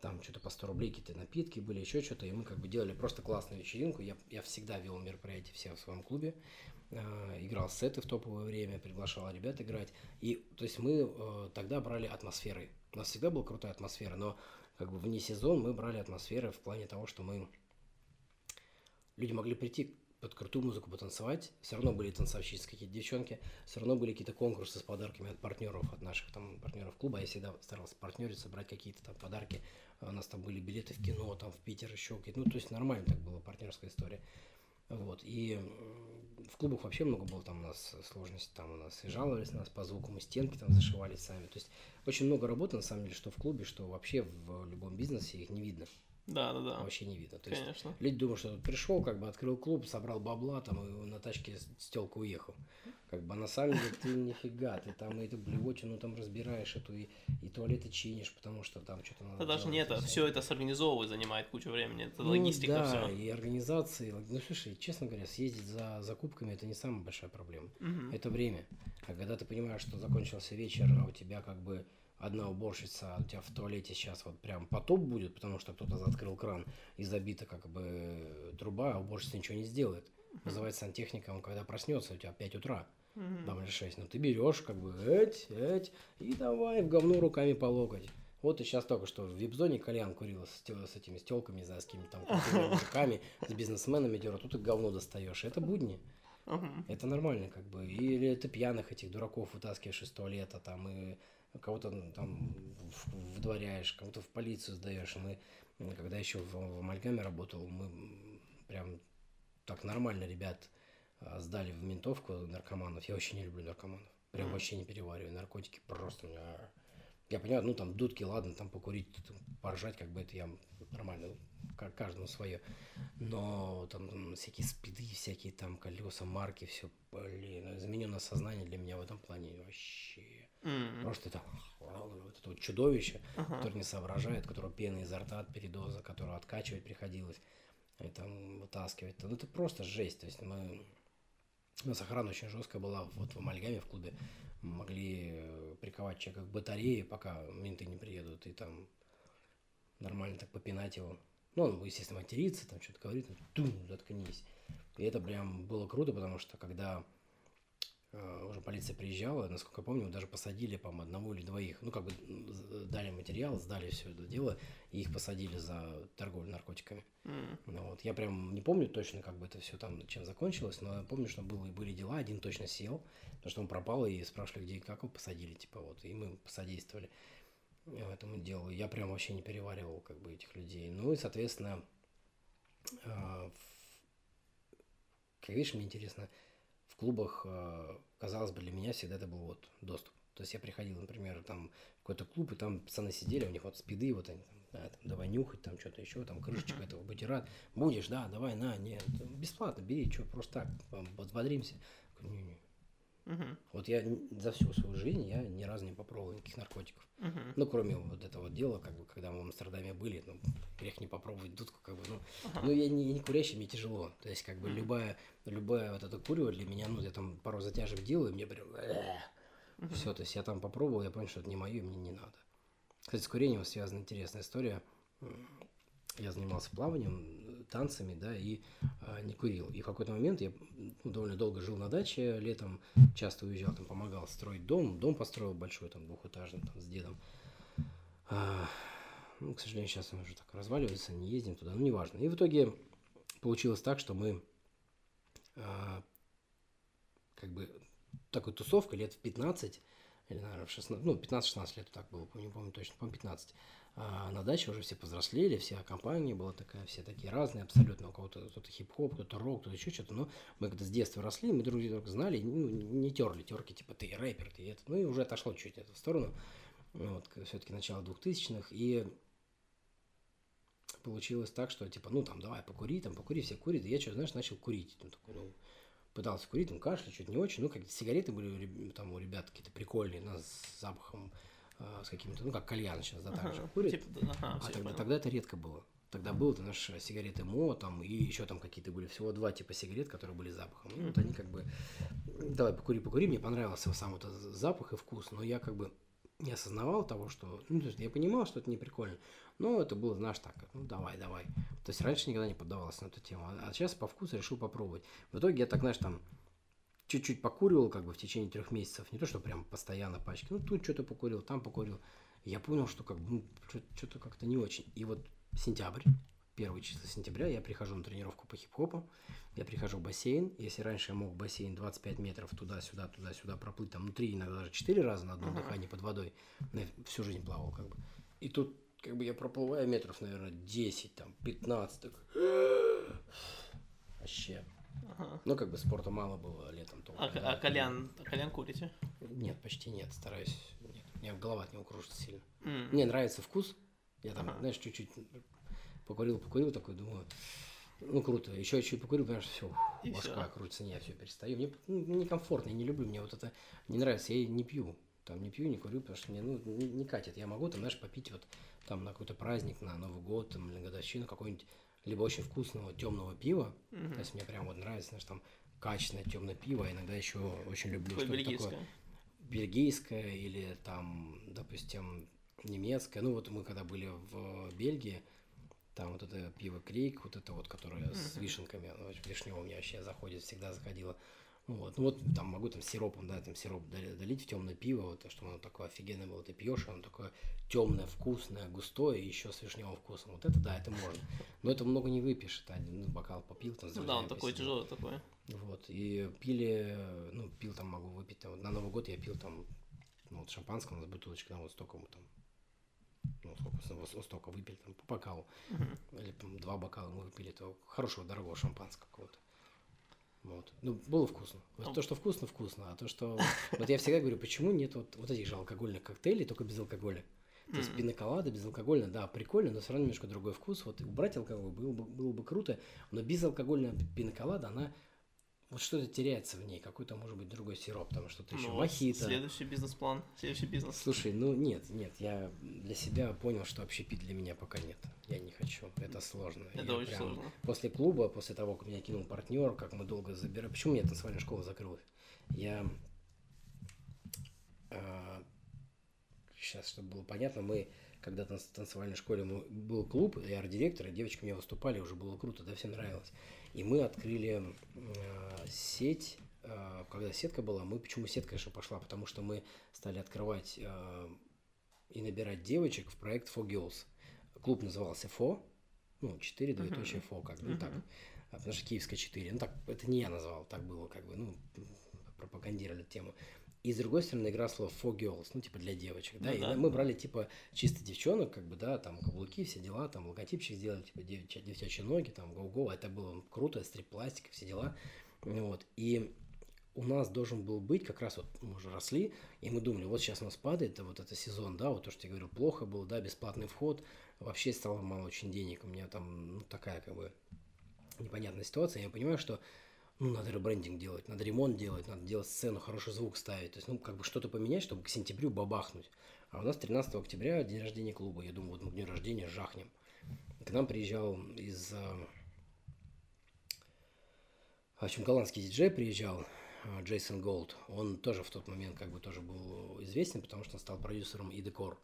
там что-то по 100 рублей какие-то напитки были, еще что-то, и мы как бы делали просто классную вечеринку. Я, я всегда вел мероприятия все в своем клубе, э, играл сеты в топовое время, приглашал ребят играть. И то есть мы э, тогда брали атмосферы. У нас всегда была крутая атмосфера, но как бы вне сезон мы брали атмосферы в плане того, что мы люди могли прийти под крутую музыку потанцевать. Все равно были танцовщицы какие-то девчонки, все равно были какие-то конкурсы с подарками от партнеров, от наших там партнеров клуба. Я всегда старался партнериться, брать какие-то там подарки. У нас там были билеты в кино, там в Питер еще какие-то. Ну, то есть нормально так было, партнерская история. Вот. И в клубах вообще много было там у нас сложностей. Там у нас и жаловались на нас по звуку, мы стенки там зашивали сами. То есть очень много работы, на самом деле, что в клубе, что вообще в любом бизнесе их не видно. Да, да, да. Вообще не видно. То Конечно. есть люди думают, что тут пришел, как бы открыл клуб, собрал бабла, там и на тачке с телкой уехал. Как бы на самом деле ты нифига, ты там и эту блевотину там разбираешь, эту и, и туалеты чинишь, потому что там что-то надо. Это даже не это, все это сорганизовывать занимает кучу времени, это ну, логистика да, все. и организации. Ну слушай, честно говоря, съездить за закупками это не самая большая проблема. Угу. Это время. А когда ты понимаешь, что закончился вечер, а у тебя как бы одна уборщица, а у тебя в туалете сейчас вот прям потоп будет, потому что кто-то открыл кран и забита как бы труба, а уборщица ничего не сделает. Вызывает сантехника, он когда проснется, у тебя 5 утра, там или 6, ну ты берешь как бы эть, эть, и давай в говно руками по локоть. Вот и сейчас только что в вип-зоне кальян курил с, с этими стелками, не знаю, с какими-то там руками, с бизнесменами дерут, тут и говно достаешь. Это будни. Uh-huh. Это нормально, как бы. Или ты пьяных этих дураков вытаскиваешь из туалета, там, и кого-то там вдворяешь, кого-то в полицию сдаешь. Мы, когда еще в, в Амальгаме работал, мы прям так нормально ребят а, сдали в ментовку наркоманов. Я вообще не люблю наркоманов. Прям вообще не перевариваю. Наркотики просто меня... Я понимаю, ну там дудки, ладно, там покурить, там, поржать, как бы это я нормально, как каждому свое. Но там, там всякие спиды, всякие там колеса, марки, все, блин, замененное сознание для меня в этом плане вообще Mm-hmm. Просто это, вот это вот чудовище, uh-huh. которое не соображает, которое пена изо рта от передоза, которое откачивать приходилось, и там вытаскивать. Ну, это просто жесть. То есть мы... У нас охрана очень жесткая была вот в Амальгаме в клубе. Могли э, приковать человека к батарее, пока менты не приедут, и там нормально так попинать его. Ну, он, естественно, матерится, там что-то говорит, тум, заткнись. И это прям было круто, потому что когда уже полиция приезжала, насколько я помню, даже посадили, по-моему, одного или двоих, ну, как бы дали материал, сдали все это дело, и их посадили за торговлю наркотиками. Mm. Ну, вот. Я прям не помню точно, как бы это все там, чем закончилось, но я помню, что было, были дела, один точно сел, потому что он пропал, и спрашивали, где и как его посадили, типа, вот, и мы посодействовали этому делу. Я прям вообще не переваривал, как бы, этих людей. Ну, и, соответственно, э, как видишь, мне интересно, в клубах, э, казалось бы, для меня всегда это был вот доступ. То есть я приходил, например, там в какой-то клуб, и там пацаны сидели, у них вот спиды, вот они там, да, там давай нюхать, там что-то еще, там крышечка этого бутерат. Будешь, да, давай, на, нет, бесплатно, бери, что, просто так, взбодримся. Не, не, Мгм. Вот я за всю свою жизнь я ни разу не попробовал никаких наркотиков. Мгм. Ну, кроме вот этого дела, как бы, когда мы в Амстердаме были, ну, грех не попробовать дудку, как бы, ну, Ага. ну, я не, не курящий, мне тяжело. То есть, как бы, Мгм. любая, любая вот эта курева для меня, ну, я там пару затяжек делаю, и мне прям, Мгм. все, то есть, я там попробовал, я понял, что это не мое, и мне не надо. Кстати, с курением связана интересная история. Я занимался плаванием, э, танцами, да, и а, не курил. И в какой-то момент я ну, довольно долго жил на даче, летом часто уезжал, там помогал строить дом. Дом построил большой, там, двухэтажный, там, с дедом. А, ну, к сожалению, сейчас он уже так разваливается, не ездим туда, ну, неважно. И в итоге получилось так, что мы а, как бы такой тусовкой лет в 15, или, наверное, в 16, ну, 15-16 лет так было, не помню точно, по 15. А на даче уже все повзрослели, вся компания была такая, все такие разные абсолютно, у кого-то кто-то хип-хоп, кто-то рок, кто-то еще что-то, но мы когда с детства росли, мы друг друга знали, ну, не терли терки, типа, ты рэпер, ты это, ну, и уже отошло чуть это в сторону, вот, все-таки начало 2000-х, и получилось так, что, типа, ну, там, давай, покури, там, покури, все курят, и я что, знаешь, начал курить, ну, такой, ну, пытался курить, там, кашля, что-то не очень, ну, какие-то сигареты были там у ребят какие-то прикольные, ну, с запахом, с каким-то, ну, как кальян сейчас, да, так же Ага. курят. Типа, ага, А тогда, тогда это редко было. Тогда был, ты знаешь, сигареты МО, там, и еще там какие-то были, всего два типа сигарет, которые были запахом. И вот они как бы, давай, покури, покури, мне понравился сам вот этот запах и вкус, но я как бы не осознавал того, что, ну, то есть я понимал, что это не прикольно, но это было, знаешь, так, ну, давай, давай. То есть раньше никогда не поддавался на эту тему, а сейчас по вкусу решил попробовать. В итоге я так, знаешь, там, чуть-чуть покуривал как бы в течение трех месяцев, не то, что прям постоянно пачки, ну, тут что-то покурил, там покурил. Я понял, что как бы, ну, что-то как-то не очень. И вот сентябрь, первое число сентября, я прихожу на тренировку по хип-хопу, я прихожу в бассейн, если раньше я мог в бассейн 25 метров туда-сюда, туда-сюда проплыть, там, внутри иногда даже 4 раза на одном Ага. дыхании под водой, я всю жизнь плавал как бы. И тут как бы я проплываю метров, наверное, 10, там, 15, так, вообще. Ага. Ну, как бы спорта мало было летом. только, А, да. а кальян, а кальян курите? Нет, почти нет, стараюсь. Нет, у меня голова от него кружится сильно. М. Мне нравится вкус. Я там, Ага. знаешь, чуть-чуть покурил, покурил, такой, думаю, ну, круто. Еще чуть покурил, понимаешь, все, И башка всё. крутится, не, все, перестаю. Мне ну, некомфортно, я не люблю, мне вот это не нравится, я и не пью. Там не пью, не курю, потому что мне, ну, не, не катит. Я могу там, знаешь, попить вот там на какой-то праздник, на Новый год, там, или годовщину какой-нибудь либо очень вкусного темного пива. Мгм. То есть мне прям вот нравится, знаешь, там качественное темное пиво, иногда еще очень люблю что-то бельгийское. такое бельгийское или там, допустим, немецкое. Ну вот мы когда были в Бельгии, там вот это пиво Крейг, вот это вот, которое с Мгм. вишенками, очень вишневое мне вообще заходит, всегда заходило. Вот, ну вот там могу там сиропом, да, там сироп долить в темное пиво, вот, чтобы оно такое офигенное было, ты пьешь, оно такое темное, вкусное, густое, и еще с вишневым вкусом. Вот это да, это можно. Но это много не выпьешь, это один ну, бокал попил, там Ну да, он такой тяжелый такой. Вот, и пили, ну, пил там, могу выпить, там, вот на Новый год я пил там, ну, вот шампанского, у нас бутылочка, там, вот столько мы там, ну, сколько, столько выпили, там, по бокалу, или там, два бокала мы выпили, этого хорошего, дорогого шампанского какого-то. Вот. Ну, было вкусно. Вот Ну. то, что вкусно, вкусно. А то, что... Вот я всегда говорю, почему нет вот, вот этих же алкогольных коктейлей, только без алкоголя. То есть пиноколада безалкогольно, да, прикольно, но все равно немножко другой вкус. Вот убрать алкоголь было бы, было бы круто, но безалкогольная пиноколада, она вот что-то теряется в ней, какой-то, может быть, другой сироп, там что-то еще, Ну, мохито. Следующий бизнес-план, следующий бизнес. Слушай, ну нет, нет, я для себя понял, что общепит для меня пока нет. Я не хочу, это сложно. Это Я очень прям сложно. После клуба, после того, как меня кинул партнер, как мы долго забирали. Почему у меня танцевальная школа закрылась? Я сейчас, чтобы было понятно, мы когда танц- в танцевальной школе был клуб, я арт-директор, и девочки у меня выступали, уже было круто, да, всем нравилось. И мы открыли э, сеть, э, когда сетка была, мы почему сетка, конечно, пошла, потому что мы стали открывать э, и набирать девочек в проект For Girls. Клуб назывался FO, ну, 4, двоеточие FO, как бы, ну, так, потому что киевская 4. Ну, так, это не я назвал, так было, как бы, ну, пропагандировали тему. И с другой стороны, игра слова for girls, ну, типа для девочек, да, Ну и да. мы брали, типа, чисто девчонок, как бы, да, там, каблуки, все дела, там, логотипчик сделали, типа, девичьи, девчачьи ноги, там, гоу-гоу, это было круто, стрип-пластик, все дела, вот, и у нас должен был быть, как раз вот мы уже росли, и мы думали, вот сейчас у нас падает, да, вот это сезон, да, вот то, что я говорю, плохо было, да, бесплатный вход, вообще стало мало очень денег, у меня там, ну, такая, как бы, непонятная ситуация, я понимаю, что ну, надо ребрендинг делать, надо ремонт делать, надо делать сцену, хороший звук ставить. То есть, ну, как бы что-то поменять, чтобы к сентябрю бабахнуть. А у нас 13 октября день рождения клуба. Я думаю, вот мы к дню рождения жахнем. К нам приезжал из... А, в общем, голландский диджей приезжал, а, Джейсон Голд. Он тоже в тот момент как бы тоже был известен, потому что он стал продюсером и декор.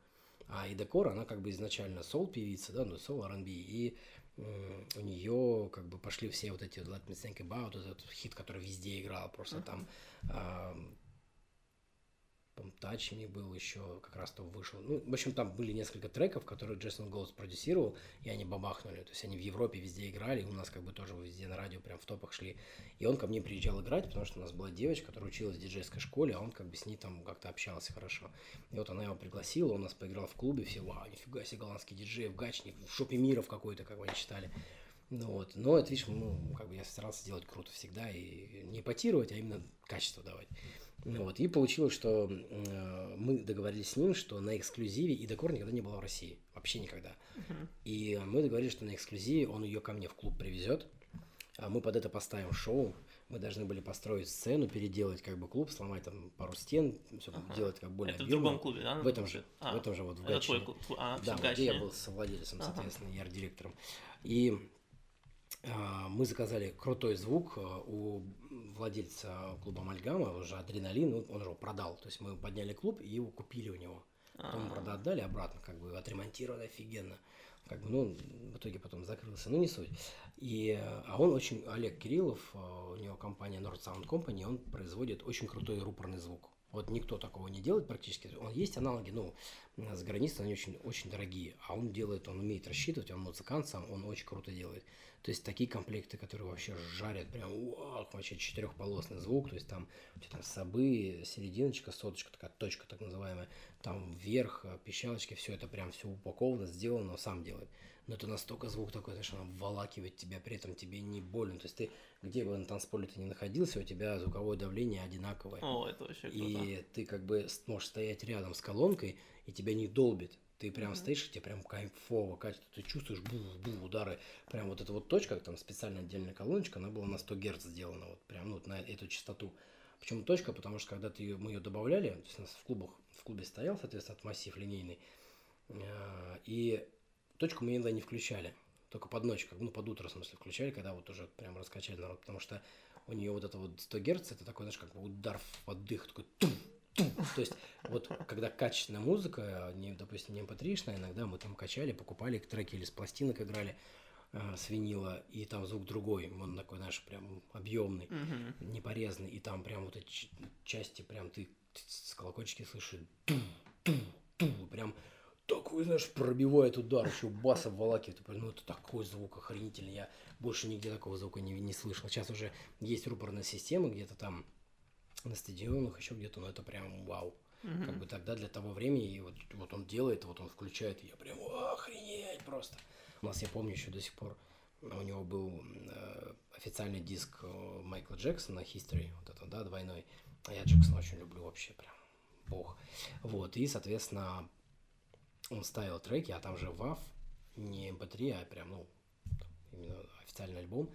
А и декор, она как бы изначально сол певица, да, ну сол R&B. И у нее как бы пошли все вот эти Let Me Think About, этот хит, который везде играл, просто uh-huh. там а, Touch Me был еще, как раз то вышел. Ну, в общем, там были несколько треков, которые Джейсон Голдс продюсировал, и они бабахнули. То есть они в Европе везде играли, у нас как бы тоже везде на радио прям в топах шли. И он ко мне приезжал играть, потому что у нас была девочка, которая училась в диджейской школе, а он как бы с ней там как-то общался хорошо. И вот она его пригласила, он нас поиграл в клубе, все, вау, нифига себе, голландский диджей, в гачник, в шопе мира в какой-то, как они читали. Ну вот, но это, видишь, ну, как бы я старался делать круто всегда и не ипотировать, а именно качество давать. Ну, вот, и получилось, что э, мы договорились с ним, что на эксклюзиве и Декор никогда не была в России. Вообще никогда. Uh-huh. И мы договорились, что на эксклюзиве он ее ко мне в клуб привезет. А мы под это поставим шоу. Мы должны были построить сцену, переделать как бы клуб, сломать там пару стен, все ага. делать как более Это объемно. в другом клубе, да? В этом же, а, в этом же вот в Гатчине. Это твой клуб, а, да, где я был совладельцем, ага. соответственно, я директором. И мы заказали крутой звук а, у владельца клуба Амальгама, уже Адреналин, он его продал. То есть мы подняли клуб и его купили у него. Потом, А-а-а. правда, отдали обратно, как бы отремонтировали офигенно. Как бы, ну, в итоге потом закрылся, ну, не суть. И, а он очень, Олег Кириллов, а, у него компания Nord Sound Company, он производит очень крутой рупорный звук. Вот никто такого не делает практически. Он есть аналоги, ну, с границы они очень, очень дорогие. А он делает, он умеет рассчитывать, он музыкант сам, он очень круто делает. То есть такие комплекты, которые вообще жарят, прям вау, вообще четырехполосный звук, то есть там, там собы, серединочка, соточка, такая точка так называемая, там вверх, э, пищалочки, все это прям все упаковано, сделано, сам делает. Но это настолько звук такой, знаешь, он обволакивает тебя, при этом тебе не больно. То есть ты, где бы на танцполе ты ни находился, у тебя звуковое давление одинаковое. О, это вообще круто. И ты как бы можешь стоять рядом с колонкой, и тебя не долбит. Ты прям mm-hmm. стоишь, и тебе прям кайфово, Катя, ты чувствуешь бу-бу удары. Прям вот эта вот точка, там специально отдельная колоночка, она была на 100 Гц сделана, вот прям ну, на эту частоту. Почему точка? Потому что когда ты ее, мы ее добавляли, то есть у нас в клубах, в клубе стоял, соответственно, массив линейный, э, и точку мы иногда не включали, только под ночь, как, ну, под утро, в смысле, включали, когда вот уже прям раскачали народ, потому что у нее вот это вот 100 Гц, это такой, знаешь, как удар в поддых, такой тум, то есть, вот когда качественная музыка, не, допустим, не mp эм иногда мы там качали, покупали треки или с пластинок играли, э, с винила, и там звук другой, он такой, знаешь, прям объемный, uh-huh. непорезанный, и там прям вот эти части, прям ты с колокольчики слышишь, прям такой, знаешь, пробивает удар, еще бас обволакивает, ну это такой звук охренительный, я больше нигде такого звука не, не слышал. Сейчас уже есть рупорная система где-то там, на стадионах, еще где-то, но это прям вау. Mm-hmm. Как бы тогда для того времени, и вот, вот он делает, вот он включает, и я прям охренеть просто. У нас, я помню, еще до сих пор у него был э, официальный диск э, Майкла Джексона History, вот это, да, двойной. А я Джексона очень люблю вообще, прям бог. Вот, и, соответственно, он ставил треки, а там же WAV, не MP3, эм а прям, ну, именно официальный альбом.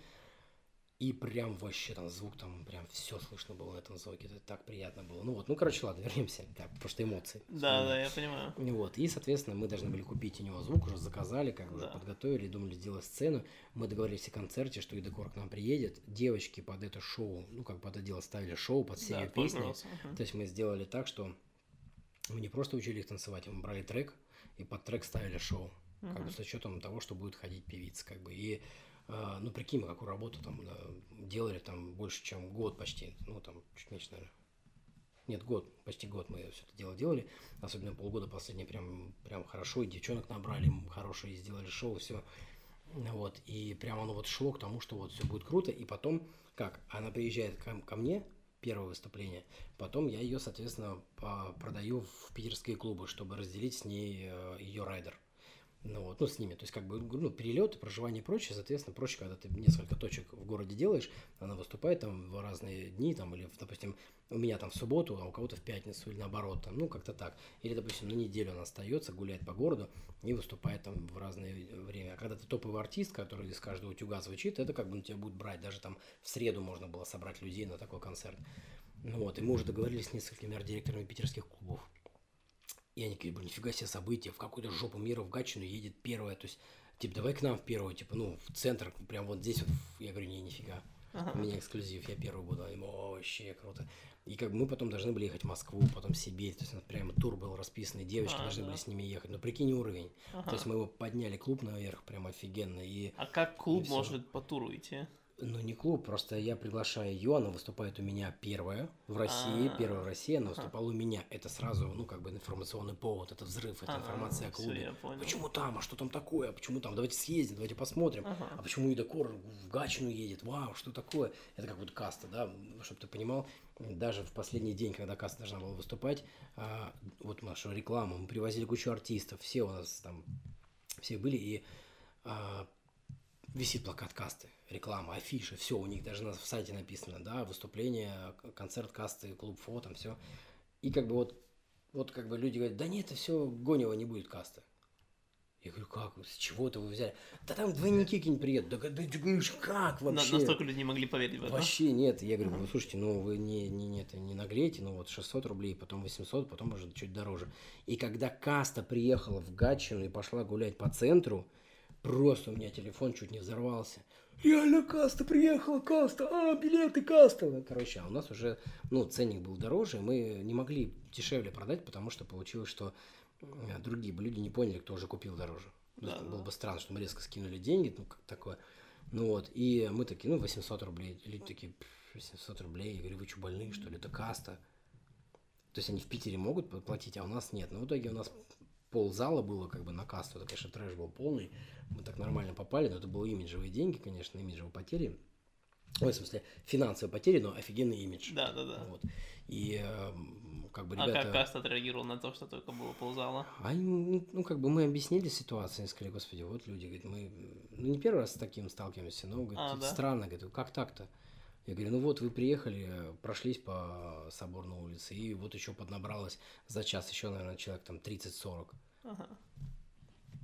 И прям вообще там звук, там прям все слышно было на этом звуке. Это так приятно было. Ну вот, ну короче, ладно, вернемся. Да, просто эмоции. Да, да, я понимаю. Вот, и, соответственно, мы должны были купить у него звук, уже заказали, как бы да. подготовили, думали сделать сцену. Мы договорились о концерте, что Идекор к нам приедет. Девочки под это шоу, ну как под это дело ставили шоу, под все да, ее песни. Uh-huh. То есть мы сделали так, что мы не просто учили их танцевать, мы брали трек и под трек ставили шоу. Uh-huh. Как бы с учетом того, что будет ходить певица, как бы. И а, ну, прикинь, мы какую работу там да, делали там больше, чем год почти, ну, там, чуть меньше, наверное. Нет, год, почти год мы все это дело делали. Особенно полгода последнее прям, прям хорошо. И девчонок набрали хорошие, сделали шоу, все. Вот. И прямо оно вот шло к тому, что вот все будет круто. И потом, как, она приезжает ко, ко мне, первое выступление. Потом я ее, соответственно, продаю в питерские клубы, чтобы разделить с ней э, ее райдер. Ну вот, ну с ними, то есть как бы, ну, перелеты, проживание и прочее, соответственно, проще, когда ты несколько точек в городе делаешь, она выступает там в разные дни, там, или, допустим, у меня там в субботу, а у кого-то в пятницу, или наоборот, там, ну, как-то так. Или, допустим, на неделю она остается, гуляет по городу и выступает там в разное время. А когда ты топовый артист, который из каждого утюга звучит, это как бы на тебя будет брать. Даже там в среду можно было собрать людей на такой концерт. Ну вот, и мы уже договорились с несколькими арт-директорами питерских клубов. И они говорят, нифига себе события, в какую-то жопу мира в Гатчину едет первое, то есть, типа, давай к нам в первую, типа, ну, в центр, прям вот здесь вот, я говорю, не, нифига, ага. у меня эксклюзив, я первый буду, они, вообще круто. И как бы мы потом должны были ехать в Москву, потом в Сибирь, то есть у нас прямо тур был расписанный, девочки а, должны да. были с ними ехать, но прикинь уровень, ага. то есть мы его подняли клуб наверх, прям офигенно. И, а как клуб может по туру идти? Ну, не клуб, просто я приглашаю ее, она выступает у меня первая в России, А-а-а. первая в России, она выступала у меня. Это сразу, ну, как бы информационный повод, это взрыв, это информация о клубе. Почему там, а что там такое, а почему там, давайте съездим, давайте посмотрим. А почему Идакор в Гачину едет, вау, что такое? Это как вот каста, да, чтобы ты понимал, даже в последний день, когда каста должна была выступать, а, вот нашу рекламу, мы привозили кучу артистов, все у нас там, все были, и а, висит плакат касты реклама, афиши, все, у них даже на сайте написано, да, выступление, концерт касты, клуб фото, там все. И как бы вот, вот как бы люди говорят, да нет, это все Гонева не будет каста. Я говорю, как, с чего это вы взяли? Да там двойники какие-нибудь приедут. Да, да, ты говоришь, как вообще? На, настолько люди не могли поверить в это. Вообще нет. Я говорю, ну слушайте, ну вы не, не, не, это, не наглейте, ну вот 600 рублей, потом 800, потом уже чуть дороже. И когда каста приехала в Гатчину и пошла гулять по центру, просто у меня телефон чуть не взорвался реально каста приехала, каста, а, билеты каста. Короче, а у нас уже, ну, ценник был дороже, мы не могли дешевле продать, потому что получилось, что другие бы люди не поняли, кто уже купил дороже. Да. Было бы странно, что мы резко скинули деньги, ну, как такое. Ну вот, и мы такие, ну, 800 рублей. Люди такие, 800 рублей. Я говорю, вы что, больные, что ли? Это каста. То есть они в Питере могут платить, а у нас нет. Но в итоге у нас пол зала было как бы на касту. Это, конечно, трэш был полный мы так нормально попали, но это были имиджевые деньги, конечно, имиджевые потери. Ой, в смысле, финансовые потери, но офигенный имидж. Да, да, да. Вот. И э, как бы ребята... А как Каст отреагировал на то, что только было ползала? Они, ну, как бы мы объяснили ситуацию, и сказали, господи, вот люди, говорит, мы ну, не первый раз с таким сталкиваемся, но, говорит, а, да? странно, говорит, как так-то? Я говорю, ну вот вы приехали, прошлись по Соборной улице, и вот еще поднабралось за час еще, наверное, человек там 30-40. Ага.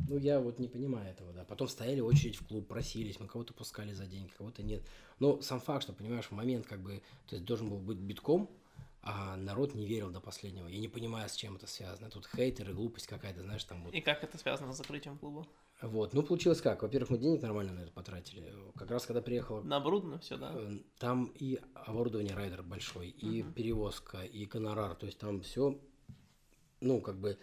Ну, я вот не понимаю этого, да. Потом стояли очередь в клуб, просились, мы кого-то пускали за деньги, кого-то нет. Но сам факт, что, понимаешь, в момент как бы, то есть должен был быть битком, а народ не верил до последнего. Я не понимаю, с чем это связано. Тут хейтеры, глупость какая-то, знаешь, там вот. И как это связано с закрытием клуба? Вот, ну получилось как? Во-первых, мы денег нормально на это потратили. Как раз когда приехала... На оборудование все, да? Э, там и оборудование райдер большой, и uh-huh. перевозка, и гонорар. То есть там все, ну, как бы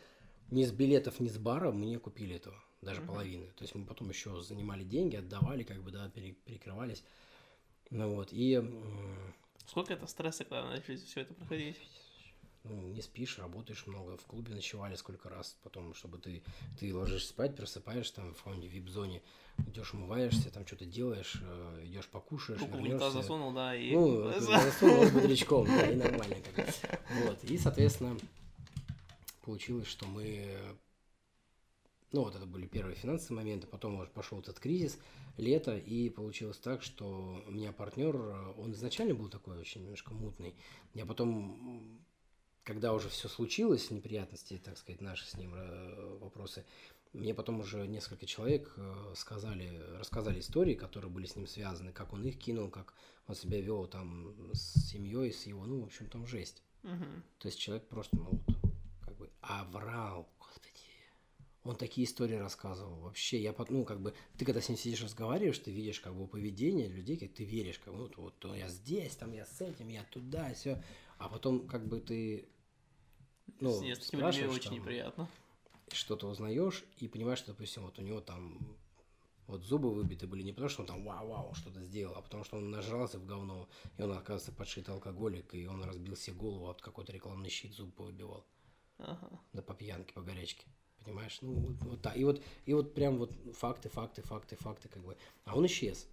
ни с билетов, ни с бара мы не купили этого, даже mm-hmm. половины. То есть мы потом еще занимали деньги, отдавали, как бы, да, перекрывались. Ну вот, и... Сколько это стресса, когда начали все это проходить? Ну, не спишь, работаешь много, в клубе ночевали сколько раз, потом, чтобы ты, ты ложишься спать, просыпаешь там в фонде вип-зоне, идешь умываешься, там что-то делаешь, э, идешь покушаешь, Руку вернешься. засунул, да, и... Ну, засунул с бодрячком, да, и нормально как Вот, и, соответственно, получилось, что мы... Ну, вот это были первые финансовые моменты, потом уже пошел этот кризис, лето, и получилось так, что у меня партнер, он изначально был такой очень немножко мутный. Я потом, когда уже все случилось, неприятности, так сказать, наши с ним э, вопросы, мне потом уже несколько человек э, сказали, рассказали истории, которые были с ним связаны, как он их кинул, как он себя вел там с семьей, с его, ну, в общем, там жесть. Угу. То есть человек просто, ну, вот, бы, а врал, господи. Он такие истории рассказывал. Вообще, я, ну, как бы, ты когда с ним сидишь, разговариваешь, ты видишь, как бы, поведение людей, как ты веришь, как вот, вот, я здесь, там, я с этим, я туда, все. А потом, как бы, ты, ну, Нет, с такими людьми очень неприятно. Что-то узнаешь и понимаешь, что, допустим, вот у него там вот зубы выбиты были не потому, что он там вау-вау что-то сделал, а потому что он нажрался в говно, и он, оказывается, подшитый алкоголик, и он разбил себе голову, от какой-то рекламный щит зуб повыбивал. Ага. Да по пьянке, по горячке. Понимаешь? Ну, вот, вот так. И вот, и вот прям вот факты, факты, факты, факты, как бы. А он исчез.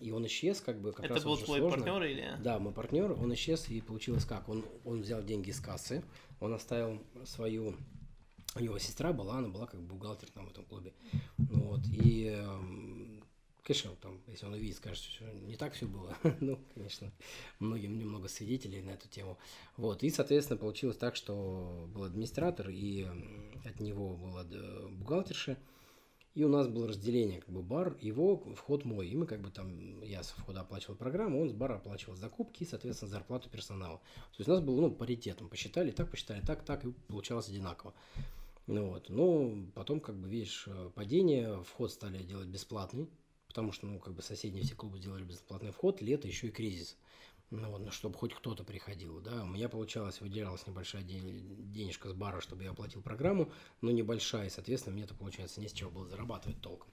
И он исчез, как бы, как Это раз был твой сложно. партнер или? Да, мой партнер, он исчез, и получилось как? Он, он взял деньги из кассы, он оставил свою у него сестра была, она была как бухгалтер там в этом клубе. Ну, вот, и, эм, конечно, там, если он увидит, скажет, что не так все было. ну, конечно, многим немного свидетелей на эту тему. Вот, и, соответственно, получилось так, что был администратор, и от него была бухгалтерша, и у нас было разделение, как бы бар, его вход мой. И мы как бы там, я со входа оплачивал программу, он с бара оплачивал закупки и, соответственно, зарплату персонала. То есть у нас было, ну, паритетом. Посчитали так, посчитали так, так, и получалось одинаково. Ну вот, ну, потом, как бы, видишь, э, падение, вход стали делать бесплатный, потому что, ну, как бы соседние все клубы делали бесплатный вход, лето, еще и кризис. Ну, вот, ну, чтобы хоть кто-то приходил, да. У меня, получалось, выделялась небольшая денежка с бара, чтобы я оплатил программу, но небольшая, и, соответственно, мне это, получается, не с чего было зарабатывать толком.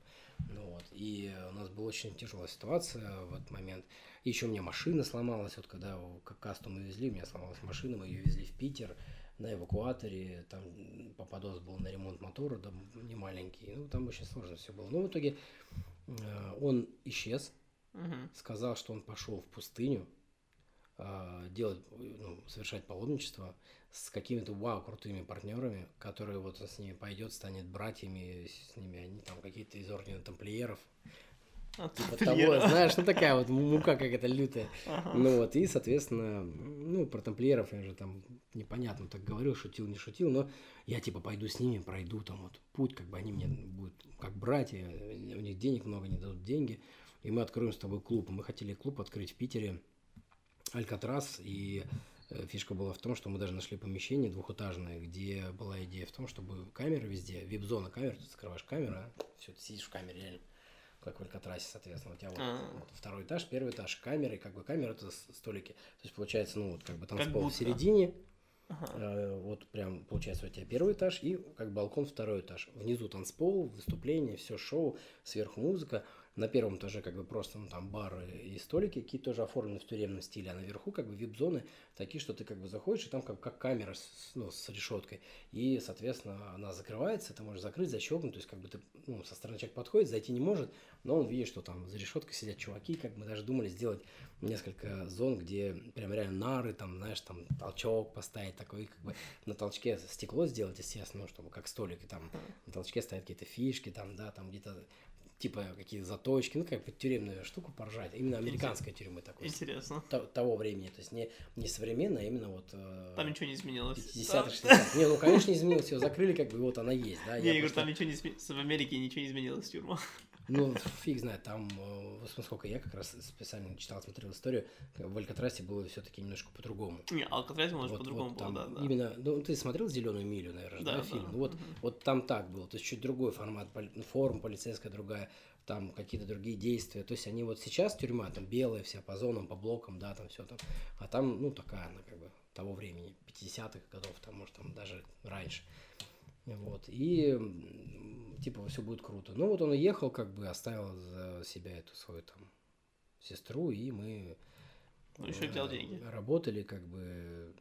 Ну, вот. И у нас была очень тяжелая ситуация в этот момент. Еще у меня машина сломалась, вот когда как касту мы везли, у меня сломалась машина, мы ее везли в Питер, на эвакуаторе, там Пападос был на ремонт мотора, да, не маленький, ну, там очень сложно все было. Но в итоге э, он исчез, угу. сказал, что он пошел в пустыню, делать, ну, совершать паломничество с какими-то вау крутыми партнерами, которые вот с ними пойдет, станет братьями, с ними они там какие-то из ордена тамплиеров, Типа того, знаешь, ну такая вот мука какая-то лютая. Ага. Ну вот, и, соответственно, ну, про тамплиеров я же там непонятно так говорил, шутил, не шутил, но я типа пойду с ними, пройду там вот путь, как бы они мне будут как братья, у них денег много, не дадут деньги, и мы откроем с тобой клуб. Мы хотели клуб открыть в Питере, Алькатрас, и э, Фишка была в том, что мы даже нашли помещение двухэтажное, где была идея в том, чтобы камеры везде, вип-зона камер, ты закрываешь камеру, а, все, ты сидишь в камере реально как в Алькатрасе, соответственно, у тебя вот, а. вот второй этаж, первый этаж, камеры, как бы камера это столики. То есть получается, ну вот как бы танцпол в середине, ага. э, вот прям получается у тебя первый этаж и как балкон второй этаж. Внизу танцпол, выступление, все шоу, сверху музыка. На первом этаже как бы просто ну, там бары и столики, какие тоже оформлены в тюремном стиле, а наверху как бы вип-зоны такие, что ты как бы заходишь, и там как, как камера с, ну, с решеткой. И, соответственно, она закрывается, ты можешь закрыть, защелкнуть, то есть как бы ты ну, со стороны человек подходит, зайти не может, но он видит, что там за решеткой сидят чуваки, как мы даже думали сделать несколько зон, где прям реально нары, там, знаешь, там толчок поставить такой, как бы на толчке стекло сделать, естественно, ну, чтобы как столик, и там на толчке стоят какие-то фишки, там, да, там где-то типа какие-то заточки, ну как бы тюремную штуку поржать. Именно американская тюрьма такой. Интересно. того времени, то есть не, не современная, а именно вот... Э, там ничего не изменилось. 50 60 Не, ну конечно не изменилось, ее закрыли, как бы вот она есть, да. Не, я, говорю, там ничего не изменилось, в Америке ничего не изменилось тюрьма. Ну, фиг знает, там, э, насколько я как раз специально читал, смотрел историю, в Алькатрасе было все-таки немножко по-другому. Не, Алькатрасе, может, вот, по-другому вот, было, да, да. Именно, ну, ты смотрел «Зеленую милю», наверное, да, да фильм? Да. Ну, вот, угу. вот там так было, то есть чуть другой формат, форма полицейская другая, там какие-то другие действия. То есть они вот сейчас тюрьма, там белая вся, по зонам, по блокам, да, там все там. А там, ну, такая она как бы того времени, 50-х годов, там, может, там даже раньше. Вот. И типа все будет круто. Ну вот он уехал, как бы оставил за себя эту свою там сестру, и мы ну, еще э, деньги. Работали, как бы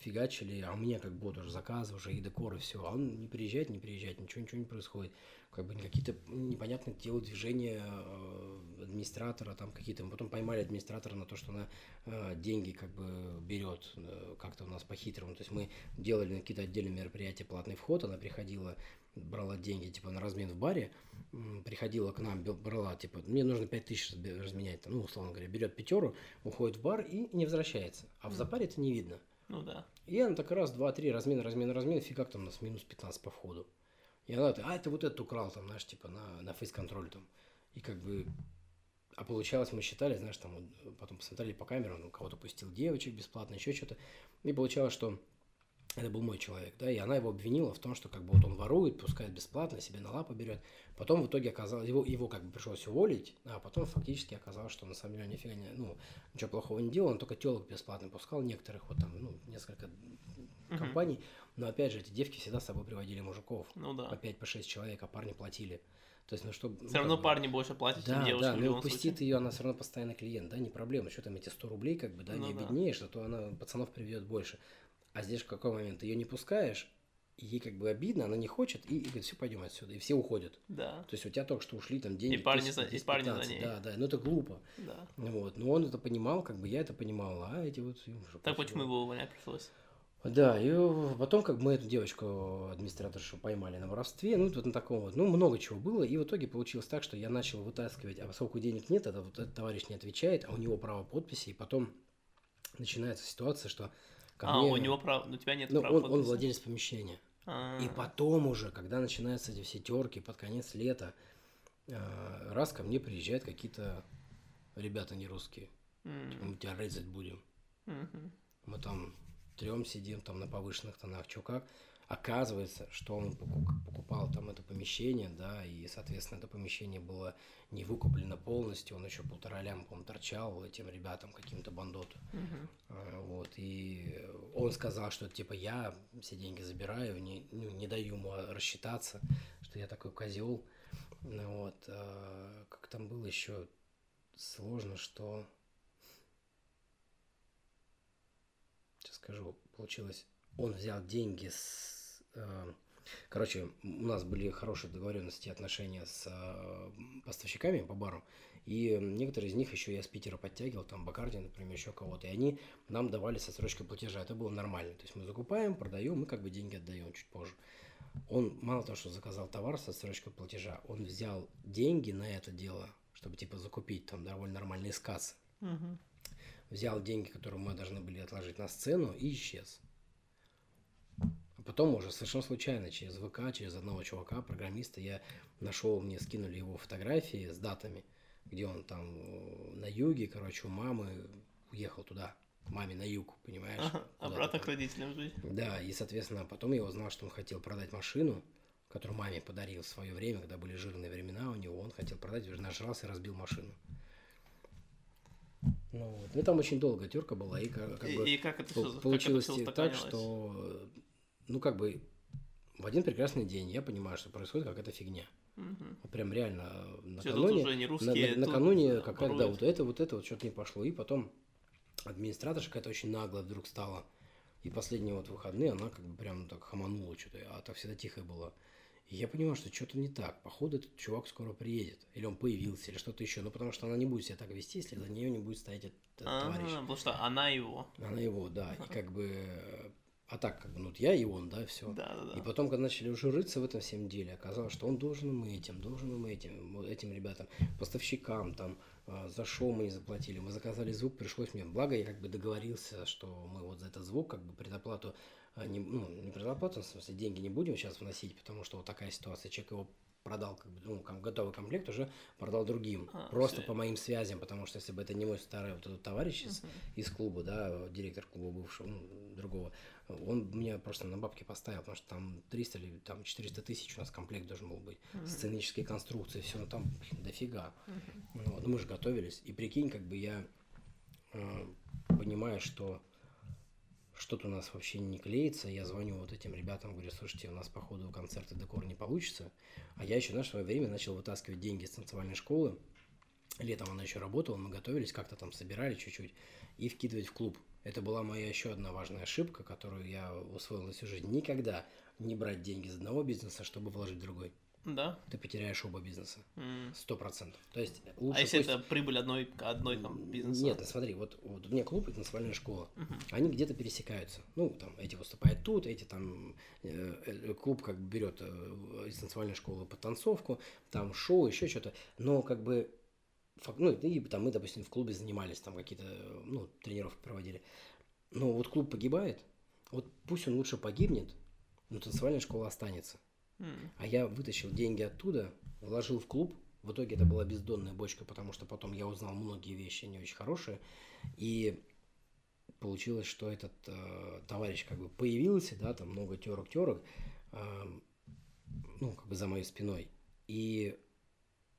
фигачили, а у меня как вот уже заказы, уже и декор, и все. А он не приезжает, не приезжает, ничего, ничего не происходит. Как бы какие-то непонятные телодвижения э, администратора, там какие-то, мы потом поймали администратора на то, что она э, деньги как бы берет э, как-то у нас по-хитрому, то есть мы делали какие-то отдельные мероприятия, платный вход, она приходила, брала деньги, типа, на размен в баре, приходила к нам, брала, типа, мне нужно 5 тысяч разменять, ну, условно говоря, берет пятеру, уходит в бар и не возвращается, а в запаре это не видно. Ну да. И она так раз, два, три, размен, размен, размен, фигак там у нас минус 15 по входу. И она, а это вот этот украл, там, знаешь, типа на, на фейс-контроль там. И как бы, а получалось, мы считали, знаешь, там, потом посмотрели по камерам, он кого-то пустил девочек бесплатно, еще что-то. И получалось, что это был мой человек, да, и она его обвинила в том, что как бы вот он ворует, пускает бесплатно, себе на лапу берет. Потом в итоге оказалось, его, его как бы пришлось уволить, а потом фактически оказалось, что на самом деле нифига не, ну, ничего плохого не делал, он только телок бесплатно пускал, некоторых вот там, ну, несколько uh-huh. компаний. Но опять же, эти девки всегда с собой приводили мужиков. Ну да. По 5, по 6 человек, а парни платили. То есть, ну что... Все ну, равно как парни больше платят, да, чем девушки. Да, ну упустит ее, она все равно постоянный клиент, да, не проблема. Что там эти 100 рублей, как бы, да, ну, не да. обеднеешь, а то она пацанов приведет больше. А здесь в какой момент? Ее не пускаешь, ей как бы обидно, она не хочет, и, и говорит, все, пойдем отсюда. И все уходят. Да. То есть у тебя только что ушли там деньги. И парни, 10, 10, 10, и парни 15, за ней. Да, да, ну это глупо. Да. Вот. Но он это понимал, как бы я это понимал, а эти вот... Так почему его увольнять пришлось? Да, и потом как мы эту девочку, администраторшу, поймали на воровстве, ну, вот на таком вот, ну, много чего было, и в итоге получилось так, что я начал вытаскивать, а поскольку денег нет, это вот этот товарищ не отвечает, а у него право подписи, и потом начинается ситуация, что... ко а, мне- у него прав, у тебя нет ну, права он, он владелец помещения. А, И потом уже, когда начинаются эти все терки под конец лета, э, раз ко мне приезжают какие-то ребята не русские. м, Мы тебя резать будем. Мы там трем сидим там на повышенных тонах, чё как. Оказывается, что он поку- покупал там это помещение, да, и, соответственно, это помещение было не выкуплено полностью, он еще полтора ляма, по-моему, торчал этим ребятам, каким-то бандоту. А, Вот, и он сказал, что типа я все деньги забираю, не, ну, не даю ему рассчитаться, что я такой козел. Ну Вот, а, как там было еще сложно, что... Сейчас скажу, получилось, он взял деньги с... э, Короче, у нас были хорошие договоренности и отношения с э, поставщиками по бару, и некоторые из них еще я с Питера подтягивал, там Бакарди, например, еще кого-то, и они нам давали со срочкой платежа, это было нормально, то есть мы закупаем, продаем, мы как бы деньги отдаем чуть позже. Он мало того, что заказал товар со срочкой платежа, он взял деньги на это дело, чтобы типа закупить там довольно нормально из кассы, Мгм. взял деньги, которые мы должны были отложить на сцену, и исчез. Потом уже совершенно случайно через ВК, через одного чувака, программиста, я нашел, мне скинули его фотографии с датами, где он там э, на юге, короче, у мамы уехал туда, к маме на юг, понимаешь? Ага, Обратно там. к родителям жить. Да, и, соответственно, потом я узнал, что он хотел продать машину, которую маме подарил в свое время, когда были жирные времена у него, он хотел продать, нажрался и разбил машину. Ну, вот. Ну, там очень долгая терка была, и как, как И, бы и как это все, получилось как это всё так, что, ну, как бы, в один прекрасный день я понимаю, что происходит какая-то фигня. Вот Прям реально тут накануне, уже не на- русские, на- тут накануне какая-то, да, вот это, вот это, вот что-то не пошло. И потом администраторша какая-то очень наглая вдруг стала. И последние вот выходные она как бы прям так хаманула что-то, а так всегда тихая была. И я понимаю, что что-то не так. Походу, этот чувак скоро приедет. Или он появился, или что-то еще. Ну, потому что она не будет себя так вести, если за нее не будет стоять этот, этот А, товарищ. потому что она его. Она его, да. И как бы... А так, как бы, ну, вот я и он, да, все. Да, да, И да. потом, когда начали уже рыться в этом всем деле, оказалось, что он должен им этим, должен им этим, вот этим ребятам, поставщикам, там, а, за шоу мы не заплатили, мы заказали звук, пришлось мне, благо я как бы договорился, что мы вот за этот звук, как бы предоплату, а, не, ну, не предоплату, в смысле, деньги не будем сейчас вносить, потому что вот такая ситуация, человек его продал, как бы, ну, готовый комплект уже продал другим, А, просто всё. по моим связям, потому что если бы это не мой старый вот этот товарищ из, Мгм. из клуба, да, директор клуба бывшего, ну, другого, он меня просто на бабки поставил, потому что там 300 или там 400 тысяч у нас комплект должен был быть. Мгм. Сценические конструкции, все, ну там блин, дофига. Ну, вот, мы же готовились. И прикинь, как бы я э, понимаю, что что-то у нас вообще не клеится. Я звоню вот этим ребятам, говорю, слушайте, у нас по ходу концерта декор не получится. А я еще, знаешь, в свое время начал вытаскивать деньги из танцевальной школы. Летом она еще работала, мы готовились, как-то там собирали чуть-чуть и вкидывать в клуб. Это была моя еще одна важная ошибка, которую я усвоил на всю жизнь. Никогда не брать деньги из одного бизнеса, чтобы вложить в другой. Да. Ты потеряешь оба бизнеса. Сто процентов. То есть лучше А если пусть- это прибыль одной, одной там бизнеса? Нет, смотри, вот, вот у меня клуб и танцевальная школа. Мгм. Они где-то пересекаются. Ну, там, эти выступают тут, эти там, э, э, клуб как бы берет э, из танцевальной школы подтанцовку, там шоу, еще что-то. Но как бы, ну, и там мы, допустим, в клубе занимались, там какие-то, ну, тренировки проводили. Но вот клуб погибает, вот пусть он лучше погибнет, но танцевальная школа останется. М. А я вытащил деньги оттуда, вложил в клуб. В итоге это была бездонная бочка, потому что потом я узнал многие вещи не очень хорошие. И получилось, что этот э, товарищ как бы появился, да, там много терок-терок, э, ну, как бы за моей спиной. И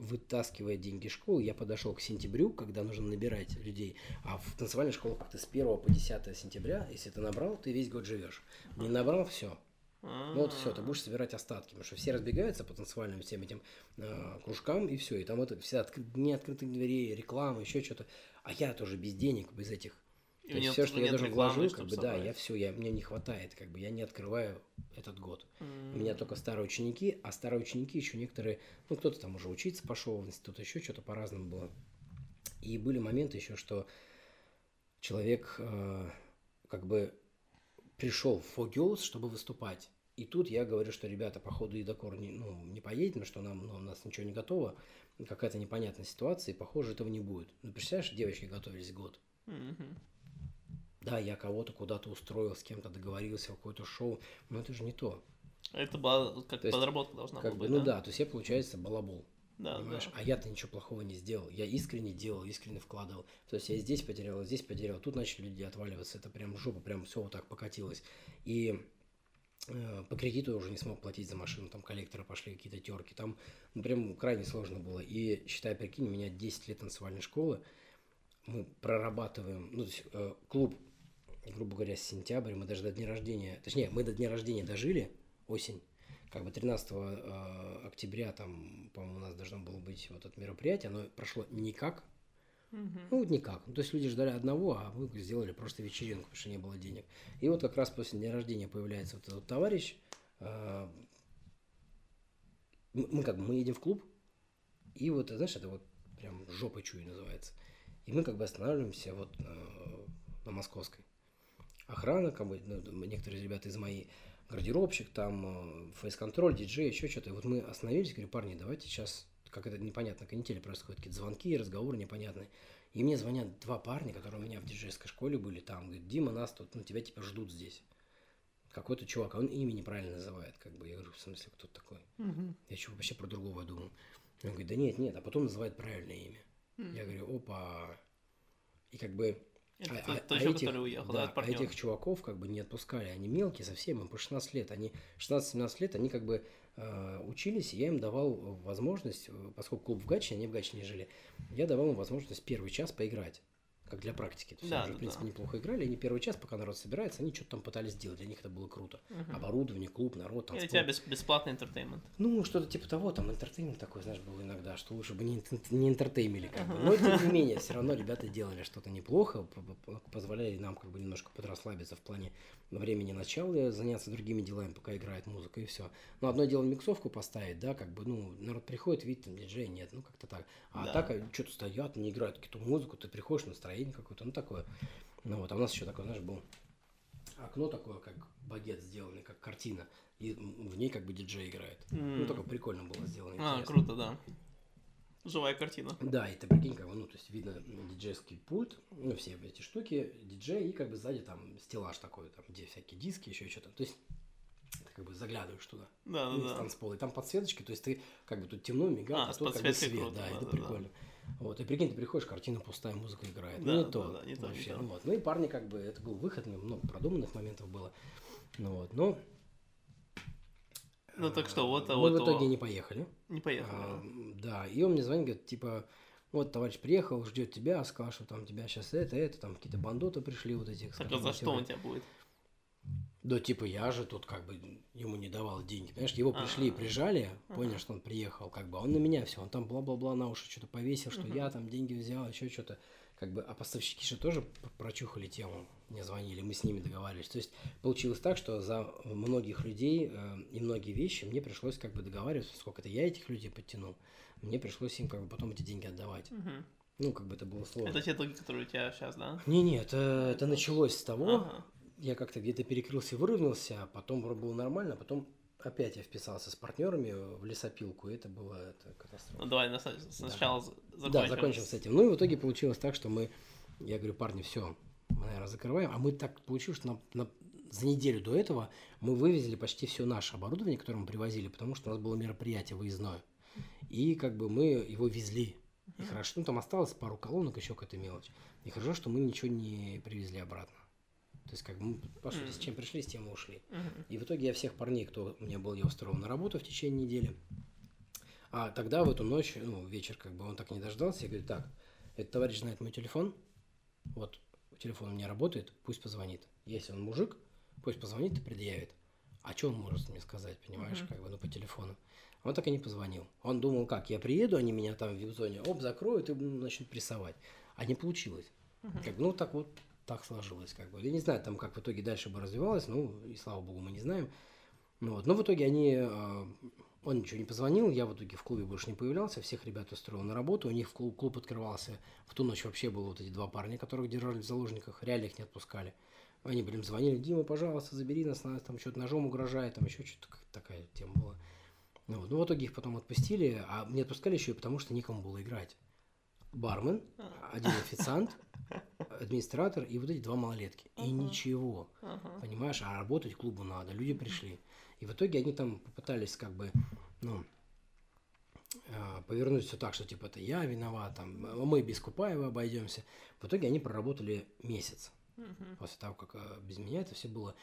вытаскивая деньги школы, я подошел к сентябрю, когда нужно набирать людей. А в танцевальной школе как-то с 1 по 10 сентября, если ты набрал, ты весь год живешь. Не набрал, все, ну вот все, ты будешь собирать остатки, потому что все разбегаются по танцевальным всем этим э, кружкам, и все, и там это все откры- дни открытых дверей, реклама, еще что-то. А я тоже без денег, без этих. И То у есть все, что я даже вложил, как бы да, собрать. я все, я, мне не хватает, как бы я не открываю этот год. У М. меня только старые ученики, а старые ученики еще некоторые, ну кто-то там уже учиться пошел в институт, еще что-то по-разному было. И были моменты еще, что человек э, как бы пришел в Фогелс, чтобы выступать. И тут я говорю, что, ребята, походу, и до не, ну, не поедем, что нам, ну, у нас ничего не готово, какая-то непонятная ситуация, и, похоже, этого не будет. Ну, представляешь, девочки готовились год. Мгм. Да, я кого-то куда-то устроил, с кем-то договорился, какое-то шоу, но это же не то. Это была как То есть, подработка должна Как была бы, быть, ну да, то есть я, получается, балабол. Да, понимаешь? да. А я-то ничего плохого не сделал. Я искренне делал, искренне вкладывал. То есть я здесь потерял, здесь потерял. Тут начали люди отваливаться. Это прям жопа, прям все вот так покатилось. И э, по кредиту я уже не смог платить за машину. Там коллекторы пошли, какие-то терки. Там ну, прям крайне сложно было. И считай, прикинь, у меня 10 лет танцевальной школы. Мы прорабатываем, ну, то есть э, клуб, грубо говоря, с сентября, мы даже до дня рождения, точнее, мы до дня рождения дожили, осень, как бы 13 э, октября там, по-моему, у нас должно было быть вот это мероприятие, оно прошло никак, ну вот никак. Ну, то есть люди ждали одного, а мы сделали просто вечеринку, потому что не было денег. И вот как раз после дня рождения появляется вот этот товарищ. э, мы, как бы мы едем в клуб, и вот, знаешь, это вот прям жопой чую называется. И мы как бы останавливаемся вот э, на Московской. Охрана, как бы, ну, некоторые ребята из моей, гардеробщик, там, э, фейс-контроль, диджей, еще что-то. И вот мы остановились, говорю, парни, давайте сейчас, как это непонятно, канители происходят, какие-то звонки, разговоры непонятные. И мне звонят два парня, которые у меня в диджейской школе были там, говорят, Дима, нас тут, ну, тебя типа ждут здесь. Какой-то чувак, а он имя неправильно называет, как бы. Я говорю, в смысле, кто такой? Мгм. Я что, вообще про другого думал. Он говорит, да нет, нет, а потом называет правильное имя. Я говорю, опа. И как бы... Это а- тот- а- этих- который уехал, да, да, а этих чуваков как бы не отпускали. Они мелкие совсем, им по 16 лет. Они 16-17 лет, они как бы э, учились, и я им давал возможность, э, поскольку клуб в Гатчине, они в Гатчине жили, я давал им возможность первый час поиграть. Как для практики. То есть Да, они уже, да, в принципе, да. неплохо играли. Они первый час, пока народ собирается, они что-то там пытались сделать. Для них это было круто. Оборудование, клуб, народ, И у танцпол. тебя бес- бесплатный entertainment. Ну, что-то типа того, там entertainment такой, знаешь, был иногда, что лучше бы не, не интертеймили, как бы. Но, тем не менее, все равно ребята делали что-то неплохо, позволяли нам как бы немножко подрасслабиться в плане времени начала, заняться другими делами, пока играет музыка, и все. Но одно дело миксовку поставить, да, как бы, ну, народ приходит, видит, там диджея нет, ну, как-то так. А Да. так, что-то стоят, не играют какую-то музыку, ты приходишь, настроение какое-то, ну, такое. Ну, вот, а у нас еще такое, знаешь, был окно такое, как багет сделанный, как картина, и в ней как бы диджей играет. Ну, М. только прикольно было сделано. А, интересно. круто, да. Живая картина. Да, и ты прикинь, как бы, ну, то есть видно диджейский пульт, ну, все эти штуки, диджей, и как бы сзади там стеллаж такой, там, где всякие диски, еще что-то. То есть ты как бы заглядываешь туда. Да, ну, из да, да. танцпола. И там подсветочки, то есть ты как бы тут темно, мигает, А, а, тут как бы свет, круто, да, да, это да, прикольно. Вот, и прикинь, ты приходишь, картина пустая, музыка играет. Да, ну, не да, то. да, не не вообще. то. Ну, вот. ну, и парни как бы, это был выход, ну, много продуманных моментов было. Ну, вот, но... Ну, так что, вот, мы вот, в итоге не поехали. Не поехали. А, да, и он мне звонит, говорит, типа, вот товарищ приехал, ждет тебя, сказал, что там тебя сейчас это, это, там какие-то бандоты пришли вот этих. Так а за что он тебя будет? Да, типа, я же тут как бы ему не давал деньги, понимаешь, его пришли и А. прижали, понял, что он приехал, как бы, а он на меня все, он там бла-бла-бла на уши что-то повесил, что я там деньги взял, еще что-то, как бы, а поставщики же тоже прочухали тему, мне звонили, мы с ними договаривались, то есть получилось так, что за многих людей э, и многие вещи мне пришлось как бы договариваться, сколько это я этих людей подтянул, мне пришлось им как бы потом эти деньги отдавать, Мгм. ну, как бы это было сложно. Это те долги, которые у тебя сейчас, да? Не-не, это, это началось с того, Ага. Я как-то где-то перекрылся, выровнялся, а потом вроде было нормально, потом опять я вписался с партнерами в лесопилку, и это было это катастрофа. Ну, давай на- сначала з- закончим. Да, закончим с этим. Ну и в итоге получилось так, что мы, я говорю, парни, все, мы, наверное, закрываем, а мы так получилось, что на- на- за неделю до этого мы вывезли почти все наше оборудование, которое мы привозили, потому что у нас было мероприятие выездное. И как бы мы его везли. И хорошо, ну там осталось пару колонок, еще какая-то мелочь. И хорошо, что мы ничего не привезли обратно. То есть, как мы, по сути, с чем пришли, с тем и ушли. Мгм. И в итоге я всех парней, кто у меня был, я устроил на работу в течение недели. А тогда в эту ночь, ну, вечер, как бы он так не дождался, я говорю, так, этот товарищ знает мой телефон, вот телефон у меня работает, пусть позвонит. Если он мужик, пусть позвонит и предъявит. А что он может мне сказать, понимаешь, Мгм. как бы, ну, по телефону. Он так и не позвонил. Он думал, как, я приеду, они меня там в вип-зоне, оп, закроют и начнут прессовать. А не получилось. Как бы, ну, так вот, так сложилось, как бы. Я не знаю, там, как в итоге дальше бы развивалось, ну, и слава богу, мы не знаем. Ну, вот. Но в итоге они, э, он ничего не позвонил, я в итоге в клубе больше не появлялся, всех ребят устроил на работу, у них в клуб, клуб открывался, в ту ночь вообще было вот эти два парня, которых держали в заложниках, реально их не отпускали. Они, блин, звонили, Дима, пожалуйста, забери нас, нас там что-то ножом угрожает, там еще что-то такая тема была. Ну, вот. ну, в итоге их потом отпустили, а мне отпускали еще и потому, что никому было играть. Бармен, один официант, администратор и вот эти два малолетки. И Ага. ничего. Ага. Понимаешь, а работать клубу надо. Люди пришли. И в итоге они там попытались как бы, ну, а, повернуть все так, что типа это я виноват, там, а мы без Купаева обойдемся. В итоге они проработали месяц Мгм. после того, как а, без меня это все было.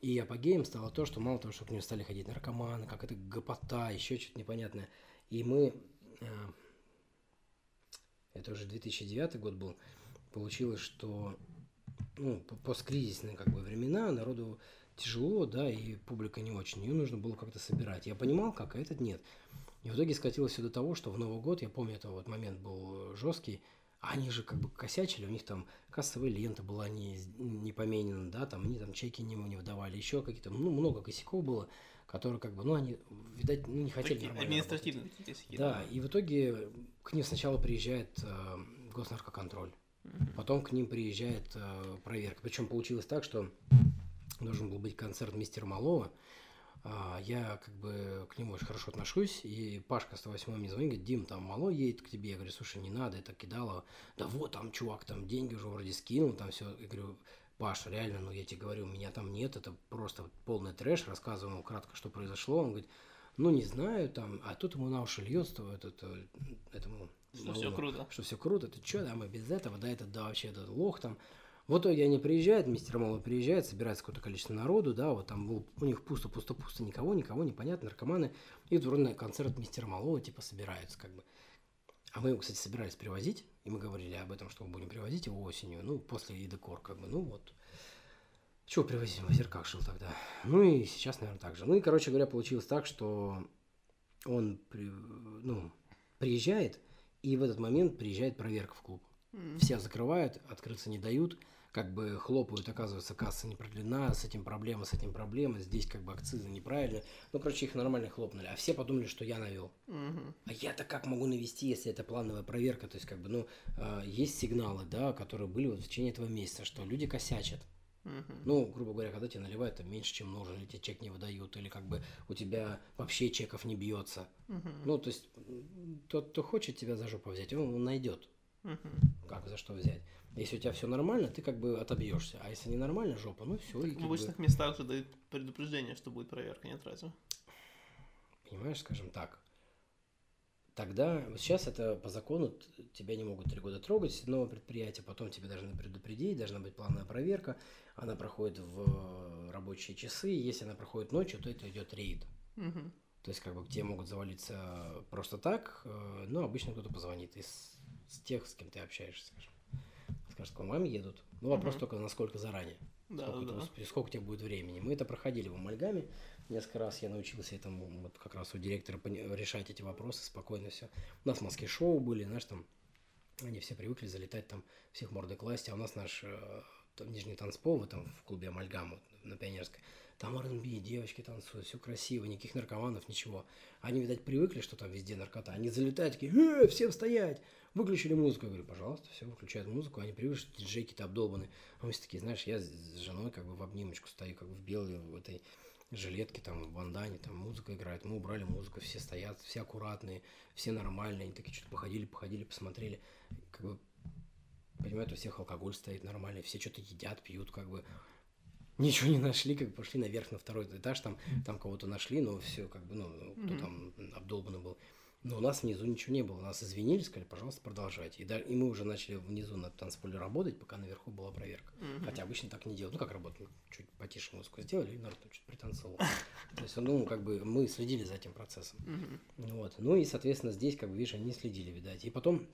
И апогеем стало то, что мало того, что к ним стали ходить наркоманы, как это гопота, еще что-то непонятное. И мы, а, это уже 2009 год был, получилось, что ну, по- посткризисные как бы времена, народу тяжело, да, и публика не очень, ее нужно было как-то собирать. Я понимал, как, а этот нет. И в итоге скатилось все до того, что в Новый год, я помню, это вот момент был жесткий, они же как бы косячили, у них там кассовая лента была не, не поменена, да, там они там чеки не, не выдавали, еще какие-то, ну, много косяков было, которые как бы, ну, они, видать, ну, не хотели Такие нормально работать. административные такие косяки, Да, и в итоге к ним сначала приезжает э, госнаркоконтроль, Мгм. потом к ним приезжает э, проверка. Причем получилось так, что должен был быть концерт мистера Малова. А, я как бы к нему очень хорошо отношусь, и Пашка 108 мне звонит, говорит, Дим, там Мало едет к тебе. Я говорю, слушай, не надо, это кидало. Да вот, там чувак там деньги уже вроде скинул, там все. Я говорю, Паш, реально, ну я тебе говорю, меня там нет, это просто полный трэш. Рассказываю ему кратко, что произошло. Он говорит, ну не знаю, там, а тут ему на уши льется, этот, этому Что все круто. что все круто, ты что, да, мы без этого, да, этот, да, вообще этот лох там. В итоге они приезжают, мистер Мало приезжает, собирается какое-то количество народу, да, вот там был, у них пусто-пусто-пусто, никого, никого, непонятно, наркоманы. И вот вроде на концерт мистера Малого, типа, собираются, как бы. А мы его, кстати, собирались привозить, и мы говорили об этом, что мы будем привозить его осенью, ну, после Едекор, как бы, ну, вот. Чего привозить, в озерках жил тогда. Ну, и сейчас, наверное, так же. Ну, и, короче говоря, получилось так, что он, ну, приезжает, и в этот момент приезжает проверка в клуб. Все закрывают, открыться не дают, как бы хлопают, оказывается, касса не продлена, с этим проблема, с этим проблема, здесь как бы акцизы неправильно. Ну, короче, их нормально хлопнули. А все подумали, что я навел. Мгм. А я-то как могу навести, если это плановая проверка? То есть, как бы, ну, а, есть сигналы, да, которые были вот в течение этого месяца, что люди косячат. Ну, грубо говоря, когда тебе наливают там меньше, чем нужно, или тебе чек не выдают, или как бы у тебя вообще чеков не бьется. Мгм. Ну, то есть, тот, кто хочет тебя за жопу взять, он, он найдет, Мгм. как за что взять. Если у тебя все нормально, ты как бы отобьешься. А если не нормально, жопа, ну все, и В как бы, обычных местах же дают предупреждение, что будет проверка, нет разве? понимаешь, скажем так. Тогда, вот сейчас это по закону тебя не могут три года трогать, новое предприятие, потом тебе должны предупредить, должна быть плановая проверка, она проходит в э, рабочие часы, если она проходит ночью, то это идет рейд. Мгм. То есть, как бы тебе могут завалиться просто так, э, но обычно кто-то позвонит из, с тех, с кем ты общаешься, скажем. Скажет, к вам едут. Ну, вопрос Мгм. только, насколько заранее. Да, сколько, да, усп- сколько тебе будет времени. Мы это проходили в Амальгаме. Несколько раз я научился этому, вот как раз у директора решать эти вопросы спокойно все. У нас Москве шоу были, знаешь, там они все привыкли залетать там, всех мордой класть, а у нас наш э, там, нижний танцпол, в этом в клубе Амальгам вот, на Пионерской, там R&B, девочки танцуют, все красиво, никаких наркоманов, ничего. Они, видать, привыкли, что там везде наркота. Они залетают, такие, э, всем стоять! Выключили музыку. Я говорю, пожалуйста, все, выключают музыку. Они привыкли, что диджейки-то обдолбаны. А мы все такие, знаешь, я с женой как бы в обнимочку стою, как бы в белой в этой жилетке, там, в бандане, там музыка играет. Мы убрали музыку, все стоят, все аккуратные, все нормальные. Они такие что-то походили, походили, посмотрели. Как бы, понимаете, у всех алкоголь стоит нормальный, все что-то едят, пьют, как бы. Ничего не нашли, как пошли наверх на второй этаж, там, там кого-то нашли, но все, как бы, ну, кто Мгм. там обдолбанный был. Но у нас внизу ничего не было. Нас извинили, сказали, пожалуйста, продолжайте. И, да, и мы уже начали внизу на танцполе работать, пока наверху была проверка. Мгм. Хотя обычно так не делают. Ну, как работают? Чуть потише музыку сделали, и народ чуть пританцевал. То есть, ну, как бы мы следили за этим процессом. Мгм. Вот. Ну и, соответственно, здесь, как бы, видишь, они следили, видать. И потом,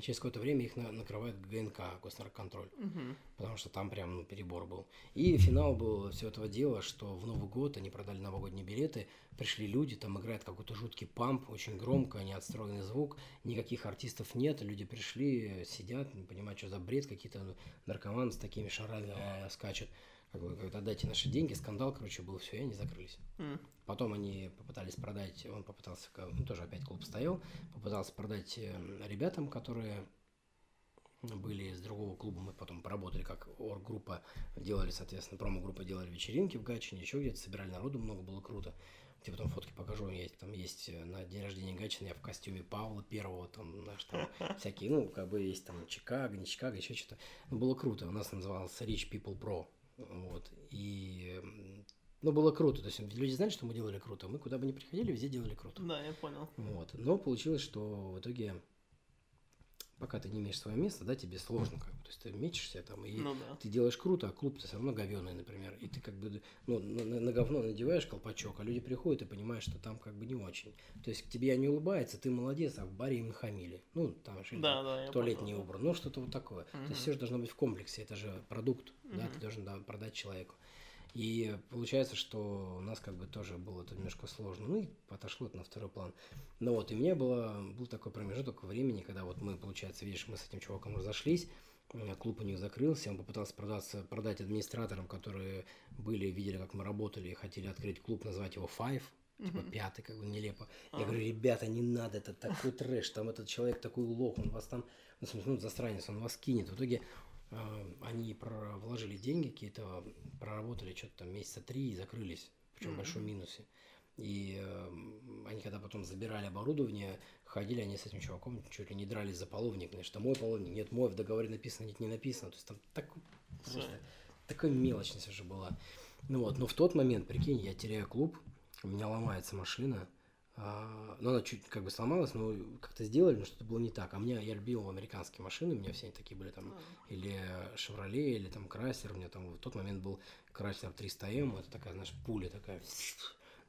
через какое-то время их на- накрывает ГНК, госнаркоконтроль. Мгм. Потому что там прям ну, перебор был. И финал был всего этого дела, что в Новый год они продали новогодние билеты, пришли люди, там играет какой-то жуткий памп, очень громко, неотстроенный звук, никаких артистов нет, люди пришли, сидят, не понимают, что за бред, какие-то наркоманы с такими шарами э, скачут. Как бы, говорят, отдайте наши деньги, скандал, короче, был, все, и они закрылись. М. Потом они попытались продать, он попытался, ну, тоже опять клуб стоял, попытался продать э, ребятам, которые были из другого клуба, мы потом поработали как орг-группа, делали, соответственно, промо-группа, делали вечеринки в Гатчине, еще где-то, собирали народу, много было круто. Тебе потом фотки покажу, есть, там есть э, на день рождения Гатчина, я в костюме Павла Первого, там, знаешь, там всякие, ну, как бы есть там Чикаго, не Чикаго, еще что-то. Ну, было круто, у нас назывался Rich People Pro, вот, и ну, было круто. То есть люди знали, что мы делали круто. Мы куда бы ни приходили, везде делали круто. Да, я понял. Вот. Но получилось, что в итоге пока ты не имеешь свое место, да, тебе сложно как бы. То есть ты мечешься там, и Ну да. ты делаешь круто, а клуб-то все равно говёный, например. И ты как бы, ну, на, на- говно надеваешь колпачок, а люди приходят и понимают, что там как бы не очень. То есть к тебе они улыбаются, ты молодец, а в баре им нахамили. Ну, там же Да, да, туалет не убран, ну, что-то вот такое. То Мгм. есть все же должно быть в комплексе, это же продукт, да, Мгм. ты должен да, продать человеку. И получается, что у нас как бы тоже было это немножко сложно. Ну и отошло это на второй план. Ну вот, и мне было, был такой промежуток времени, когда вот мы, получается, видишь, мы с этим чуваком разошлись, э, клуб у них закрылся, он попытался продаться, продать администраторам, которые были, видели, как мы работали, и хотели открыть клуб, назвать его Five, типа Мгм. пятый, как бы нелепо. Я Ага. говорю, ребята, не надо, это такой трэш, там этот человек такой лох, он вас там, ну, ну, засранец, он вас кинет. В итоге они про- вложили деньги какие-то, проработали что-то там месяца три и закрылись, причем в Мгм. большом минусе. И э, они когда потом забирали оборудование, ходили они с этим чуваком, чуть ли не дрались за половник, значит, что мой половник, нет, мой в договоре написано, нет, не написано. То есть там такой, просто такая мелочность уже была. Ну вот, но в тот момент, прикинь, я теряю клуб, у меня ломается машина, а, ну, она чуть как бы сломалась, но как-то сделали, но что-то было не так. А мне, я любил американские машины, у меня все они такие были там, или Chevrolet, или там Chrysler, у меня там в тот момент был Chrysler 300M, это такая, знаешь, пуля такая,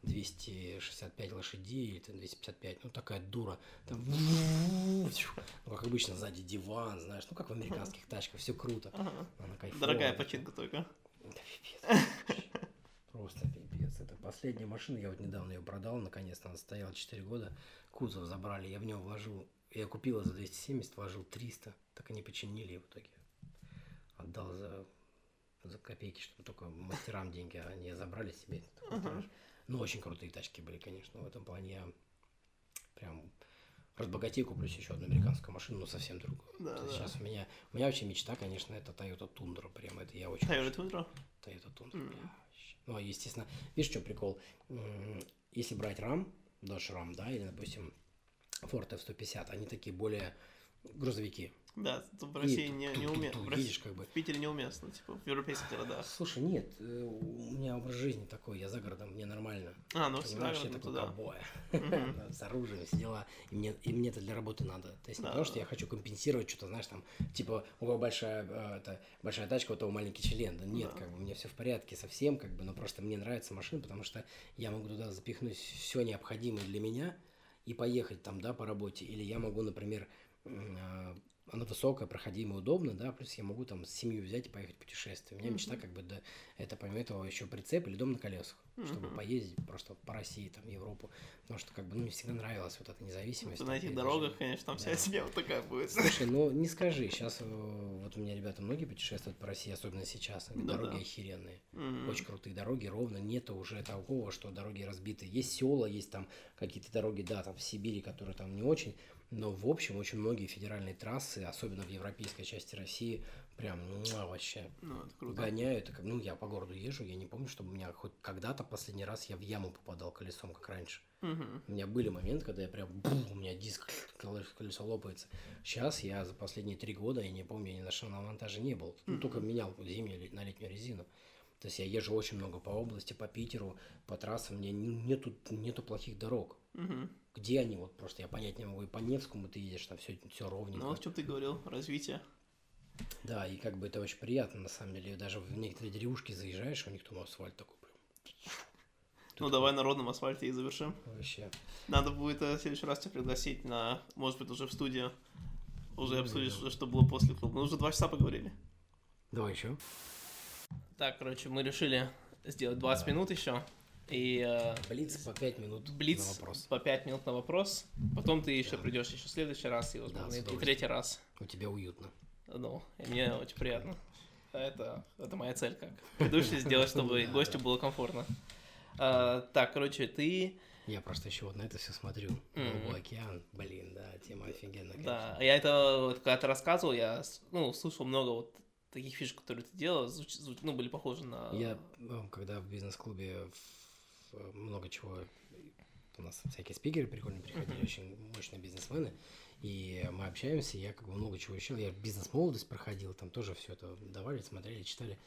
265 лошадей, или там 255, ну, такая дура, там, ну, как обычно, сзади диван, знаешь, ну, как в американских тачках, все круто. Она кайфовая Дорогая починка только. Да пипец. вообще. Просто пипец. Это последняя машина, я вот недавно ее продал, наконец-то она стояла 4 года. Кузов забрали, я в него вложил, я купила за 270, вложил 300, так и не починили в итоге. Отдал за, за копейки, чтобы только мастерам деньги, а они забрали себе. Ну, очень крутые тачки были, конечно, в этом плане я прям разбогатею, куплю еще одну американскую машину, но совсем другую. Да, да. сейчас у меня, у меня вообще мечта, конечно, это Toyota Tundra, прям это я очень Toyota Tundra? Toyota Tundra, Мгм. Ну, а, естественно, видишь, что прикол? Если брать RAM, Dodge RAM, да, или, допустим, Ford F-150, они такие более грузовики. Да, тут в России не, не уместно. видишь, как бы. в Питере неуместно, типа, в европейских городах. Слушай, нет, э, у меня образ жизни такой, я за городом, мне нормально. А, ну всегда я такой туда. ковбой. С оружием, все дела. И мне, и мне это для работы надо. То есть не потому, что я хочу компенсировать что-то, знаешь, там, типа, у кого большая, э, это, большая тачка, у того маленький член. Да нет, как бы, мне все в порядке совсем, как бы, но просто мне нравится машина, потому что я могу туда запихнуть все необходимое для меня и поехать там, да, по работе. Или я могу, например, э, она высокая, проходимая, удобно, да, плюс я могу там семью взять и поехать в путешествие. У меня мечта как бы, да, это помимо этого еще прицеп или дом на колесах, чтобы поездить просто по России, там, Европу, потому что как бы, ну, мне всегда нравилась вот эта независимость. На этих дорогах, конечно, там вся Да. семья вот такая будет. Слушай, ну не скажи, сейчас вот у меня ребята многие путешествуют по России, особенно сейчас, Да-да. дороги охеренные. Мгм. Очень крутые дороги, ровно нету уже такого, что дороги разбиты. Есть села, есть там какие-то дороги, да, там в Сибири, которые там не очень, но в общем очень многие федеральные трассы, особенно в европейской части России, прям муа, вообще Ну, это круто. гоняю. Это как, ну, я по городу езжу, я не помню, чтобы у меня хоть когда-то последний раз я в яму попадал колесом, как раньше. Мгм. У меня были моменты, когда я прям, бум, у меня диск, колесо, лопается. Сейчас я за последние три года, я не помню, я ни на шинном монтаже не был. Ну, только менял зимнюю на летнюю резину. То есть я езжу очень много по области, по Питеру, по трассам. Мне н- нету, нету плохих дорог. Мгм. Где они? Вот просто я понять не могу. И по Невскому ты едешь, там все, все ровненько. Ну, вот что ты говорил, развитие. Да, и как бы это очень приятно, на самом деле. Даже в некоторые деревушки заезжаешь, у них там асфальт такой прям. Ну, давай на родном асфальте и завершим. Вообще. Надо будет э, в следующий раз тебя пригласить на, может быть, уже в студию. Уже Ну, обсудить, да. что, было после клуба. Мы уже два часа поговорили. Давай еще. Так, короче, мы решили сделать 20 минут еще. И э, Блиц по 5 минут Блиц на вопрос. по 5 минут на вопрос. Потом ты еще придешь еще в следующий раз и, возможно, с и- третий раз. У тебя уютно. Ну, и мне очень приятно. А Это, это моя цель как ведущий, сделать, чтобы Да, гостю да. было комфортно. А, так, короче, ты Я просто еще вот на это все смотрю. Голубой океан, блин, да, тема офигенная. Да, я это, вот, когда ты рассказывал, я, ну, слушал много вот таких фишек, которые ты делал, звуч, звуч, ну, были похожи на... Я, ну, когда в бизнес-клубе много чего у нас всякие спикеры прикольные приходили, очень мощные бизнесмены, и мы общаемся, я как бы много чего учил, я бизнес-молодость проходил, там тоже все это давали, смотрели, читали.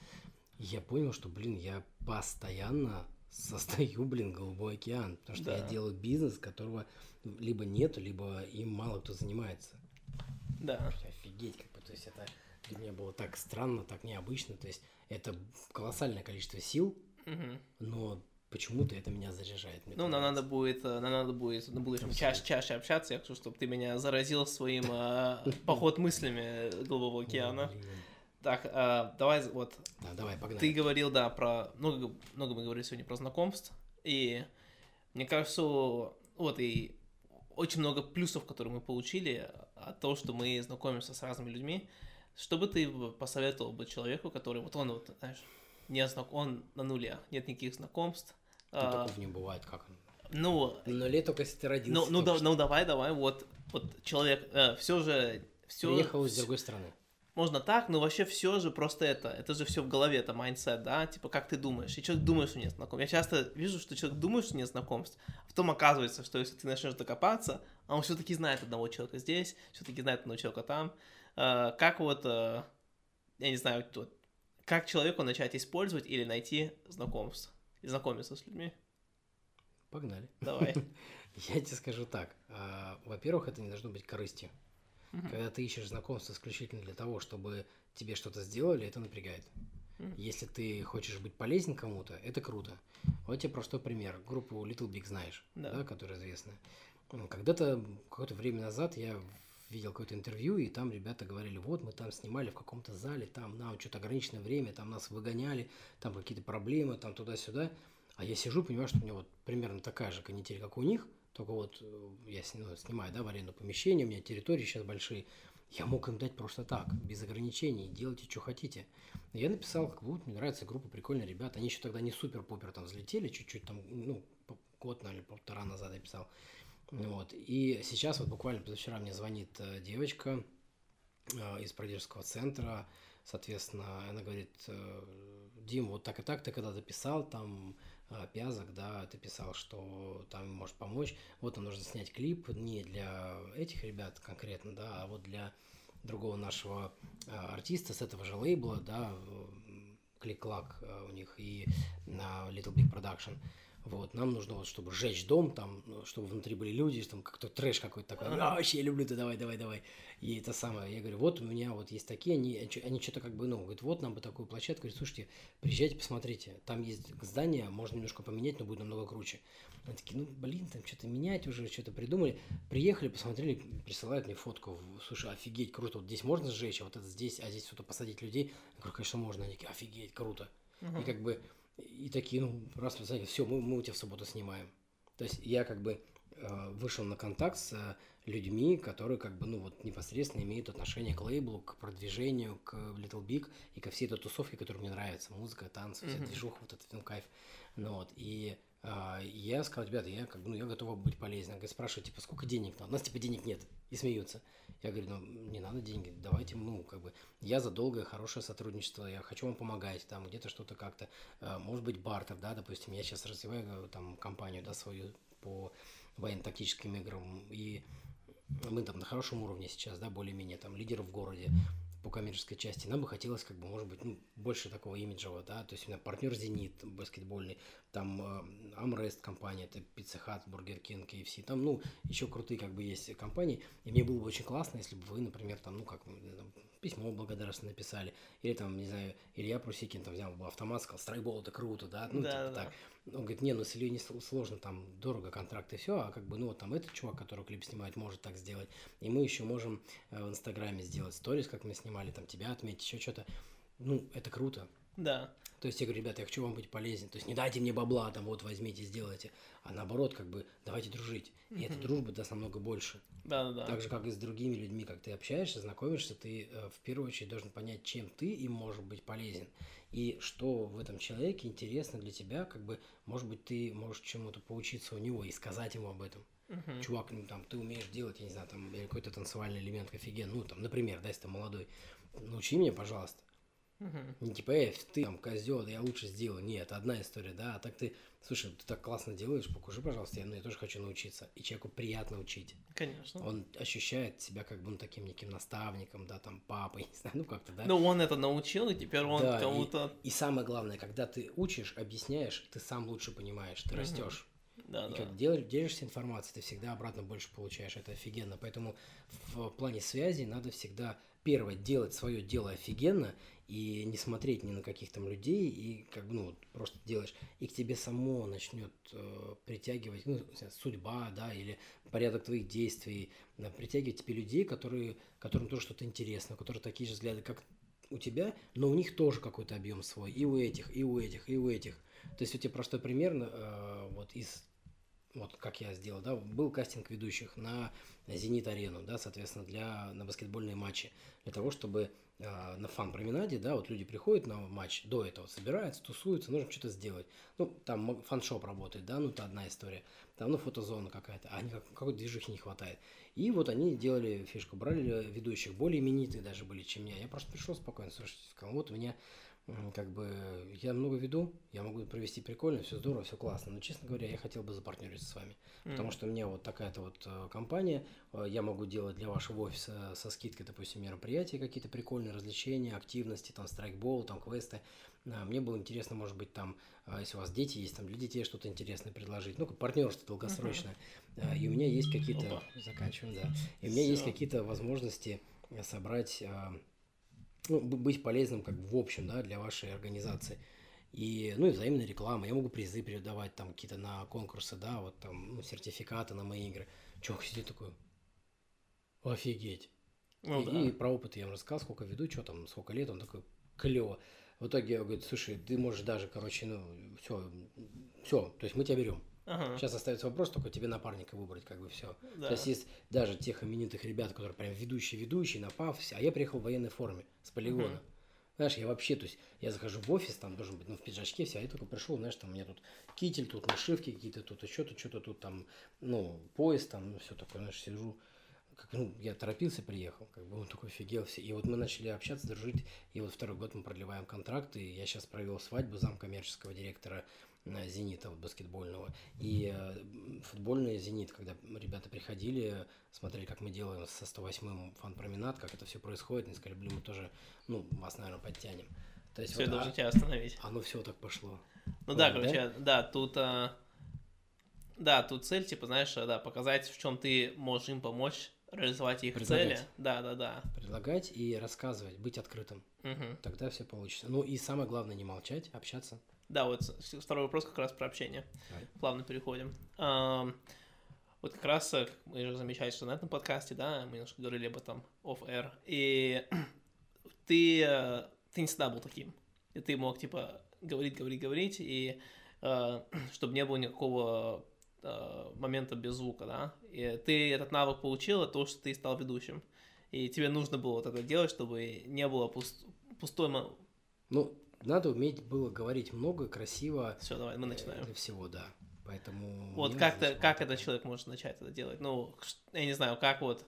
И я понял, что, блин, я постоянно создаю, блин, голубой океан, потому что да. я делаю бизнес, которого либо нету, либо им мало кто занимается. Да. Офигеть, как бы, то есть это для меня было так странно, так необычно, то есть это колоссальное количество сил, угу. но почему-то это меня заряжает. Мне ну, нам надо будет, э, нам надо будет на будущем чаще, чаще общаться. Я хочу, чтобы ты меня заразил своим э, поход мыслями Голубого океана. Так, э, давай вот. Да, давай, погнали. Ты говорил, да, про много, много мы говорили сегодня про знакомств, и мне кажется, вот и очень много плюсов, которые мы получили от того, что мы знакомимся с разными людьми. Что бы ты посоветовал бы человеку, который вот он вот, знаешь, не знак, он на нуле, нет никаких знакомств, ну, а, такого не бывает, как он? Ну... Но лет только если ты родился. Ну, ну, да, ну давай, давай, вот, вот человек, э, все же... Все, Приехал из другой страны. Можно так, но вообще все же просто это, это же все в голове, это mindset, да, типа как ты думаешь, и человек думает, что нет знакомств. Я часто вижу, что человек думает, что нет знакомств, а потом оказывается, что если ты начнешь докопаться, а он все-таки знает одного человека здесь, все-таки знает одного человека там. Э, как вот, э, я не знаю, вот, как человеку начать использовать или найти знакомств? И знакомиться с людьми. Погнали. Давай. Я тебе скажу так. А, во-первых, это не должно быть корыстью. Когда ты ищешь знакомство исключительно для того, чтобы тебе что-то сделали, это напрягает. Если ты хочешь быть полезен кому-то, это круто. Вот тебе простой пример. Группу Little Big знаешь, да, да которая известная. Когда-то, какое-то время назад я видел какое-то интервью, и там ребята говорили, вот мы там снимали в каком-то зале, там нам что-то ограниченное время, там нас выгоняли, там какие-то проблемы, там туда-сюда. А я сижу, понимаю, что у меня вот примерно такая же канитель, как у них, только вот э, я ну, снимаю, да, в аренду помещения, у меня территории сейчас большие, я мог им дать просто так, без ограничений, делайте, что хотите. Я написал, как вот, мне нравится группа, прикольные ребята. Они еще тогда не супер-пупер там взлетели, чуть-чуть там, ну, год, наверное, полтора назад я писал. Вот. И сейчас вот буквально позавчера мне звонит э, девочка э, из продюсерского центра, соответственно, она говорит, э, Дим, вот так и так ты когда записал, там Пязок, да, ты писал, что там может помочь, вот нам нужно снять клип не для этих ребят конкретно, да, а вот для другого нашего артиста с этого же лейбла, да, Клик-клак у них и на Little Big Production. Вот, нам нужно вот, чтобы сжечь дом, там, ну, чтобы внутри были люди, там как-то трэш какой-то такой. А, вообще, я люблю это, давай, давай, давай. И это самое, я говорю, вот у меня вот есть такие, они, они что-то как бы, ну, говорят, вот нам бы такую площадку. Говорит, слушайте, приезжайте, посмотрите, там есть здание, можно немножко поменять, но будет намного круче. Они такие, ну, блин, там что-то менять уже, что-то придумали. Приехали, посмотрели, присылают мне фотку. Слушай, офигеть, круто, вот здесь можно сжечь, а вот это здесь, а здесь что-то посадить людей. Я говорю, конечно, можно. Они такие, офигеть, круто. Uh-huh. И как бы и такие, ну, раз вы все, мы, мы у тебя в субботу снимаем. То есть я как бы э, вышел на контакт с людьми, которые как бы, ну, вот непосредственно имеют отношение к лейблу, к продвижению, к Little Big и ко всей этой тусовке, которая мне нравится. Музыка, танцы, вся mm-hmm. движуха, вот этот фильм кайф. Ну вот, и я сказал, ребята, я как бы, ну, я готова быть полезным. Я спрашиваю, типа, сколько денег надо? У нас, типа, денег нет. И смеются. Я говорю, ну, не надо деньги, давайте, ну, как бы, я за долгое, хорошее сотрудничество, я хочу вам помогать, там, где-то что-то как-то, э, может быть, бартер, да, допустим, я сейчас развиваю, э, там, компанию, да, свою по военно-тактическим играм, и мы там на хорошем уровне сейчас, да, более-менее, там, лидеры в городе, по коммерческой части, нам бы хотелось, как бы, может быть, ну, больше такого имиджевого, да, то есть у меня партнер Зенит баскетбольный, там э, Амрест компания, это Pizza Hut, Burger King, KFC, там, ну, еще крутые, как бы, есть компании, и мне было бы очень классно, если бы вы, например, там, ну, как, там, письмо благодарственно написали, или там, не знаю, Илья Прусикин там взял автомат, сказал, страйбол, это круто, да, ну, да, типа да. так. Он говорит, не, ну, с Ильей не сложно, там, дорого контракт и все, а как бы, ну, вот там этот чувак, который клип снимает, может так сделать, и мы еще можем э, в Инстаграме сделать сторис, как мы снимали, там, тебя отметить, еще что-то, ну, это круто. Да. То есть я говорю, ребята, я хочу вам быть полезен. То есть не дайте мне бабла, там вот возьмите, сделайте. А наоборот, как бы давайте дружить. И эта дружба даст намного больше. Да, да, да. Так же, как и с другими людьми, как ты общаешься, знакомишься, ты э, в первую очередь должен понять, чем ты им можешь быть полезен. И что в этом человеке интересно для тебя, как бы, может быть, ты можешь чему-то поучиться у него и сказать ему об этом. Мгм. Чувак, ну там, ты умеешь делать, я не знаю, там, какой-то танцевальный элемент офиген. Ну, там, например, да, если ты молодой, научи меня, пожалуйста. Мгм. Не типа, эй, ты там козел, я лучше сделаю. Нет, одна история, да. А так ты, слушай, ты так классно делаешь, покажи, пожалуйста, я, ну, я тоже хочу научиться. И человеку приятно учить. Конечно. Он ощущает себя как бы ну, таким неким наставником, да, там, папой, не знаю, ну как-то, да. Ну, он это научил, и теперь он Да, и- кому-то... И самое главное, когда ты учишь, объясняешь, ты сам лучше понимаешь, ты Мгм. растешь. Да, И да. как дел- делишься информацией, ты всегда обратно больше получаешь. Это офигенно. Поэтому в плане связи надо всегда первое делать свое дело офигенно и не смотреть ни на каких там людей и как бы ну просто делаешь и к тебе само начнет э, притягивать ну, судьба да или порядок твоих действий да, притягивать тебе людей которые которым тоже что-то интересно у которых такие же взгляды как у тебя но у них тоже какой-то объем свой и у этих и у этих и у этих. То есть у тебя простой пример э, вот из вот как я сделал, да, был кастинг ведущих на Зенит-арену, да, соответственно, для, на баскетбольные матчи, для того, чтобы э, на фан-променаде, да, вот люди приходят на матч, до этого собираются, тусуются, нужно что-то сделать. Ну, там фан-шоп работает, да, ну, это одна история. Там, ну, фотозона какая-то, а никак, какой-то движухи не хватает. И вот они делали фишку, брали ведущих, более именитые даже были, чем я. Я просто пришел спокойно, слушайте, вот у меня как бы я много веду, я могу провести прикольно, все здорово, все классно. Но, честно говоря, я хотел бы запартнериться с вами. Потому Мгм. что у меня вот такая-то вот э, компания, э, я могу делать для вашего офиса со скидкой, допустим, мероприятия какие-то прикольные, развлечения, активности, там страйкбол, там квесты. Мне было интересно, может быть, там, а, если у вас дети есть, там для детей что-то интересное предложить. Ну, партнерство долгосрочное. А, И у меня есть какие-то... Заканчиваем, да. И у меня есть Всё. какие-то возможности э, собрать ну, быть полезным как бы в общем, да, для вашей организации. И, ну, и взаимная реклама. Я могу призы передавать там какие-то на конкурсы, да, вот там, ну, сертификаты на мои игры. Чувак сидит такой, офигеть. Ну и, да. и про опыт я ему рассказал, сколько веду, что там, сколько лет, он такой, клево. В итоге я говорю, слушай, ты можешь даже, короче, ну, все, все, то есть мы тебя берем. Ага. Сейчас остается вопрос только тебе напарника выбрать, как бы все. Да. То есть есть даже тех именитых ребят, которые прям ведущие-ведущие на пафосе, а я приехал в военной форме с полигона. Мгм. Знаешь, я вообще, то есть я захожу в офис, там должен быть, ну, в пиджачке все, а я только пришел, знаешь, там у меня тут китель, тут нашивки какие-то, тут еще тут что-то, тут там, ну, пояс там, ну, все такое, знаешь, сижу. Как, ну, я торопился, приехал, как бы он такой офигел все. И вот мы начали общаться, дружить, и вот второй год мы продлеваем контракт, и я сейчас провел свадьбу замкоммерческого директора «Зенита» вот, баскетбольного. И э, футбольный «Зенит», когда ребята приходили, смотрели, как мы делаем со 108-м фан-променад, как это все происходит, они сказали, блин, мы тоже, ну, вас, наверное, подтянем. То есть Все, вот, должен а- тебя остановить. оно все так пошло. Ну да, Понял, короче, да, тут... а, Да, тут цель, типа, знаешь, да, показать, в чем ты можешь им помочь реализовать их Предлагать. цели. Да, да, да. Предлагать и рассказывать, быть открытым. Мгм. Тогда все получится. Ну и самое главное, не молчать, общаться. Да, вот второй вопрос как раз про общение. Давай. Плавно переходим. Вот как раз, э, как мы же замечали, что на этом подкасте, да, мы немножко говорили об этом off-air, и ты, э, ты не всегда был таким. И ты мог, типа, говорить, говорить, говорить, и чтобы не было никакого э, момента без звука, да. И ты этот навык получил, от того, что ты стал ведущим. И тебе нужно было вот это делать, чтобы не было пуст- пустой... Ну, надо уметь было говорить много, красиво. Все, давай, мы э, начинаем. Для всего, да. Поэтому... Вот как, вот как этот человек может начать это делать? Ну, я не знаю, как вот,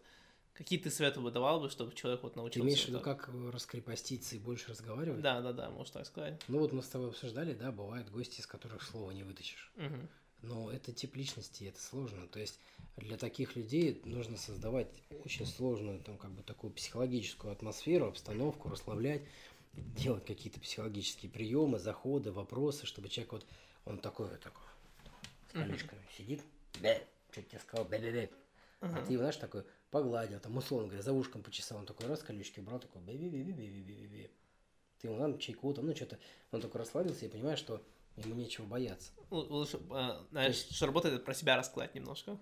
какие ты советы бы давал бы, чтобы человек вот Ты научился? имеешь в виду, как э, раскрепоститься и больше разговаривать? Да, да, да, можно так сказать. Ну вот мы с тобой обсуждали, да, бывают гости, из которых слова не вытащишь. Мгм. Но это тип личности, это сложно. То есть для таких людей нужно создавать очень сложную, там, как бы такую психологическую атмосферу, обстановку, расслаблять, делать какие-то психологические приемы, заходы, вопросы, чтобы человек вот, он такой вот такой, с Мгм. колечками сидит, да, что тебе сказал, да, да, да. А ты его, знаешь, такой погладил, там, условно говоря, за ушком почесал, он такой раз колючки убрал, такой, би би би би би би би Ты ему, ладно, чайку, там, ну, что-то, он такой расслабился и понимаешь, что ему нечего бояться. Лучше, э, знаешь, что работает, про себя рассказать немножко.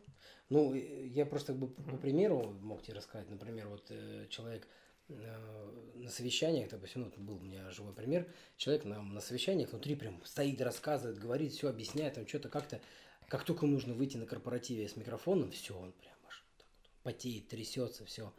Ну, я просто как бы по примеру мог тебе рассказать. Например, вот э, человек на совещаниях, допустим, ну, был у меня живой пример, человек на, на совещаниях внутри прям стоит, рассказывает, говорит, все объясняет, там что-то как-то, как только нужно выйти на корпоративе с микрофоном, все, он прям аж так вот потеет, трясется, все,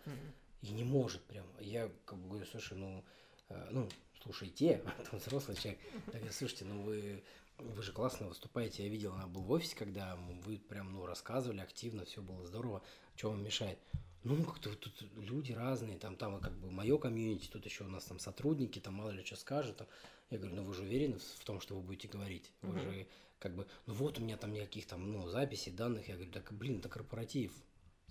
и не может прям. Я как бы говорю, слушай, ну, э, ну, слушайте, там взрослый человек, я говорю, слушайте, ну вы вы же классно выступаете. Я видел, она был в офисе, когда вы прям, ну, рассказывали активно, все было здорово. Что вам мешает? Ну, как-то тут люди разные, там, там, как бы, мое комьюнити, тут еще у нас там сотрудники, там, мало ли что скажут. Там. Я говорю, ну, вы же уверены в том, что вы будете говорить? Вы uh-huh. же, как бы, ну, вот у меня там никаких там, ну, записей, данных. Я говорю, так, блин, это корпоратив.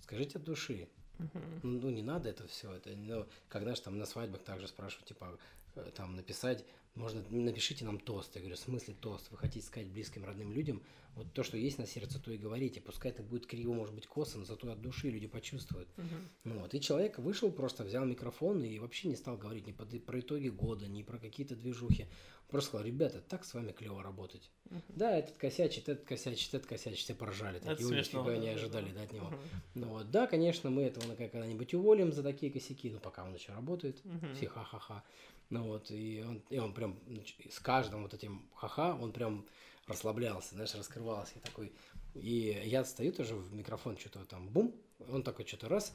Скажите от души. Uh-huh. Ну, ну, не надо это все. Это, ну, когда же там на свадьбах также спрашивают, типа, э, там, написать можно напишите нам тост. Я говорю, в смысле тост? Вы хотите сказать близким, родным людям, вот то, что есть на сердце, то и говорите. Пускай это будет криво, может быть, косо, но зато от души люди почувствуют. Uh-huh. Вот. И человек вышел, просто взял микрофон и вообще не стал говорить ни про итоги года, ни про какие-то движухи. Просто сказал, ребята, так с вами клево работать. Uh-huh. Да, этот косячит, этот косячит, этот косячит, все поржали. Такие это нифига не ожидали да, от него. Uh-huh. Ну, вот, да, конечно, мы этого когда-нибудь уволим за такие косяки, но пока он еще работает, uh-huh. все ха-ха-ха. Ну вот, и он, и он прям с каждым вот этим ха-ха, он прям расслаблялся, знаешь, раскрывался. И такой, и я стою тоже в микрофон, что-то там бум, он такой что-то раз,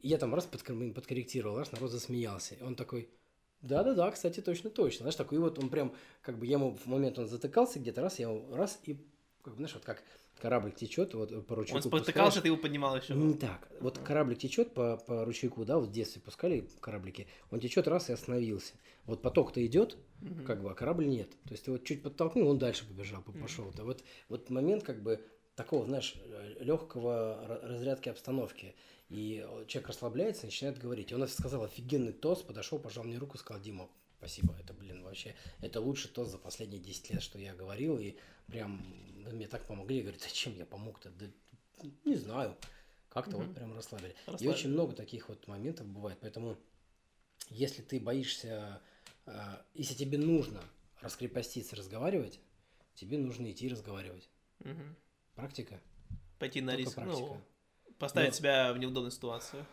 и я там раз подкорректировал, раз народ засмеялся. И он такой, да-да-да, кстати, точно-точно. Знаешь, такой, и вот он прям, как бы, я ему в момент он затыкался где-то, раз, я ему раз, и, как, знаешь, вот как кораблик течет, вот по ручейку. Он спотыкался, ты его поднимал еще. Не так. Вот кораблик течет по, по ручейку, да, вот в детстве пускали кораблики, он течет раз и остановился. Вот поток-то идет, угу. как бы, а корабль нет. То есть ты вот чуть подтолкнул, он дальше побежал, пошел. Угу. Вот, вот момент, как бы, такого, знаешь, легкого разрядки обстановки. И человек расслабляется, начинает говорить. И он сказал офигенный тост, подошел, пожал мне руку, сказал, Дима, спасибо, это, блин, вообще, это лучший тост за последние 10 лет, что я говорил, и прям мне так помогли. Я говорю, зачем я помог-то? Да, не знаю. Как-то угу. вот прям расслабили. расслабили. И очень много таких вот моментов бывает. Поэтому, если ты боишься, э, если тебе нужно раскрепоститься, разговаривать, тебе нужно идти разговаривать. Угу. Практика. Пойти на риск. Ну, практика. Ну, Поставить Но... себя в неудобную ситуацию.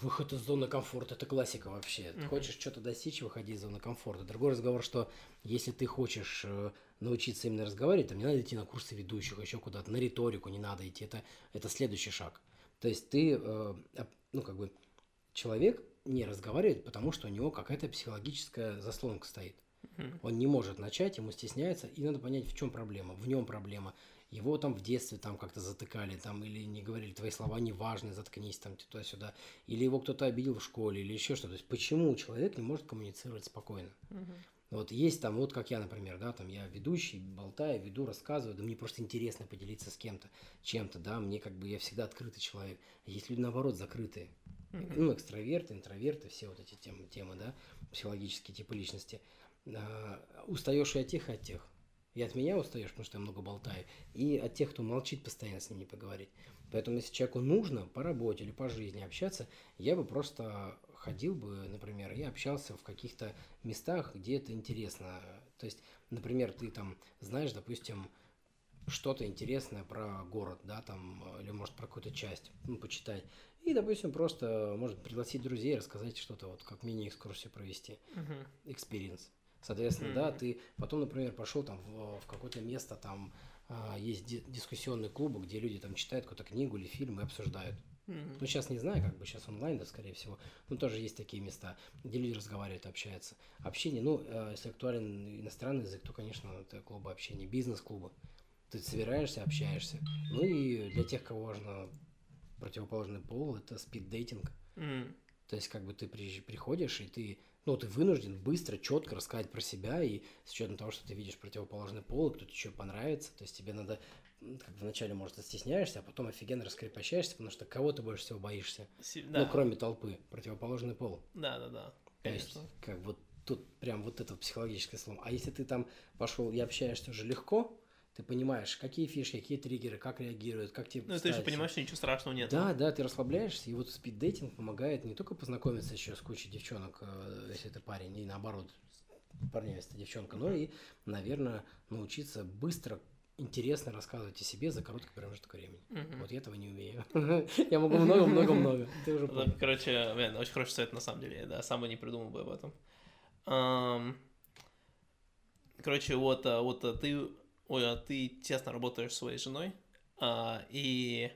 Выход из зоны комфорта – это классика вообще. Ты хочешь что-то достичь, выходи из зоны комфорта. Другой разговор, что если ты хочешь э, научиться именно разговаривать, там не надо идти на курсы ведущих, еще куда-то, на риторику не надо идти. Это, это следующий шаг. То есть ты, э, ну, как бы, человек не разговаривает, потому что у него какая-то психологическая заслонка стоит. Он не может начать, ему стесняется, и надо понять, в чем проблема. В нем проблема его там в детстве там как-то затыкали, там, или не говорили, твои слова не важны, заткнись там туда-сюда, или его кто-то обидел в школе, или еще что-то. То есть почему человек не может коммуницировать спокойно? Угу. Вот есть там, вот как я, например, да, там я ведущий, болтаю, веду, рассказываю, да мне просто интересно поделиться с кем-то, чем-то, да, мне как бы, я всегда открытый человек. А есть люди, наоборот, закрытые. Mm-hmm. Ну, экстраверты, интроверты, все вот эти темы, темы, да, психологические типы личности. А, устаешь и от тех, и от тех. И от меня устаешь, потому что я много болтаю, и от тех, кто молчит, постоянно с ним не поговорить. Поэтому, если человеку нужно по работе или по жизни общаться, я бы просто ходил бы, например, и общался в каких-то местах, где это интересно. То есть, например, ты там знаешь, допустим, что-то интересное про город, да, там, или, может, про какую-то часть, ну, почитать. И, допустим, просто, может, пригласить друзей, рассказать что-то, вот, как мини-экскурсию провести. Experience. Uh-huh. Соответственно, mm-hmm. да, ты потом, например, пошел там в, в какое-то место, там а, есть ди- дискуссионные клубы, где люди там читают какую-то книгу или фильм и обсуждают. Mm-hmm. Ну, сейчас не знаю, как бы сейчас онлайн, да, скорее всего. Ну, тоже есть такие места, где люди разговаривают, общаются. Общение, ну, э, если актуален иностранный язык, то, конечно, это клубы общения, бизнес-клубы. Ты собираешься, общаешься. Ну и для тех, кого важно противоположный пол, это спид-дейтинг. Mm-hmm. То есть, как бы ты приходишь, и ты ну, ты вынужден быстро, четко рассказать про себя, и с учетом того, что ты видишь противоположный пол, и кто-то еще понравится, то есть тебе надо, как вначале, может, стесняешься, а потом офигенно раскрепощаешься, потому что кого ты больше всего боишься? Да. Ну, кроме толпы, противоположный пол. Да, да, да. То есть, как вот тут прям вот это психологическое слом. А если ты там пошел и общаешься уже легко, ты понимаешь, какие фишки, какие триггеры, как реагируют, как тебе Ну, ты же понимаешь, что ничего страшного нет. Да, да, ты расслабляешься, и вот спиддейтинг помогает не только познакомиться еще с кучей девчонок, э, если это парень, и наоборот, парня, если это девчонка, но и, наверное, научиться быстро интересно рассказывать о себе за короткий промежуток времени. Мгм. Вот я этого не умею. Я могу много-много-много. Ты уже понял. Короче, блин, очень хороший совет на самом деле, я, да, сам бы не придумал бы об этом. Короче, вот, а, вот а, ты, ой, а ты тесно работаешь с своей женой, а, и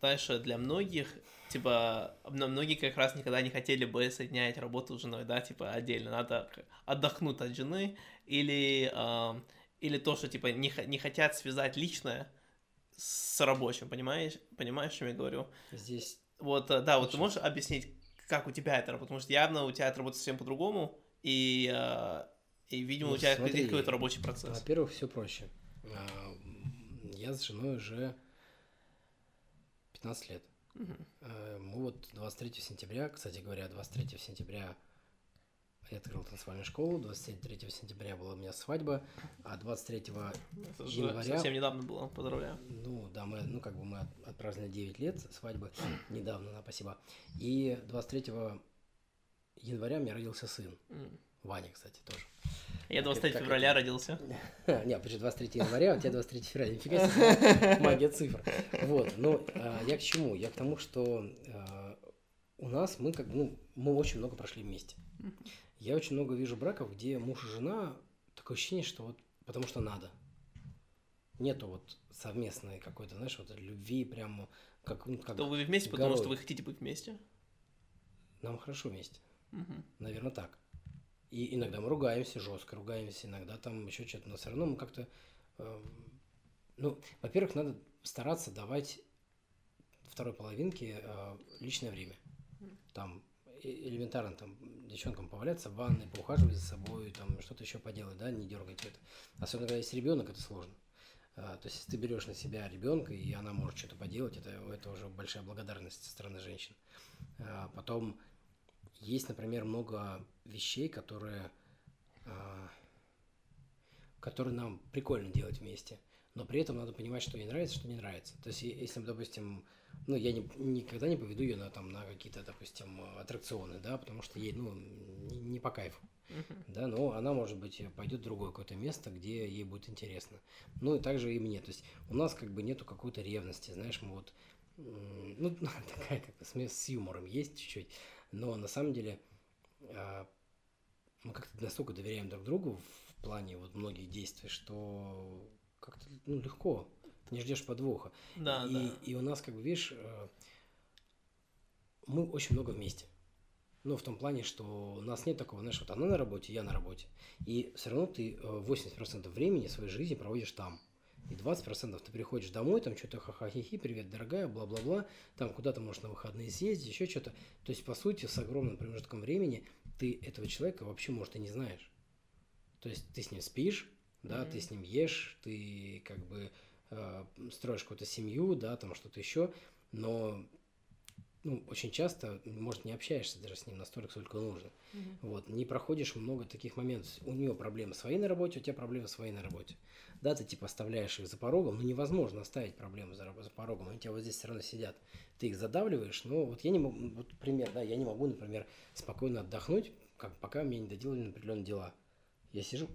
дальше для многих, типа, мно- многие как раз никогда не хотели бы соединять работу с женой, да, типа, отдельно, надо отдохнуть от жены, или, ам, или то, что, типа, не, не хотят связать личное с рабочим, понимаешь, понимаешь, о чем я говорю? Здесь Вот, э, да, вот ты можешь объяснить, как у тебя это работает? Потому что явно у тебя это работает совсем по-другому, и, э, и видимо, Ну, у тебя смотри, какой-то рабочий процесс. Во-первых, все проще. А, Я с женой уже 15 лет. Э, Мы вот 23 сентября, кстати говоря, 23 сентября я открыл танцевальную школу, 23 сентября была у меня свадьба, а 23 Это января- совсем недавно было, поздравляю. ну, да, мы, ну, как бы мы от- отпраздновали 9 лет свадьбы недавно, да, спасибо. И 23 января у меня родился сын. М. Ваня, кстати, тоже. Я 23 как февраля родился. Не, почему 23 января, а у тебя 23 февраля. Нифига себе, магия цифр. Вот, но а, я к чему? Я к тому, что а, у нас мы как бы, ну, мы очень много прошли вместе. Я очень много вижу браков, где муж и жена, такое ощущение, что вот потому что надо. Нету вот совместной какой-то, знаешь, вот любви прямо, как, ну, как То вы вместе, потому что горой. вы хотите быть вместе. нам хорошо вместе. Мгм. Наверное, так. И иногда мы ругаемся, жестко ругаемся, иногда там еще что-то, но все равно мы как-то... эм, ну, во-первых, надо стараться давать второй половинке э, личное время. Там э- элементарно там девчонкам поваляться в ванной, поухаживать за собой, там что-то еще поделать, да, не дергать это. Особенно, когда есть ребенок, это сложно. А, то есть, если ты берешь на себя ребенка, и она может что-то поделать, это, это уже большая благодарность со стороны женщин. А, потом есть, например, много вещей, которые, а, которые нам прикольно делать вместе. Но при этом надо понимать, что ей нравится, что не нравится. То есть, если, допустим, ну, я не, никогда не поведу ее на, там, на какие-то, допустим, аттракционы, да, потому что ей, ну, не, не по кайфу, Мгм. да, но она, может быть, пойдет в другое какое-то место, где ей будет интересно. Ну, и также и мне. То есть, у нас как бы нету какой-то ревности, знаешь, мы вот, ну, такая как бы с юмором есть чуть-чуть, но на самом деле а, мы как-то настолько доверяем друг другу в плане вот многих действий, что как-то ну, легко, не ждешь подвоха. Да, и, да. и у нас, как бы, видишь, э, мы очень много вместе. Ну, в том плане, что у нас нет такого, знаешь, вот она на работе, я на работе. И все равно ты э, 80% времени своей жизни проводишь там. И 20% ты приходишь домой, там что-то ха-ха-хи-хи, привет, дорогая, бла-бла-бла, там куда-то можешь на выходные съездить, еще что-то. То есть, по сути, с огромным промежутком времени ты этого человека вообще, может, и не знаешь. То есть, ты с ним спишь, да, Мгм. ты с ним ешь, ты как бы э, строишь какую-то семью, да, там что-то еще, но ну, очень часто, может, не общаешься даже с ним настолько, сколько нужно. Мгм. Вот, не проходишь много таких моментов. У нее проблемы свои на работе, у тебя проблемы свои на работе. Да, ты типа оставляешь их за порогом, но невозможно оставить проблемы за, за порогом, они у тебя вот здесь все равно сидят. Ты их задавливаешь, но вот я не могу, вот пример, да, я не могу, например, спокойно отдохнуть, как пока мне не доделали определенные дела. Я сижу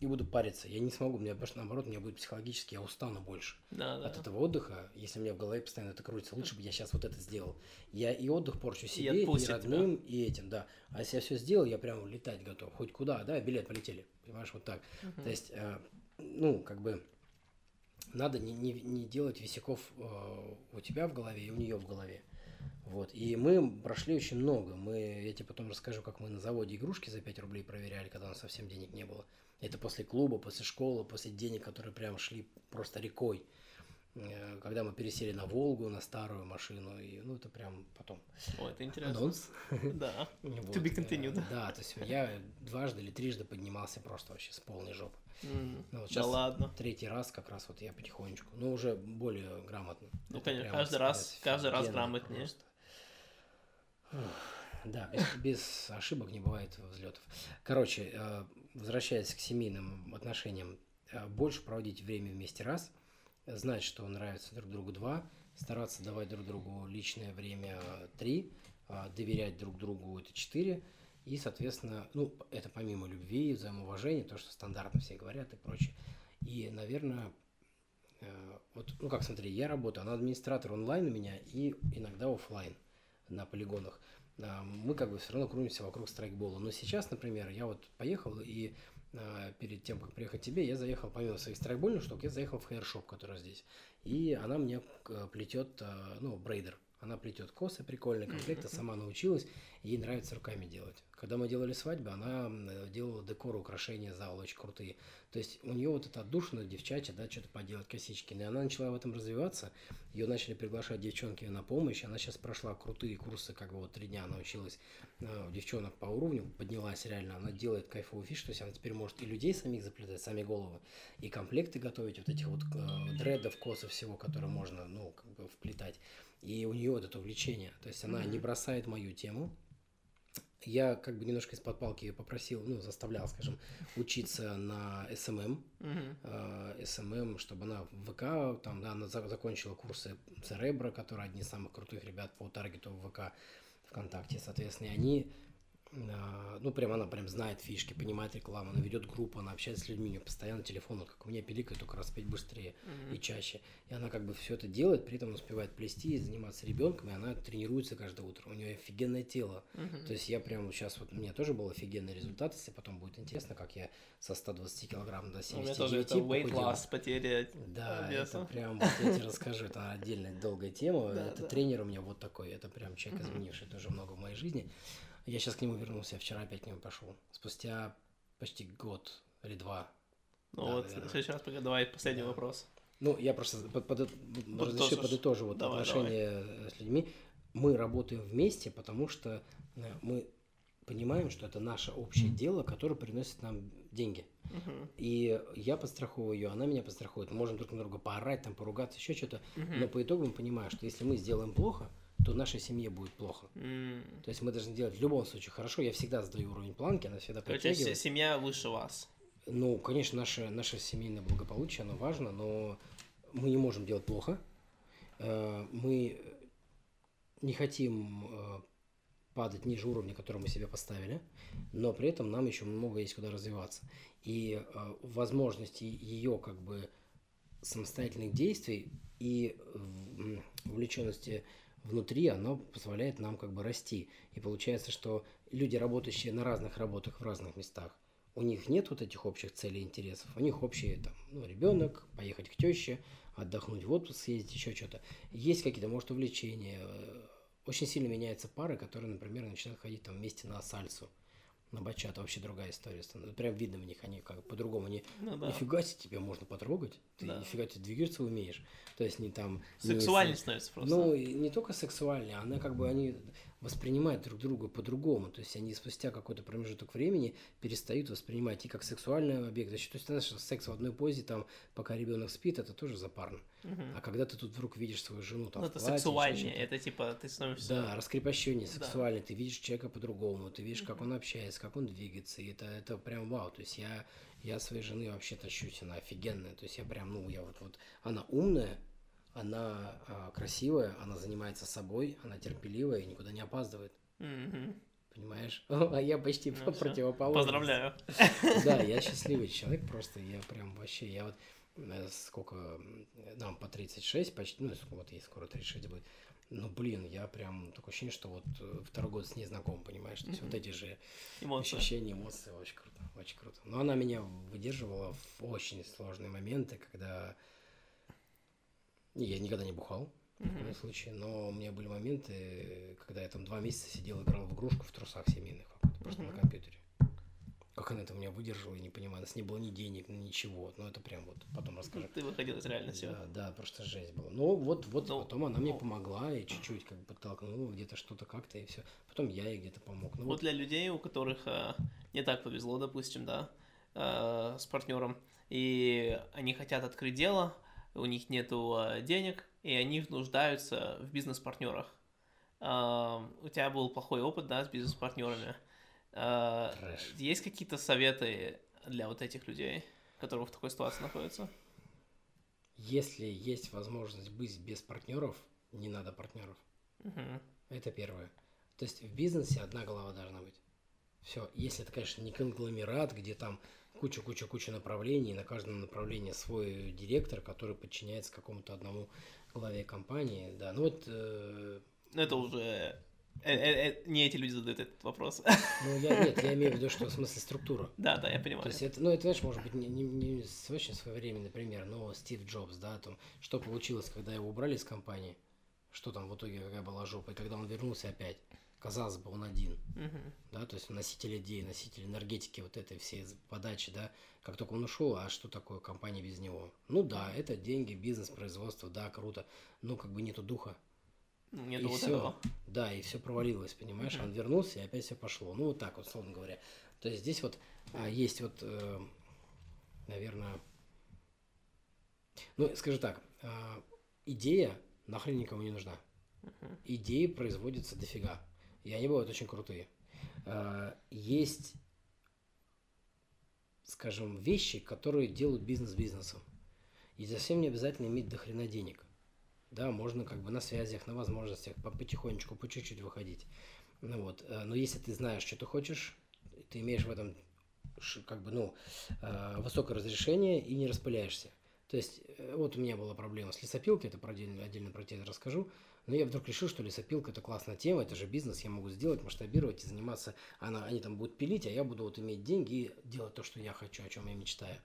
и буду париться. Я не смогу, мне что наоборот, мне будет психологически, я устану больше Да, да. от этого отдыха, если у меня в голове постоянно это крутится, лучше бы я сейчас вот это сделал. Я и отдых порчу себе, и, отпустит родным, и этим, да. А если я все сделал, я прям летать готов. Хоть куда, да, билет полетели. Понимаешь, вот так. Мгм. То есть, э, ну, как бы, надо не, не, не делать висяков э, у тебя в голове и у нее в голове. Вот. И мы прошли очень много. Мы, я тебе потом расскажу, как мы на заводе игрушки за 5 рублей проверяли, когда у нас совсем денег не было. Это после клуба, после школы, после денег, которые прям шли просто рекой. Э, Когда мы пересели на Волгу, на старую машину, и, ну, это прям потом Ой, это интересно. анонс. Да. Вот, be э, continued. Да, то есть я дважды или трижды поднимался просто вообще с полной жопы. М, Ну, вот Да ладно. Третий раз как раз вот я потихонечку, но уже более грамотно. Ну, Это конечно, каждый раз- каждый раз грамотнее. просто. Да, без, без ошибок не бывает взлетов. Короче, э, возвращаясь к семейным отношениям, э, больше проводить время вместе раз, знать, что нравится друг другу два, стараться давать друг другу личное время э, три, э, доверять друг другу это четыре, и, соответственно, ну, это помимо любви, взаимоуважения, то, что стандартно все говорят и прочее. И, наверное, вот, ну как, смотри, я работаю, она администратор онлайн у меня и иногда офлайн на полигонах. А, мы как бы все равно крутимся вокруг страйкбола. Но сейчас, например, я вот поехал и а, перед тем, как приехать к тебе, я заехал, помимо своих страйкбольных штук, я заехал в хейршоп, который здесь. И она мне э, плетет, ну, брейдер она плетет косы, прикольный комплект, mm-hmm. сама научилась, ей нравится руками делать. Когда мы делали свадьбы, она делала декор, украшения зала очень крутые. То есть у нее вот это отдушина девчачья, да, что-то поделать, косички. И она начала в этом развиваться, ее начали приглашать девчонки на помощь, она сейчас прошла крутые курсы, как бы вот три дня она училась э, девчонок по уровню, поднялась реально, она делает кайфовую фиш, то есть она теперь может и людей самих заплетать, сами головы, и комплекты готовить, вот этих вот э, дредов, косов всего, которые можно, ну, как бы вплетать. И у нее вот это увлечение. То есть она mm-hmm. не бросает мою тему. Я как бы немножко из-под палки ее попросил, ну, заставлял, скажем, учиться на SMM, mm-hmm. SMM, чтобы она в ВК, там, да, она за- закончила курсы Церебра, которые одни из самых крутых ребят по таргету в ВК ВКонтакте, соответственно, и они ну, прям она прям знает фишки, понимает рекламу, она ведет группу, она общается с людьми, у нее постоянно телефон, как у меня пиликает, только раз пять быстрее mm-hmm. и чаще. И она как бы все это делает, при этом успевает плести и заниматься ребенком, и она тренируется каждое утро. У нее офигенное тело. Mm-hmm. То есть я прям сейчас вот, у меня тоже был офигенный результат, если потом будет интересно, как я со 120 килограмм до 79 У меня тоже это weight loss, потеря Да, веса. это прям, вот я тебе расскажу, это отдельная долгая тема. Это тренер у меня вот такой, это прям человек, изменивший тоже много в моей жизни. Я сейчас к нему вернулся, я вчера опять к нему пошел. Спустя почти год или два. Ну да, вот, наверное. в следующий раз пока давай последний да. вопрос. Ну, я просто под, под, разреши подытожу вот давай, отношения давай. с людьми. Мы работаем вместе, потому что э, мы понимаем, что это наше общее дело, которое приносит нам деньги. Uh-huh. И я подстраховываю ее, она меня подстрахует. Мы можем друг на друга поорать, там, поругаться, еще что-то. Uh-huh. Но по итогу мы понимаем, что если мы сделаем плохо, то нашей семье будет плохо. Mm. То есть мы должны делать в любом случае хорошо. Я всегда задаю уровень планки, она всегда Короче, семья выше вас. Ну, конечно, наше, наше семейное благополучие, оно важно, но мы не можем делать плохо. Э, мы не хотим э, падать ниже уровня, который мы себе поставили, но при этом нам еще много есть куда развиваться. И э, возможности ее как бы самостоятельных действий и увлеченности внутри, оно позволяет нам как бы расти. И получается, что люди, работающие на разных работах в разных местах, у них нет вот этих общих целей и интересов. У них общие там, ну, ребенок, поехать к теще, отдохнуть в отпуск, съездить, еще что-то. Есть какие-то, может, увлечения. Очень сильно меняются пары, которые, например, начинают ходить там вместе на сальсу на бачата вообще другая история становится. Прям видно в них, они как по-другому не ну, да. нифига себе тебя можно потрогать, ты да. нифига тебе двигаться умеешь. То есть не там... Сексуальный не, становится просто. Ну, не только сексуальный, она как бы они воспринимают друг друга по-другому. То есть они спустя какой-то промежуток времени перестают воспринимать и как сексуальный объект. То есть, знаешь, секс в одной позе, там, пока ребенок спит, это тоже запарно. Угу. А когда ты тут вдруг видишь свою жену там, ну, это платье, сексуальнее, это типа ты становишься... Да, раскрепощение сексуальное, да. ты видишь человека по-другому, ты видишь, угу. как он общается, как он двигается, и это, это прям вау. То есть я, я своей жены вообще тащусь, она офигенная. То есть я прям, ну, я вот, вот, она умная, она а, красивая, она занимается собой, она терпеливая и никуда не опаздывает. Mm-hmm. Понимаешь? А я почти ну, противоположный. Поздравляю. Да, я счастливый человек просто, я прям вообще, я вот э, сколько, нам по 36 почти, ну, вот ей скоро 36 будет, ну, блин, я прям такое ощущение, что вот э, второй год с ней знаком, понимаешь? То есть mm-hmm. вот эти же эмоции. ощущения, эмоции, очень круто, очень круто. Но она меня выдерживала в очень сложные моменты, когда я никогда не бухал, в любом случае, но у меня были моменты, когда я там два месяца сидел, играл в игрушку в трусах семейных, просто на компьютере. Как она это у меня выдержала, я не понимаю. У нас не было ни денег, ни ничего. Но это прям вот потом расскажу. Ты выходил из реальности. Да, да, просто жесть была. Ну вот, вот ну, потом она ну, мне помогла и чуть-чуть как бы подтолкнула где-то что-то как-то и все. Потом я ей где-то помог. Ну, вот, вот для людей, у которых э, не так повезло, допустим, да, э, с партнером, и они хотят открыть дело, у них нет э, денег, и они нуждаются в бизнес-партнерах. У тебя был плохой опыт, да, с бизнес-партнерами. А, есть какие-то советы для вот этих людей, которые в такой ситуации находятся? Если есть возможность быть без партнеров, не надо партнеров. Угу. Это первое. То есть в бизнесе одна голова должна быть. Все. Если это, конечно, не конгломерат, где там куча-куча-куча направлений, на каждом направлении свой директор, который подчиняется какому-то одному главе компании, да. Ну вот... Э... Ну это уже Э, э, э, не эти люди задают этот вопрос. Ну, я, нет, я имею в виду, что в смысле структура. Да, да, я понимаю. То есть это, ну, это, знаешь, может быть, не, не, не очень своевременный пример, но Стив Джобс, да, там, что получилось, когда его убрали из компании, что там в итоге какая была жопа, и когда он вернулся опять, казалось бы, он один, угу. да, то есть носитель идей, носитель энергетики вот этой всей подачи, да, как только он ушел, а что такое компания без него? Ну да, это деньги, бизнес, производство, да, круто, но как бы нету духа, нет и вот все, этого. Да, и все провалилось, понимаешь? Mm-hmm. Он вернулся, и опять все пошло. Ну, вот так вот, условно говоря. То есть здесь вот а, есть вот, э, наверное, ну, скажи так, э, идея нахрен никому не нужна. Uh-huh. Идеи производятся дофига. И они бывают очень крутые. Э, есть, скажем, вещи, которые делают бизнес бизнесом. И совсем не обязательно иметь дохрена денег. Да, можно как бы на связях, на возможностях потихонечку, по чуть-чуть выходить. Ну вот, э, но если ты знаешь, что ты хочешь, ты имеешь в этом как бы, ну, э, высокое разрешение и не распыляешься. То есть, э, вот у меня была проблема с лесопилкой, это про отдельно, отдельно про тебя расскажу, но я вдруг решил, что лесопилка это классная тема, это же бизнес, я могу сделать, масштабировать и заниматься, она, они там будут пилить, а я буду вот иметь деньги и делать то, что я хочу, о чем я мечтаю,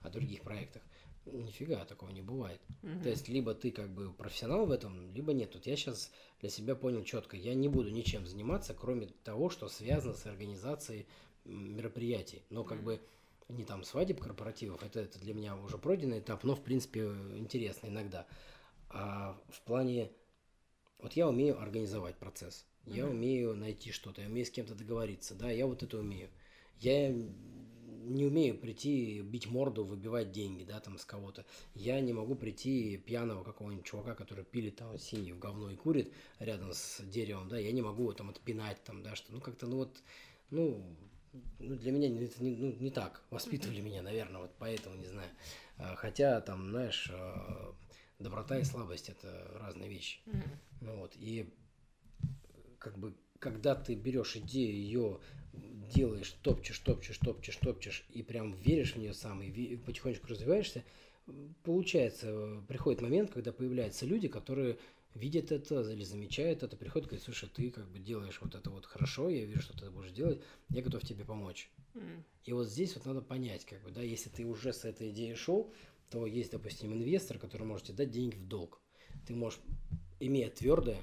о других проектах. Нифига такого не бывает. Угу. То есть, либо ты как бы профессионал в этом, либо нет. Вот я сейчас для себя понял четко, я не буду ничем заниматься, кроме того, что связано с организацией мероприятий. Но как бы не там свадеб корпоративов, это, это для меня уже пройденный этап, но в принципе интересно иногда. А в плане, вот я умею организовать процесс, я умею найти что-то, я умею с кем-то договориться, да, я вот это умею. Я не умею прийти, бить морду, выбивать деньги, да, там с кого-то. Я не могу прийти пьяного какого-нибудь чувака, который пилит там синий в говно и курит рядом с деревом, да, я не могу там отпинать там, да, что, ну, как-то, ну, вот, ну, ну, для меня это не, ну, не так. Воспитывали меня, наверное, вот поэтому, не знаю. А, хотя, там, знаешь, а, доброта и слабость – это разные вещи. Ну, вот, и как бы, когда ты берешь идею, ее делаешь, топчешь, топчешь, топчешь, топчешь, и прям веришь в нее сам, и потихонечку развиваешься, получается, приходит момент, когда появляются люди, которые видят это или замечают это, приходят и говорят, слушай, ты как бы делаешь вот это вот хорошо, я вижу, что ты будешь делать, я готов тебе помочь. Mm. И вот здесь вот надо понять, как бы, да, если ты уже с этой идеей шел, то есть, допустим, инвестор, который может тебе дать деньги в долг. Ты можешь, имея твердое,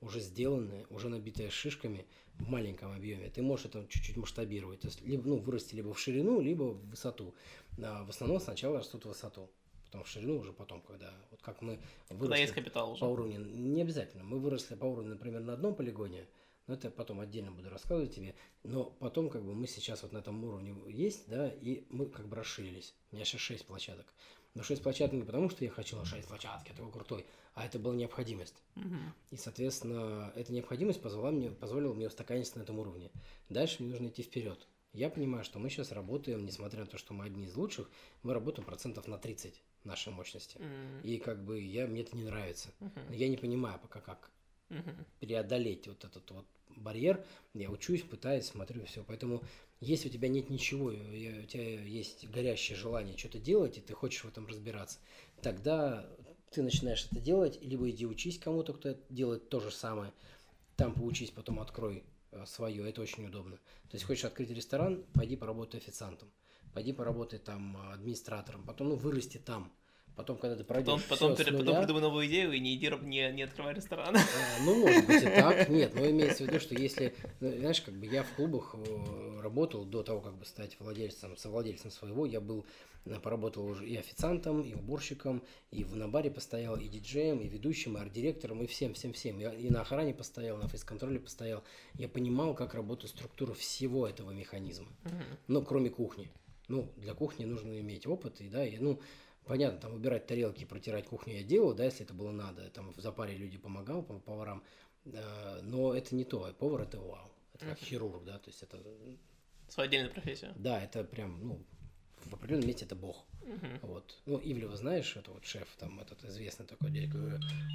уже сделанное, уже набитое шишками, в маленьком объеме, ты можешь это чуть-чуть масштабировать. То есть, либо ну, вырасти либо в ширину, либо в высоту. А в основном сначала растут в высоту. Потом в ширину уже потом, когда вот как мы выросли когда есть капитал уже. по уровню, не обязательно, мы выросли по уровню, например, на одном полигоне, но это потом отдельно буду рассказывать тебе, но потом как бы мы сейчас вот на этом уровне есть, да, и мы как бы расширились. У меня сейчас 6 площадок. 6 площадок не потому, что я хочу на 6 площадок, я такой крутой, а это была необходимость. Угу. И, соответственно, эта необходимость позвола мне, позволила мне устаканиться на этом уровне. Дальше мне нужно идти вперед. Я понимаю, что мы сейчас работаем, несмотря на то, что мы одни из лучших, мы работаем процентов на 30 нашей мощности. Mm. И как бы я, мне это не нравится. Uh-huh. Но я не понимаю пока как uh-huh. преодолеть вот этот вот барьер. Я учусь, пытаюсь, смотрю, все. Поэтому если у тебя нет ничего, у тебя есть горящее желание что-то делать, и ты хочешь в этом разбираться, тогда ты начинаешь это делать, либо иди учись кому-то, кто делает то же самое, там поучись, потом открой э, свое, это очень удобно. То есть хочешь открыть ресторан, пойди поработай официантом, пойди поработай там администратором, потом ну, вырасти там. Потом, когда ты пройдешь потом, потом, все потом придумай новую идею и не иди не, не открывай ресторан. А, ну, может быть и так. Нет, но имеется в виду, что если, ну, знаешь, как бы я в клубах э, работал до того, как бы стать владельцем, совладельцем своего, я был Э, поработал уже и официантом, и уборщиком, и в, на баре постоял, и диджеем, и ведущим, и арт-директором, и всем, всем, всем. Я и на охране постоял, на фейс-контроле постоял. Я понимал, как работает структура всего этого механизма. Uh-huh. Ну, кроме кухни. Ну, для кухни нужно иметь опыт, и да, и, ну, понятно, там убирать тарелки, протирать кухню я делал, да, если это было надо, там в запаре люди помогал, поварам, э, но это не то, повар это вау, это как хирург, да, то есть это... Своя отдельная профессия. Да, это прям, ну, в определенном месте это бог. Uh-huh. Вот. Ну, Ивлева знаешь, это вот шеф, там этот известный такой дядька.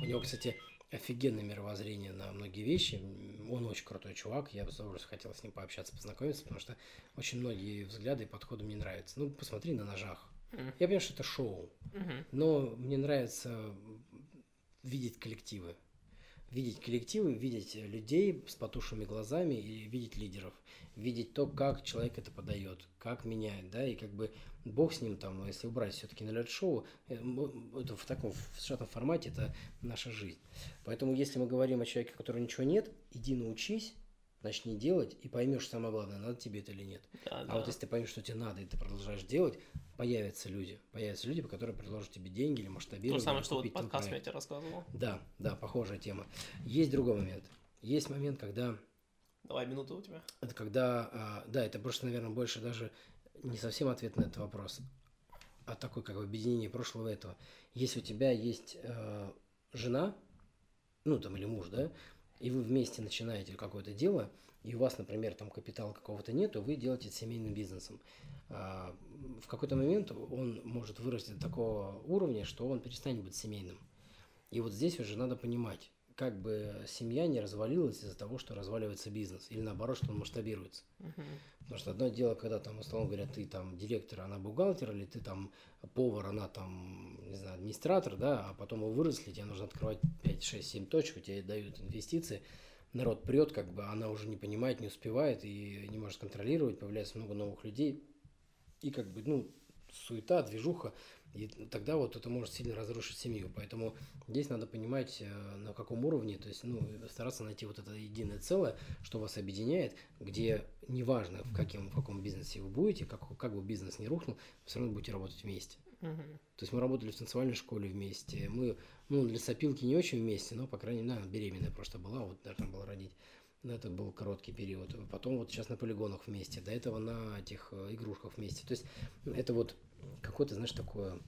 У него, кстати, офигенное мировоззрение на многие вещи. Он очень крутой чувак, я бы с удовольствием хотел с ним пообщаться, познакомиться, потому что очень многие взгляды и подходы мне нравятся. Ну, посмотри на ножах. Мгм. Я понимаю, что это шоу, Мгм. но мне нравится видеть коллективы. Видеть коллективы, видеть людей с потушенными глазами и видеть лидеров. Видеть то, как человек это подает, как меняет, да, и как бы бог с ним там, если убрать все-таки налет шоу, э, это в таком в сжатом формате это наша жизнь. Поэтому если мы говорим о человеке, у которого ничего нет, иди научись, начни делать и поймешь самое главное, надо тебе это или нет. Да, А да. вот если ты поймешь, что тебе надо, и ты продолжаешь делать, появятся люди. Появятся люди, которые предложат тебе деньги или То масштабировать. же самое, что вот подкаст я тебе рассказывал. Да, да, похожая тема. Есть другой момент. Есть момент, когда Давай, минуту у тебя. это когда, а, да, это просто, наверное, больше даже не совсем ответ на этот вопрос, а такое как бы объединение прошлого и этого. Если у тебя есть э, жена, ну там или муж, да, и вы вместе начинаете какое-то дело, и у вас, например, там капитала какого-то нет, то вы делаете это семейным бизнесом. А, в какой-то момент он может вырасти до такого уровня, что он перестанет быть семейным. И вот здесь уже надо понимать, как бы семья не развалилась из-за того, что разваливается бизнес, или наоборот, что он масштабируется. Мгм. Потому что одно дело, когда там, условно говоря, ты там директор, она бухгалтер, или ты там повар, она там, не знаю, администратор, да, а потом вы выросли, тебе нужно открывать 5, 6, 7 точек, тебе дают инвестиции, народ прет, как бы она уже не понимает, не успевает и не может контролировать, появляется много новых людей, и как бы, ну, суета, движуха, и тогда вот это может сильно разрушить семью. Поэтому здесь надо понимать, э, на каком уровне, то есть, ну, стараться найти вот это единое целое, что вас объединяет, где неважно, в, каким, в каком бизнесе вы будете, как, как бы бизнес не рухнул, вы все равно будете работать вместе. Мгм. То есть мы работали в танцевальной школе вместе, мы, ну, для сопилки не очень вместе, но, по крайней мере, она беременная просто была, вот должна была родить. Но это был короткий период. Потом вот сейчас на полигонах вместе, до этого на этих э, игрушках вместе. То есть ну, это вот какое-то, знаешь, такое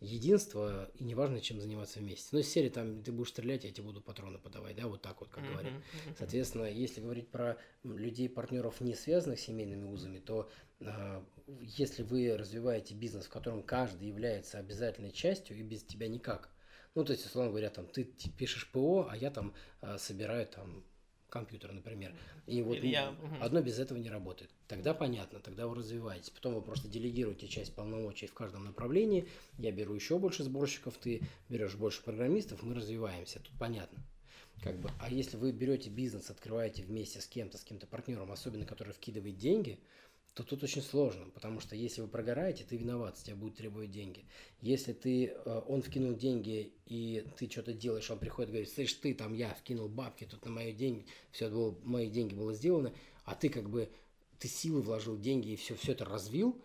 единство, и неважно, чем заниматься вместе. Ну, из серии там ты будешь стрелять, я тебе буду патроны подавать, да, вот так вот, как Мгм. говорят. Мгм. Соответственно, если говорить про людей, партнеров, не связанных с семейными узами, то а, если вы развиваете бизнес, в котором каждый является обязательной частью и без тебя никак. Ну, то есть, условно говоря, там ты пишешь ПО, а я там а, собираю там компьютер, например. И вот я- одно без этого не работает. Тогда понятно, тогда вы развиваетесь. Потом вы просто делегируете часть полномочий в каждом направлении. Я беру еще больше сборщиков, ты берешь больше программистов, мы развиваемся. Тут понятно. Как бы, а если вы берете бизнес, открываете вместе с кем-то, с кем-то партнером, особенно который вкидывает деньги, то тут очень сложно, потому что если вы прогораете, ты виноват, с тебя будут требовать деньги. Если ты, э, он вкинул деньги, и ты что-то делаешь, он приходит и говорит, слышь, ты там, я вкинул бабки, тут на мои деньги, все было, мои деньги было сделано, а ты как бы, ты силы вложил, деньги и все, все это развил,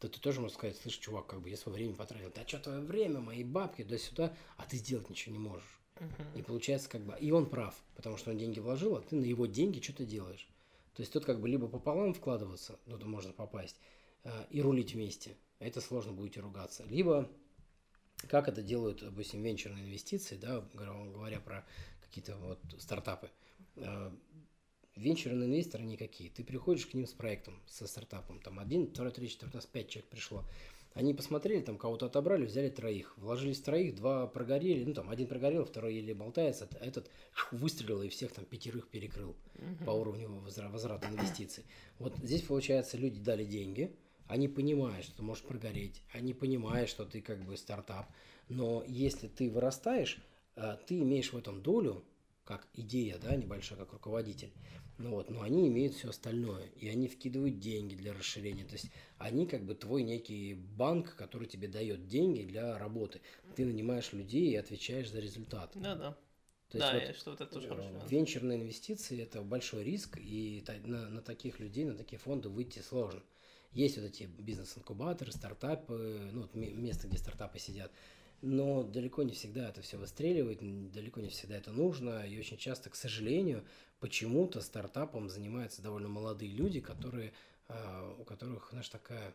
то ты тоже можешь сказать, слышь, чувак, как бы я свое время потратил, да что твое время, мои бабки, да сюда, а ты сделать ничего не можешь. Мгм. И получается как бы, и он прав, потому что он деньги вложил, а ты на его деньги что-то делаешь. То есть тут как бы либо пополам вкладываться, ну то можно попасть, э, и рулить вместе. Это сложно будете ругаться. Либо, как это делают, допустим, венчурные инвестиции, да, говоря про какие-то вот стартапы. Э, Венчурные инвесторы никакие. Ты приходишь к ним с проектом, со стартапом. Там один, второй, третий, четвертый, пять человек пришло. Они посмотрели, там кого-то отобрали, взяли троих. Вложились в троих, два прогорели. Ну, там один прогорел, второй еле болтается. а Этот выстрелил и всех там пятерых перекрыл Мгм. по уровню возра- возврата инвестиций. Вот здесь, получается, люди дали деньги, они понимают, что ты можешь прогореть, они понимают, что ты как бы стартап, но если ты вырастаешь, а, ты имеешь в этом долю, как идея, да, небольшая, как руководитель, ну вот, но они имеют все остальное, и они вкидывают деньги для расширения, то есть они как бы твой некий банк, который тебе дает деньги для работы. Ты нанимаешь людей и отвечаешь за результат. Да-да. То Да, вот я что вот это тоже Э, хорошо. да. Венчурные инвестиции – это большой риск, и на, на таких людей, на такие фонды выйти сложно. Есть вот эти бизнес-инкубаторы, стартапы, ну, вот ме- место, где стартапы сидят, но далеко не всегда это все выстреливает, далеко не всегда это нужно, и очень часто, к сожалению, почему-то стартапом занимаются довольно молодые люди, которые, а, у которых, знаешь, такая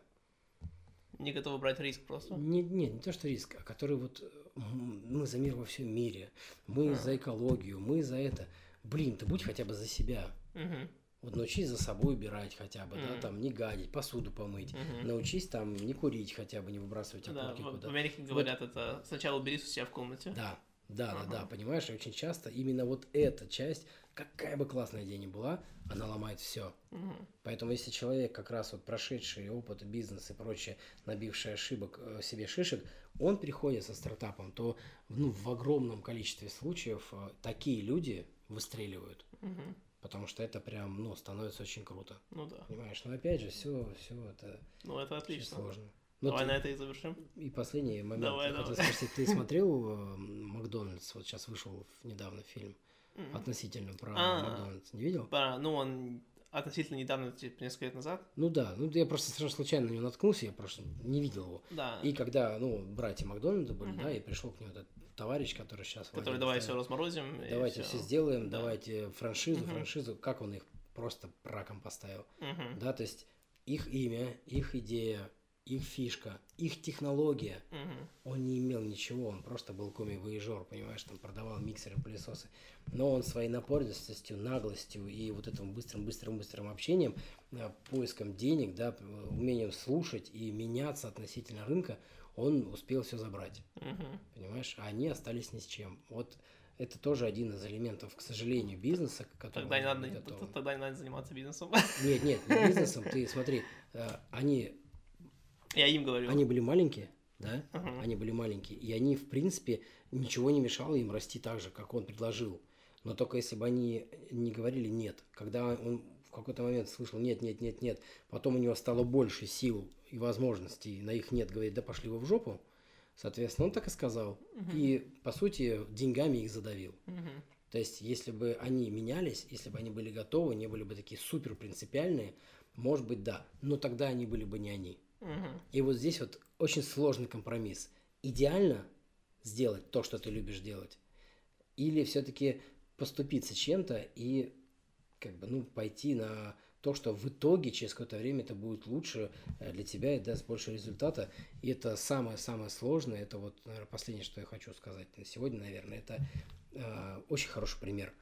Не готовы брать риск просто. не, не, не то, что риск, а который вот мы за мир во всем мире, мы А. за экологию, мы за это. Блин, ты будь хотя бы за себя. Мгм. Вот научись за собой убирать хотя бы, да, Мгм. там не гадить, посуду помыть. Мгм. Научись там не курить хотя бы, не выбрасывать Да, окурки в, в куда. Америке говорят это сначала убери у себя в комнате. Да, Да, да, да, Ага. понимаешь, и очень часто именно вот эта часть, какая бы классная идея ни была, она ломает все. Мгм. Поэтому если человек как раз вот прошедший опыт бизнеса и прочее, набивший ошибок э, себе шишек, он приходит со стартапом, то ну, в огромном количестве случаев э, такие люди выстреливают. Мгм. Потому что это прям, ну, становится очень круто. Ну да. Понимаешь? Но опять же, все, все это Ну это отлично. сложно. Ну, Давай ты- на это и завершим. И последний момент. Давай, я хотел давай. спросить, ты смотрел э, Макдональдс? Вот сейчас вышел недавно фильм относительно про А. Макдональдс. Не видел? Да, ну он относительно недавно, типа, несколько лет назад. Ну да, ну я просто совершенно случайно на него наткнулся, я просто не видел его. Да. И когда, ну, братья Макдональда были, Мгм. да, и пришел к нему этот товарищ, который сейчас... Который давай все разморозим. Давайте все сделаем, Да. давайте франшизу, Мгм. франшизу. Как он их просто раком поставил. Мгм. Да, то есть их имя, их идея, их фишка, их технология. Мгм. Он не имел ничего, он просто был коми-воежор, понимаешь, там продавал миксеры, пылесосы. Но он своей напористостью, наглостью и вот этим быстрым-быстрым-быстрым общением, э, поиском денег, да, умением слушать и меняться относительно рынка, он успел все забрать, Мгм. понимаешь? А они остались ни с чем. Вот это тоже один из элементов, к сожалению, бизнеса, к которому Тогда не надо, готовы. тогда не надо заниматься бизнесом. Нет, нет, не бизнесом. Ты смотри, э, они, Я им говорю. они были маленькие, да? Мгм. Они были маленькие. И они, в принципе, ничего не мешало им расти так же, как он предложил. Но только если бы они не говорили нет. Когда он в какой-то момент слышал нет, нет, нет, нет, потом у него стало больше сил и возможностей на их нет говорить, да пошли вы в жопу. Соответственно, он так и сказал. И, по сути, деньгами их задавил. Мгм. То есть, если бы они менялись, если бы они были готовы, не были бы такие супер принципиальные, может быть, да. Но тогда они были бы не они. И вот здесь вот очень сложный компромисс. Идеально сделать то, что ты любишь делать, или все-таки поступиться чем-то и как бы, ну, пойти на то, что в итоге через какое-то время это будет лучше э, для тебя и даст больше результата. И это самое-самое сложное. Это вот, наверное, последнее, что я хочу сказать на сегодня, наверное, это э, очень хороший пример.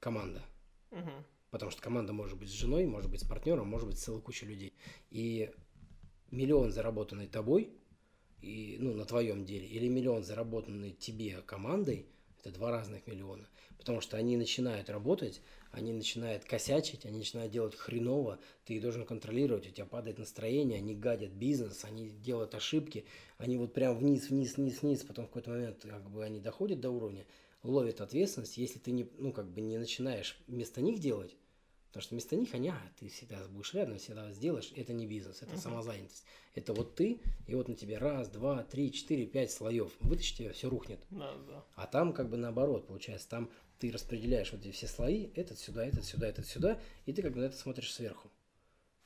Команда. Мгм. Потому что команда может быть с женой, может быть с партнером, может быть с целой кучей людей. И миллион, заработанный тобой, и, ну, на твоем деле, или миллион, заработанный тебе командой, это два разных миллиона. Потому что они начинают работать, они начинают косячить, они начинают делать хреново, ты их должен контролировать, у тебя падает настроение, они гадят бизнес, они делают ошибки, они вот прям вниз, вниз, вниз, вниз, потом в какой-то момент как бы они доходят до уровня, ловят ответственность, если ты не, ну, как бы не начинаешь вместо них делать, Потому что вместо них они, а, ты всегда будешь рядом, всегда сделаешь. Это не бизнес, это Мгм. самозанятость. Это вот ты, и вот на тебе раз, два, три, четыре, пять слоев. Вытащи тебя, все рухнет. Да, да. А там как бы наоборот, получается, там ты распределяешь вот эти все слои, этот сюда, этот сюда, этот сюда, и ты как бы на это смотришь сверху.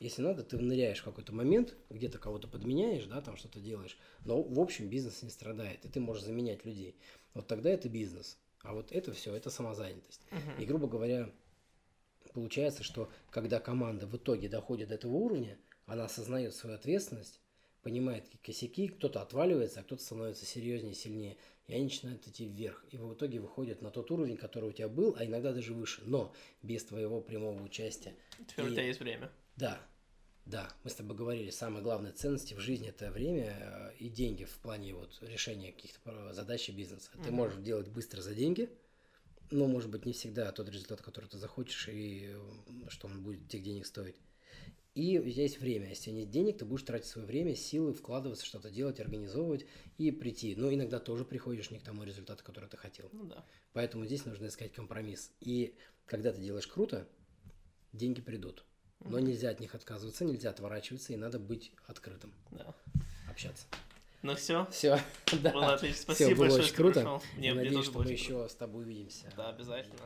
Если надо, ты ныряешь в какой-то момент, где-то кого-то подменяешь, да, там что-то делаешь, но в общем бизнес не страдает, и ты можешь заменять людей. Вот тогда это бизнес. А вот это все, это самозанятость. Мгм. И, грубо говоря, получается, что когда команда в итоге доходит до этого уровня, она осознает свою ответственность, понимает косяки, кто-то отваливается, а кто-то становится серьезнее, сильнее, и они начинают идти вверх. И в итоге выходят на тот уровень, который у тебя был, а иногда даже выше, но без твоего прямого участия. Теперь у И- тебя есть время. Да, да, мы с тобой говорили, самая главная ценность в жизни это время э, и деньги в плане вот решения каких-то про- задач и бизнеса. Ты Мгм. можешь делать быстро за деньги, но может быть не всегда тот результат, который ты захочешь, и что он будет тех денег стоить. И есть время. Если нет денег, ты будешь тратить свое время, силы, вкладываться, что-то делать, организовывать и прийти. Но иногда тоже приходишь не к тому результату, который ты хотел. Ну да. Поэтому здесь нужно искать компромисс. И когда ты делаешь круто, деньги придут. Но нельзя от них отказываться, нельзя отворачиваться, и надо быть открытым, Да. общаться. Ну все. Все, да. Было отлично. Спасибо было большое, очень что круто. пришел. Мне, Надеюсь, что мы еще с тобой увидимся. Да, обязательно.